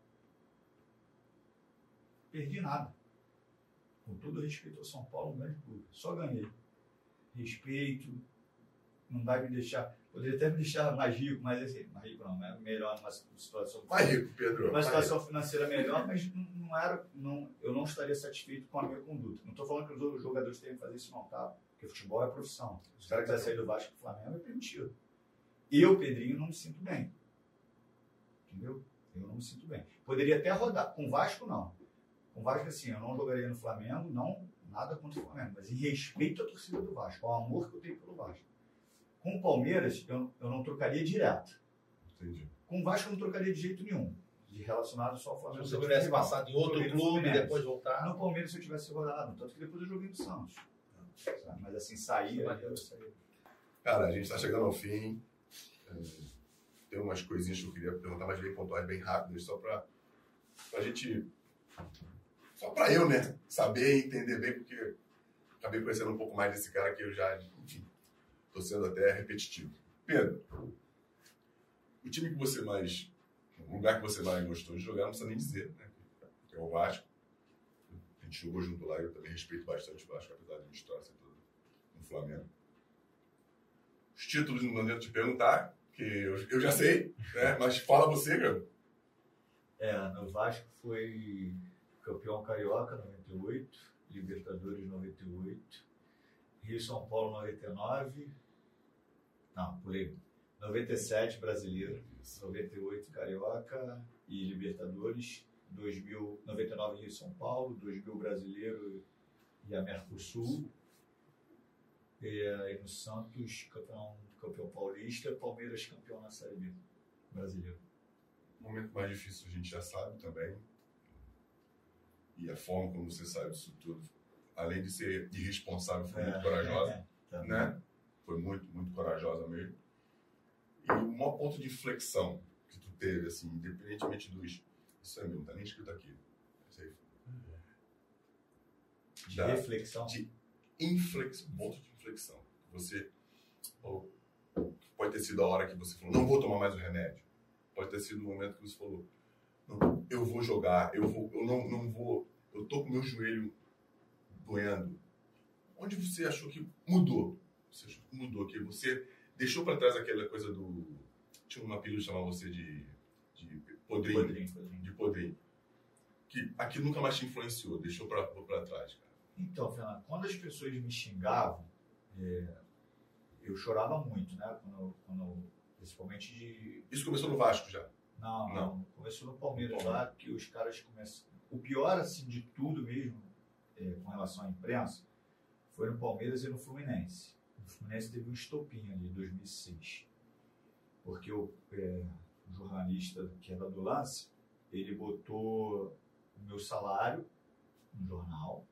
Perdi nada. Com todo respeito ao São Paulo, um grande clube. Só ganhei. Respeito. Não vai me deixar. Poderia até me deixar mais rico, mas assim, mais rico não, é melhor numa situação.
mais rico, Pedro.
Uma situação financeira melhor, mas não, era. Não, eu não estaria satisfeito com a minha conduta. Não estou falando que os outros jogadores tenham que fazer isso, não, tá? Porque futebol é profissão. Se o cara quiser sair do Vasco pro Flamengo, é permitido. Eu, Pedrinho, não me sinto bem. Entendeu? Eu não me sinto bem. Poderia até rodar. Com o Vasco, não. Com o Vasco, assim, eu não jogaria no Flamengo, não nada contra o Flamengo, mas em respeito à torcida do Vasco, ao amor que eu tenho pelo Vasco. Com o Palmeiras, eu, eu não trocaria direto.
Entendi.
Com o Vasco, eu não trocaria de jeito nenhum. De relacionado só ao
Se
Flamengo.
você
eu
tivesse
rival.
passado em outro clube e depois voltar.
No Palmeiras, se eu tivesse rodado. Tanto que depois eu joguei no Santos. Sabe? Mas assim, saía, eu saía.
Cara, a gente tá chegando ao fim. É, Tem umas coisinhas que eu queria perguntar, mas bem pontuais, bem rápidas, só pra, pra gente. Só pra eu, né? Saber e entender bem, porque acabei conhecendo um pouco mais desse cara que eu já, enfim, sendo até repetitivo. Pedro, o time que você mais. O lugar que você mais gostou de jogar, não precisa nem dizer, né? É o Vasco. A gente jogou junto lá, eu também respeito bastante o Vasco, apesar de minha história toda no Flamengo. Os títulos não adianta te perguntar, que eu, eu já sei, né? Mas fala você, cara.
É, no Vasco foi campeão carioca 98, Libertadores 98, Rio São Paulo 99, não, pulei. 97 brasileiro, 98 carioca e Libertadores, 2000, 99 Rio São Paulo, 2000 brasileiro e a Mercosul. E aí no Santos, campeão, campeão paulista, Palmeiras campeão na Série B brasileiro.
O momento mais difícil a gente já sabe também. E a forma como você sabe disso tudo, além de ser irresponsável, foi muito corajosa,
é, também.
né? Foi muito, muito corajosa mesmo. E o maior ponto de inflexão que tu teve, assim, independentemente dos. Isso aí mesmo, não tá nem escrito aqui.
De
Da-
reflexão.
de inflexão, ponto de inflexão. Você ou, pode ter sido a hora que você falou, não vou tomar mais o remédio. Pode ter sido o momento que você falou, não, eu vou jogar, eu vou, eu não, não vou, eu tô com meu joelho doendo. Onde você achou que mudou? Você achou que mudou que você deixou para trás aquela coisa do tinha uma apelido que chamava você de de podrinho,
Podrinho, podrinho.
de podrinho. Que aquilo nunca mais te influenciou, deixou para trás, cara.
Então, Fernando, quando as pessoas me xingavam, é, eu chorava muito, né? Quando, quando- principalmente de.
Isso começou no Vasco já.
Não,
Não.
não. Começou no Palmeiras
No Palmeiras.
lá, que os caras começam. O pior, assim, de tudo mesmo, é, com relação à imprensa, foi no Palmeiras e no Fluminense. O Fluminense teve um estopim ali em 2006. Porque o, é, o jornalista que era do lance, ele botou o meu salário no jornal.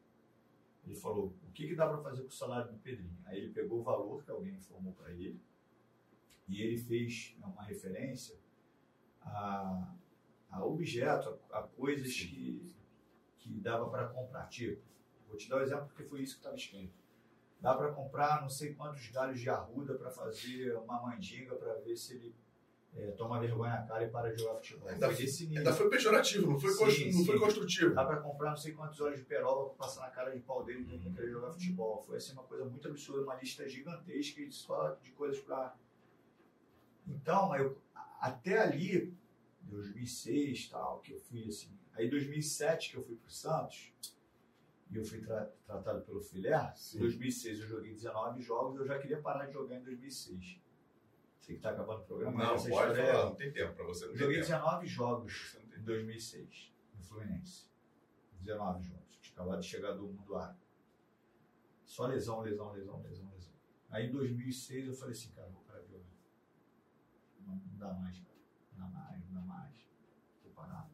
Ele falou: o que, que dá para fazer com o salário do Pedrinho? Aí ele pegou o valor que alguém informou para ele e ele fez uma referência a, a objeto, a, a coisas que, que dava para comprar. Tipo, vou te dar um exemplo porque foi isso que estava escrito. Dá para comprar não sei quantos galhos de arruda para fazer uma mandinga para ver se ele é, toma vergonha na cara e para de jogar futebol.
Ainda
foi desse nível.
Ainda foi pejorativo, não foi,
Sim,
constru- não foi construtivo.
Dá pra comprar não sei quantos olhos de peroba pra passar na cara de pau dele pra não querer jogar futebol. Foi assim uma coisa muito absurda, uma lista gigantesca de só de coisas pra. Então, eu, até ali, 2006 tal, que eu fui assim. Aí 2007 que eu fui pro Santos, e eu fui tra- tratado pelo Filé. Em 2006 eu joguei 19 jogos, eu já queria parar de jogar em 2006. Sei que tá acabando o programa,
Não, pode
história
falar, não tem tempo pra você. Não
joguei
tempo.
19 jogos em 2006, no Fluminense. 19 jogos. Tinha acabado de chegar do mundo árabe. Só lesão, lesão, lesão, lesão, lesão. Aí em 2006 eu falei assim, cara, vou parar de jogar. Não, não dá mais, cara. Não dá mais, não dá mais. Tô parado.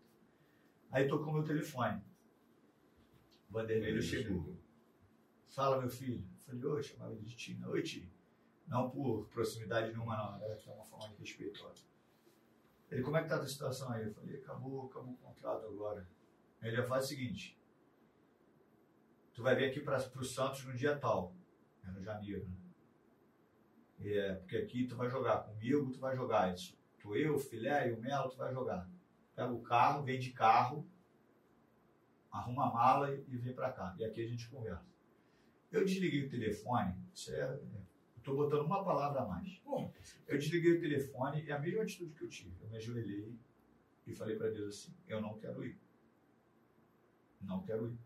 Aí tocou meu telefone. O Vanderlei chegou. Fala, meu filho. Eu falei, oi, chamava ele de Tina. Oi, Ti. Não por proximidade nenhuma, não. Era que é uma forma de respeitosa. Ele, como é que tá a tua situação aí? Eu falei, acabou, acabou o contrato agora. Ele faz o seguinte, tu vai vir aqui para o Santos no dia tal, é no janeiro, né? É, porque aqui tu vai jogar comigo, tu vai jogar isso. Tu, eu, o Filé e o Melo, tu vai jogar. Pega o carro, vem de carro, arruma a mala e, e vem para cá. E aqui a gente conversa. Eu desliguei o telefone, isso é, é, tô botando uma palavra a mais.
Bom,
Eu desliguei o telefone e a mesma atitude que eu tive. Eu me ajoelhei e falei para Deus assim: eu não quero ir. Não quero ir.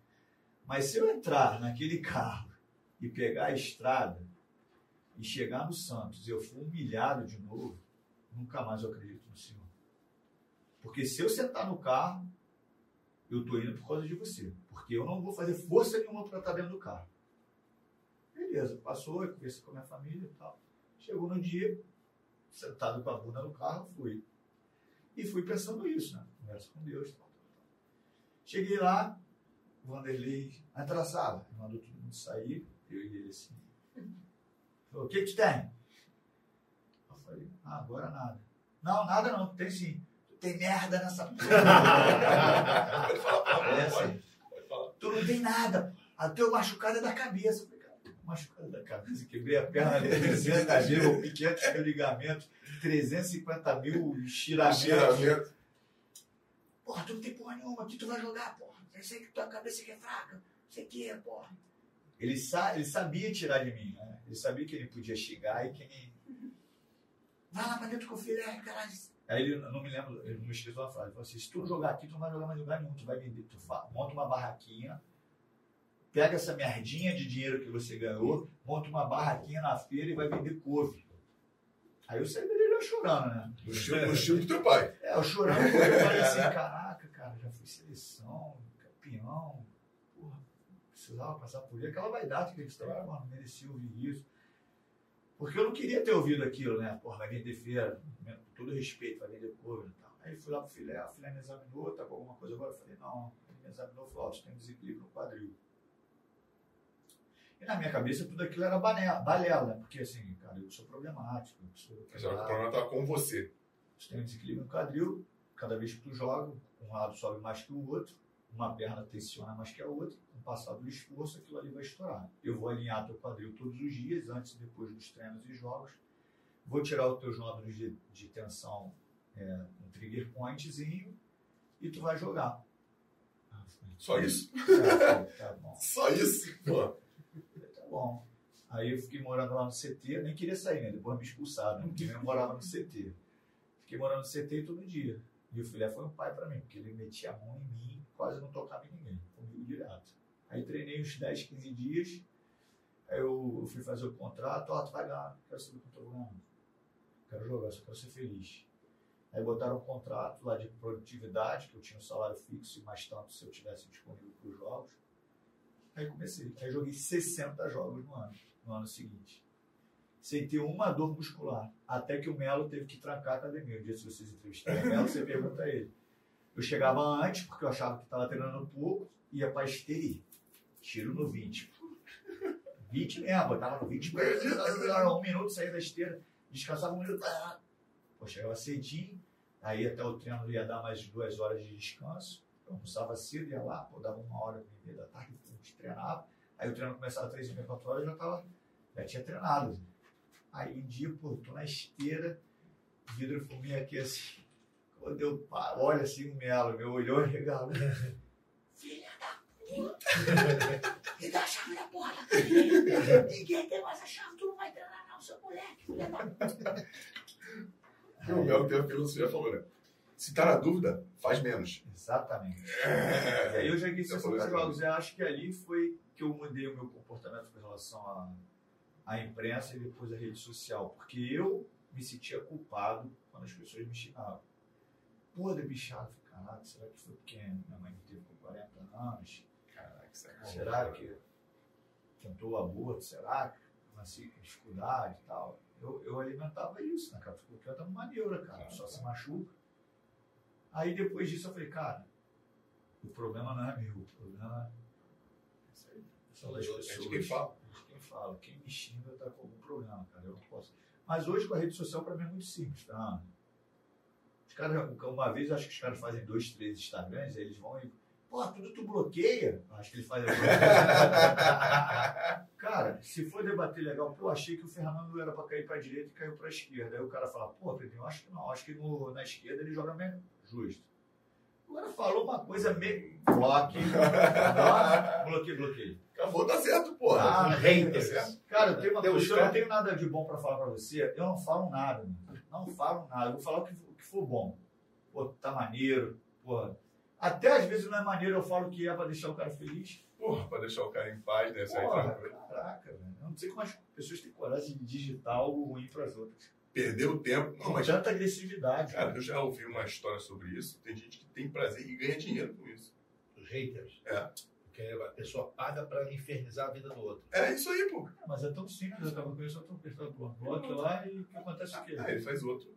Mas se eu entrar naquele carro e pegar a estrada e chegar no Santos e eu for humilhado de novo, nunca mais eu acredito no Senhor. Porque se eu sentar no carro, eu tô indo por causa de você. Porque eu não vou fazer força nenhuma para estar dentro do carro. Beleza, passou, eu conversei com a minha família e tal. Chegou no dia, sentado com a bunda no carro, fui. E fui pensando isso, né? Conversa com Deus. Tal, tal, tal. Cheguei lá, o Vanderlei, sala, mandou todo mundo sair, eu e ele assim. Falou, o que que tem? Eu falei, ah, agora nada. Não, nada não, tem sim. Tem merda nessa porra. [laughs]
Pode falar,
É assim.
Pode falar.
Tu não tem nada. A teu machucado é da cabeça. Machucado da cabeça. Quebrei a perna, [laughs] 300 mil, rompi 500 mil ligamentos, [laughs] 350 mil estiramentos.
Estiramento.
Porra, tu não tem porra nenhuma. Aqui tu vai jogar, porra. Eu sei que tua cabeça aqui é fraca. Você que é, porra. Ele, sa ele sabia tirar de mim, né? Ele sabia que ele podia chegar e que ele... Vai lá pra dentro com o filé, caralho. Aí ele, não me lembro, ele não me esqueceu uma frase. Ele falou assim, se tu jogar aqui, tu não vai jogar mais lugar nenhum. Tu vai vender, tu fa- monta uma barraquinha, pega essa merdinha de dinheiro que você ganhou, monta uma barraquinha na feira e vai vender couve. Aí dele já chorando, né?
No estilo, do teu pai.
É, eu chorando, eu falei assim, caraca, cara, já fui seleção, campeão, porra, precisava passar por isso. Aquela vaidade que eles estavam, mano, merecia ouvir isso. Porque eu não queria ter ouvido aquilo, né? Porra, vai vender feira, né? com todo respeito, vai vender cover e tal. Aí fui lá pro filé, o filé me examinou, tá com alguma coisa agora? Eu falei, não, ele me examinou, falou, tem desequilíbrio no quadril. E na minha cabeça tudo aquilo era balela? Porque assim, cara, eu sou problemático, eu sou
Mas o problema estava com você.
você tem um desequilíbrio no quadril, cada vez que tu joga, um lado sobe mais que o outro, uma perna tensiona mais que a outra, com o passar do esforço, aquilo ali vai estourar. Eu vou alinhar teu quadril todos os dias, antes e depois dos treinos e jogos. Vou tirar os teus nódulos de, de tensão, é, um trigger pointzinho, e tu vai jogar.
Só isso?
Tá, tá bom. [laughs]
Só isso? Pô.
Bom. Aí eu fiquei morando lá no CT, nem queria sair, né? Depois me expulsaram, né? Porque eu morava no CT. Fiquei morando no CT todo dia. E o filé foi um pai pra mim, porque ele metia a mão em mim, quase não tocava em ninguém, comigo direto. Aí treinei uns 10, 15 dias, aí eu fui fazer o contrato, ó, tu vai ganhar, quero saber quanto eu vou. Quero jogar, só quero ser feliz. Aí botaram um contrato lá de produtividade, que eu tinha um salário fixo e mais tanto se eu tivesse disponível para os jogos. Aí comecei. Aí joguei 60 jogos no ano, no ano seguinte. Sem ter uma dor muscular. Até que o Melo teve que trancar a academia. Um dia, se vocês entrevistarem o Melo, você pergunta a ele. Eu chegava antes, porque eu achava que estava treinando pouco, ia para esteira. Tiro no 20. 20 mesmo, botava no 20, um minuto, saía da esteira, descansava um minuto. Pô, chegava cedinho, aí até o treino ia dar mais duas horas de descanso. Eu almoçava cedo, ia lá, pô, dava uma hora meia da tarde, a gente treinava. Aí o treino começava às três e meia, quatro horas, eu já, tava, já tinha treinado. Aí um dia, pô, tô na esteira, vidro fuminho aqui assim. Quando eu paro, olha assim o Melo, meu olhou e regalou. Filha da puta! Me dá a chave da academia. Ninguém tem mais a chave, tu não vai treinar não, seu moleque, filha da puta.
O Mel tem a filosofia falou, né? Se tá na dúvida, faz menos.
Exatamente. E
É.
aí eu
falou
60
isso
jogos. Eu acho que ali foi que eu mudei o meu comportamento com relação à, à imprensa e depois à rede social. Porque eu me sentia culpado quando as pessoas me xingavam. Pô, de bichado. Caralho, será que foi porque minha mãe me teve com 40 anos?
Caraca, é
Será que tentou o aborto? Será que nasci com dificuldade e tal? Eu, eu alimentava isso, né, cara? Porque eu tava uma neura, cara. Só se machuca. Aí depois disso eu falei, cara, o problema não é meu, o problema é isso aí. São
É de
pessoas.
quem fala.
de quem fala. Quem me xinga tá com algum problema, cara. Eu não posso. Mas hoje com a rede social pra mim é muito simples, tá? Os caras, uma vez eu acho que os caras fazem dois, três Instagrams, aí eles vão e. Pô, tudo tu bloqueia. Acho que ele faz. [laughs] cara, se for debater legal, pô, achei que o Fernando era pra cair pra direita e caiu pra esquerda. Aí o cara fala, pô, Pedrinho, acho que não, acho que no, na esquerda ele joga menos. Justo. Cara falou uma coisa meio. Bloque. bloqueio, bloqueio.
Acabou, tá certo, porra.
Ah,
Tá
haters.
certo.
Cara, eu tenho uma coisa, eu não tenho nada de bom pra falar pra você. Eu não falo nada, mano. Não falo nada. Eu vou falar o que, o que for bom. Pô, tá maneiro. Pô. Até às vezes não é maneiro, eu falo que é pra deixar o cara feliz.
Porra, pra deixar o cara em paz, né?
Porra,
tranquilo.
caraca, velho. Eu não sei como as pessoas têm coragem de digitar algo ruim pras outras.
Perdeu o tempo. Não,
Com
mas,
tanta agressividade.
cara, eu já ouvi uma história sobre isso. Tem gente que tem prazer e ganha dinheiro com isso.
haters.
É.
Porque a pessoa paga pra infernizar a vida do outro.
É isso aí, pô.
Mas é tão simples, eu tava com isso, eu tô pensando, pô, bota lá e o que acontece o quê?
Aí ele faz outro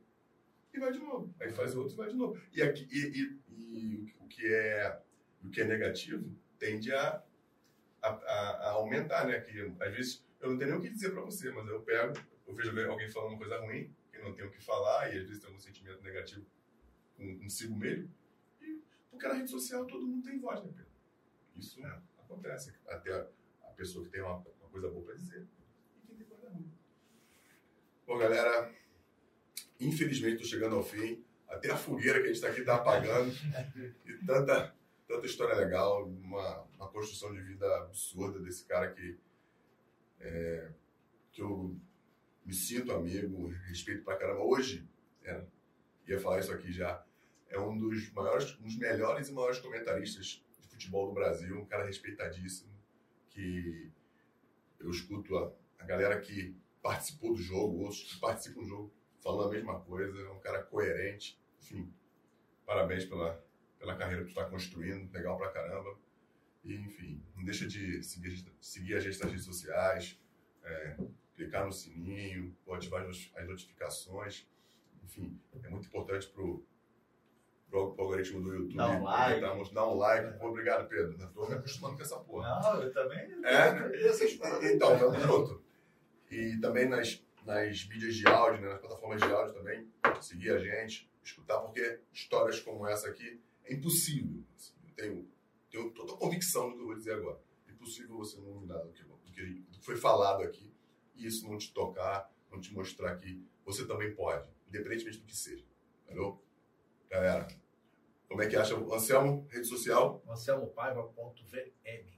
e vai de novo. Aí faz outro e vai de novo. E, aqui, e, e- e o que é o que é negativo tende a, a, a- aumentar, né? Que às vezes eu não tenho nem o que dizer pra você, mas eu pego, eu vejo alguém falando uma coisa ruim, que não tenho o que falar, e às vezes tem algum sentimento negativo consigo mesmo. E, porque na rede social todo mundo tem voz, né, Pedro? Isso acontece. Até a, a pessoa que tem uma, uma coisa boa pra dizer e quem tem coisa ruim. Bom, galera, infelizmente estou chegando ao fim. Até a fogueira que a gente está aqui está apagando. [laughs] E tanta, tanta história legal, uma, uma construção de vida absurda desse cara que, é, que eu me sinto amigo, respeito pra caramba. Hoje, é, ia falar isso aqui já, é um dos maiores, um dos melhores e maiores comentaristas de futebol do Brasil, um cara respeitadíssimo, que eu escuto a, a galera que participou do jogo, outros que participam do jogo, falando a mesma coisa, é um cara coerente, enfim, parabéns pela, pela carreira que tu está construindo, legal pra caramba. E, enfim, não deixa de seguir, seguir a gente nas redes sociais, é, clicar no sininho, ou ativar as notificações. Enfim, é muito importante pro, pro algoritmo do YouTube.
Dá um like.
Dar um like. Pô, obrigado, Pedro. Eu tô me acostumando com essa porra.
Não, eu também.
É?
Essas paradas.
Então, tamo junto. E também nas, nas mídias de áudio, né, nas plataformas de áudio também, seguir a gente, escutar, porque histórias como essa aqui é impossível. assim, eu tenho, tenho toda a convicção do que eu vou dizer agora. É impossível você não que, do que do que foi falado aqui e isso não te tocar, não te mostrar que você também pode, independentemente do que seja. Entendeu? Galera, como é que acha o Anselmo? Rede social?
AnselmoPaiva.vm.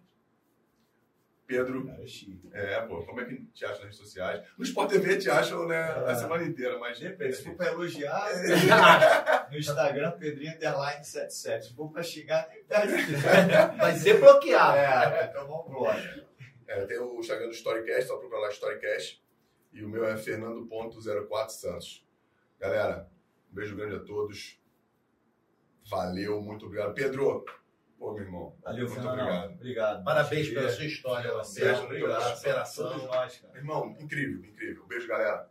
Pedro?
Cara, é.
É, pô, como é que te acha nas redes sociais? No Sport TV te acham, né, a
É.
semana inteira, mas
Depende, se for pra elogiar, [laughs] no Instagram, Pedrinho Underline 77. Se for pra xingar, nem [laughs] perde.
Vai ser bloqueado.
É, então vamos embora.
É, tem o Instagram do Storycast, só procurar lá Storycast. E o meu é Fernando.04 Santos. Galera, um beijo grande a todos. Valeu, muito obrigado. Pedro, pô, meu irmão.
Valeu,
muito
Fernando.
obrigado.
Obrigado.
Parabéns pela sua história, Anselmo,
Anselmo.
pela
Obrigado.
superação.
Todos nós, cara.
Irmão, incrível, incrível. Beijo, galera.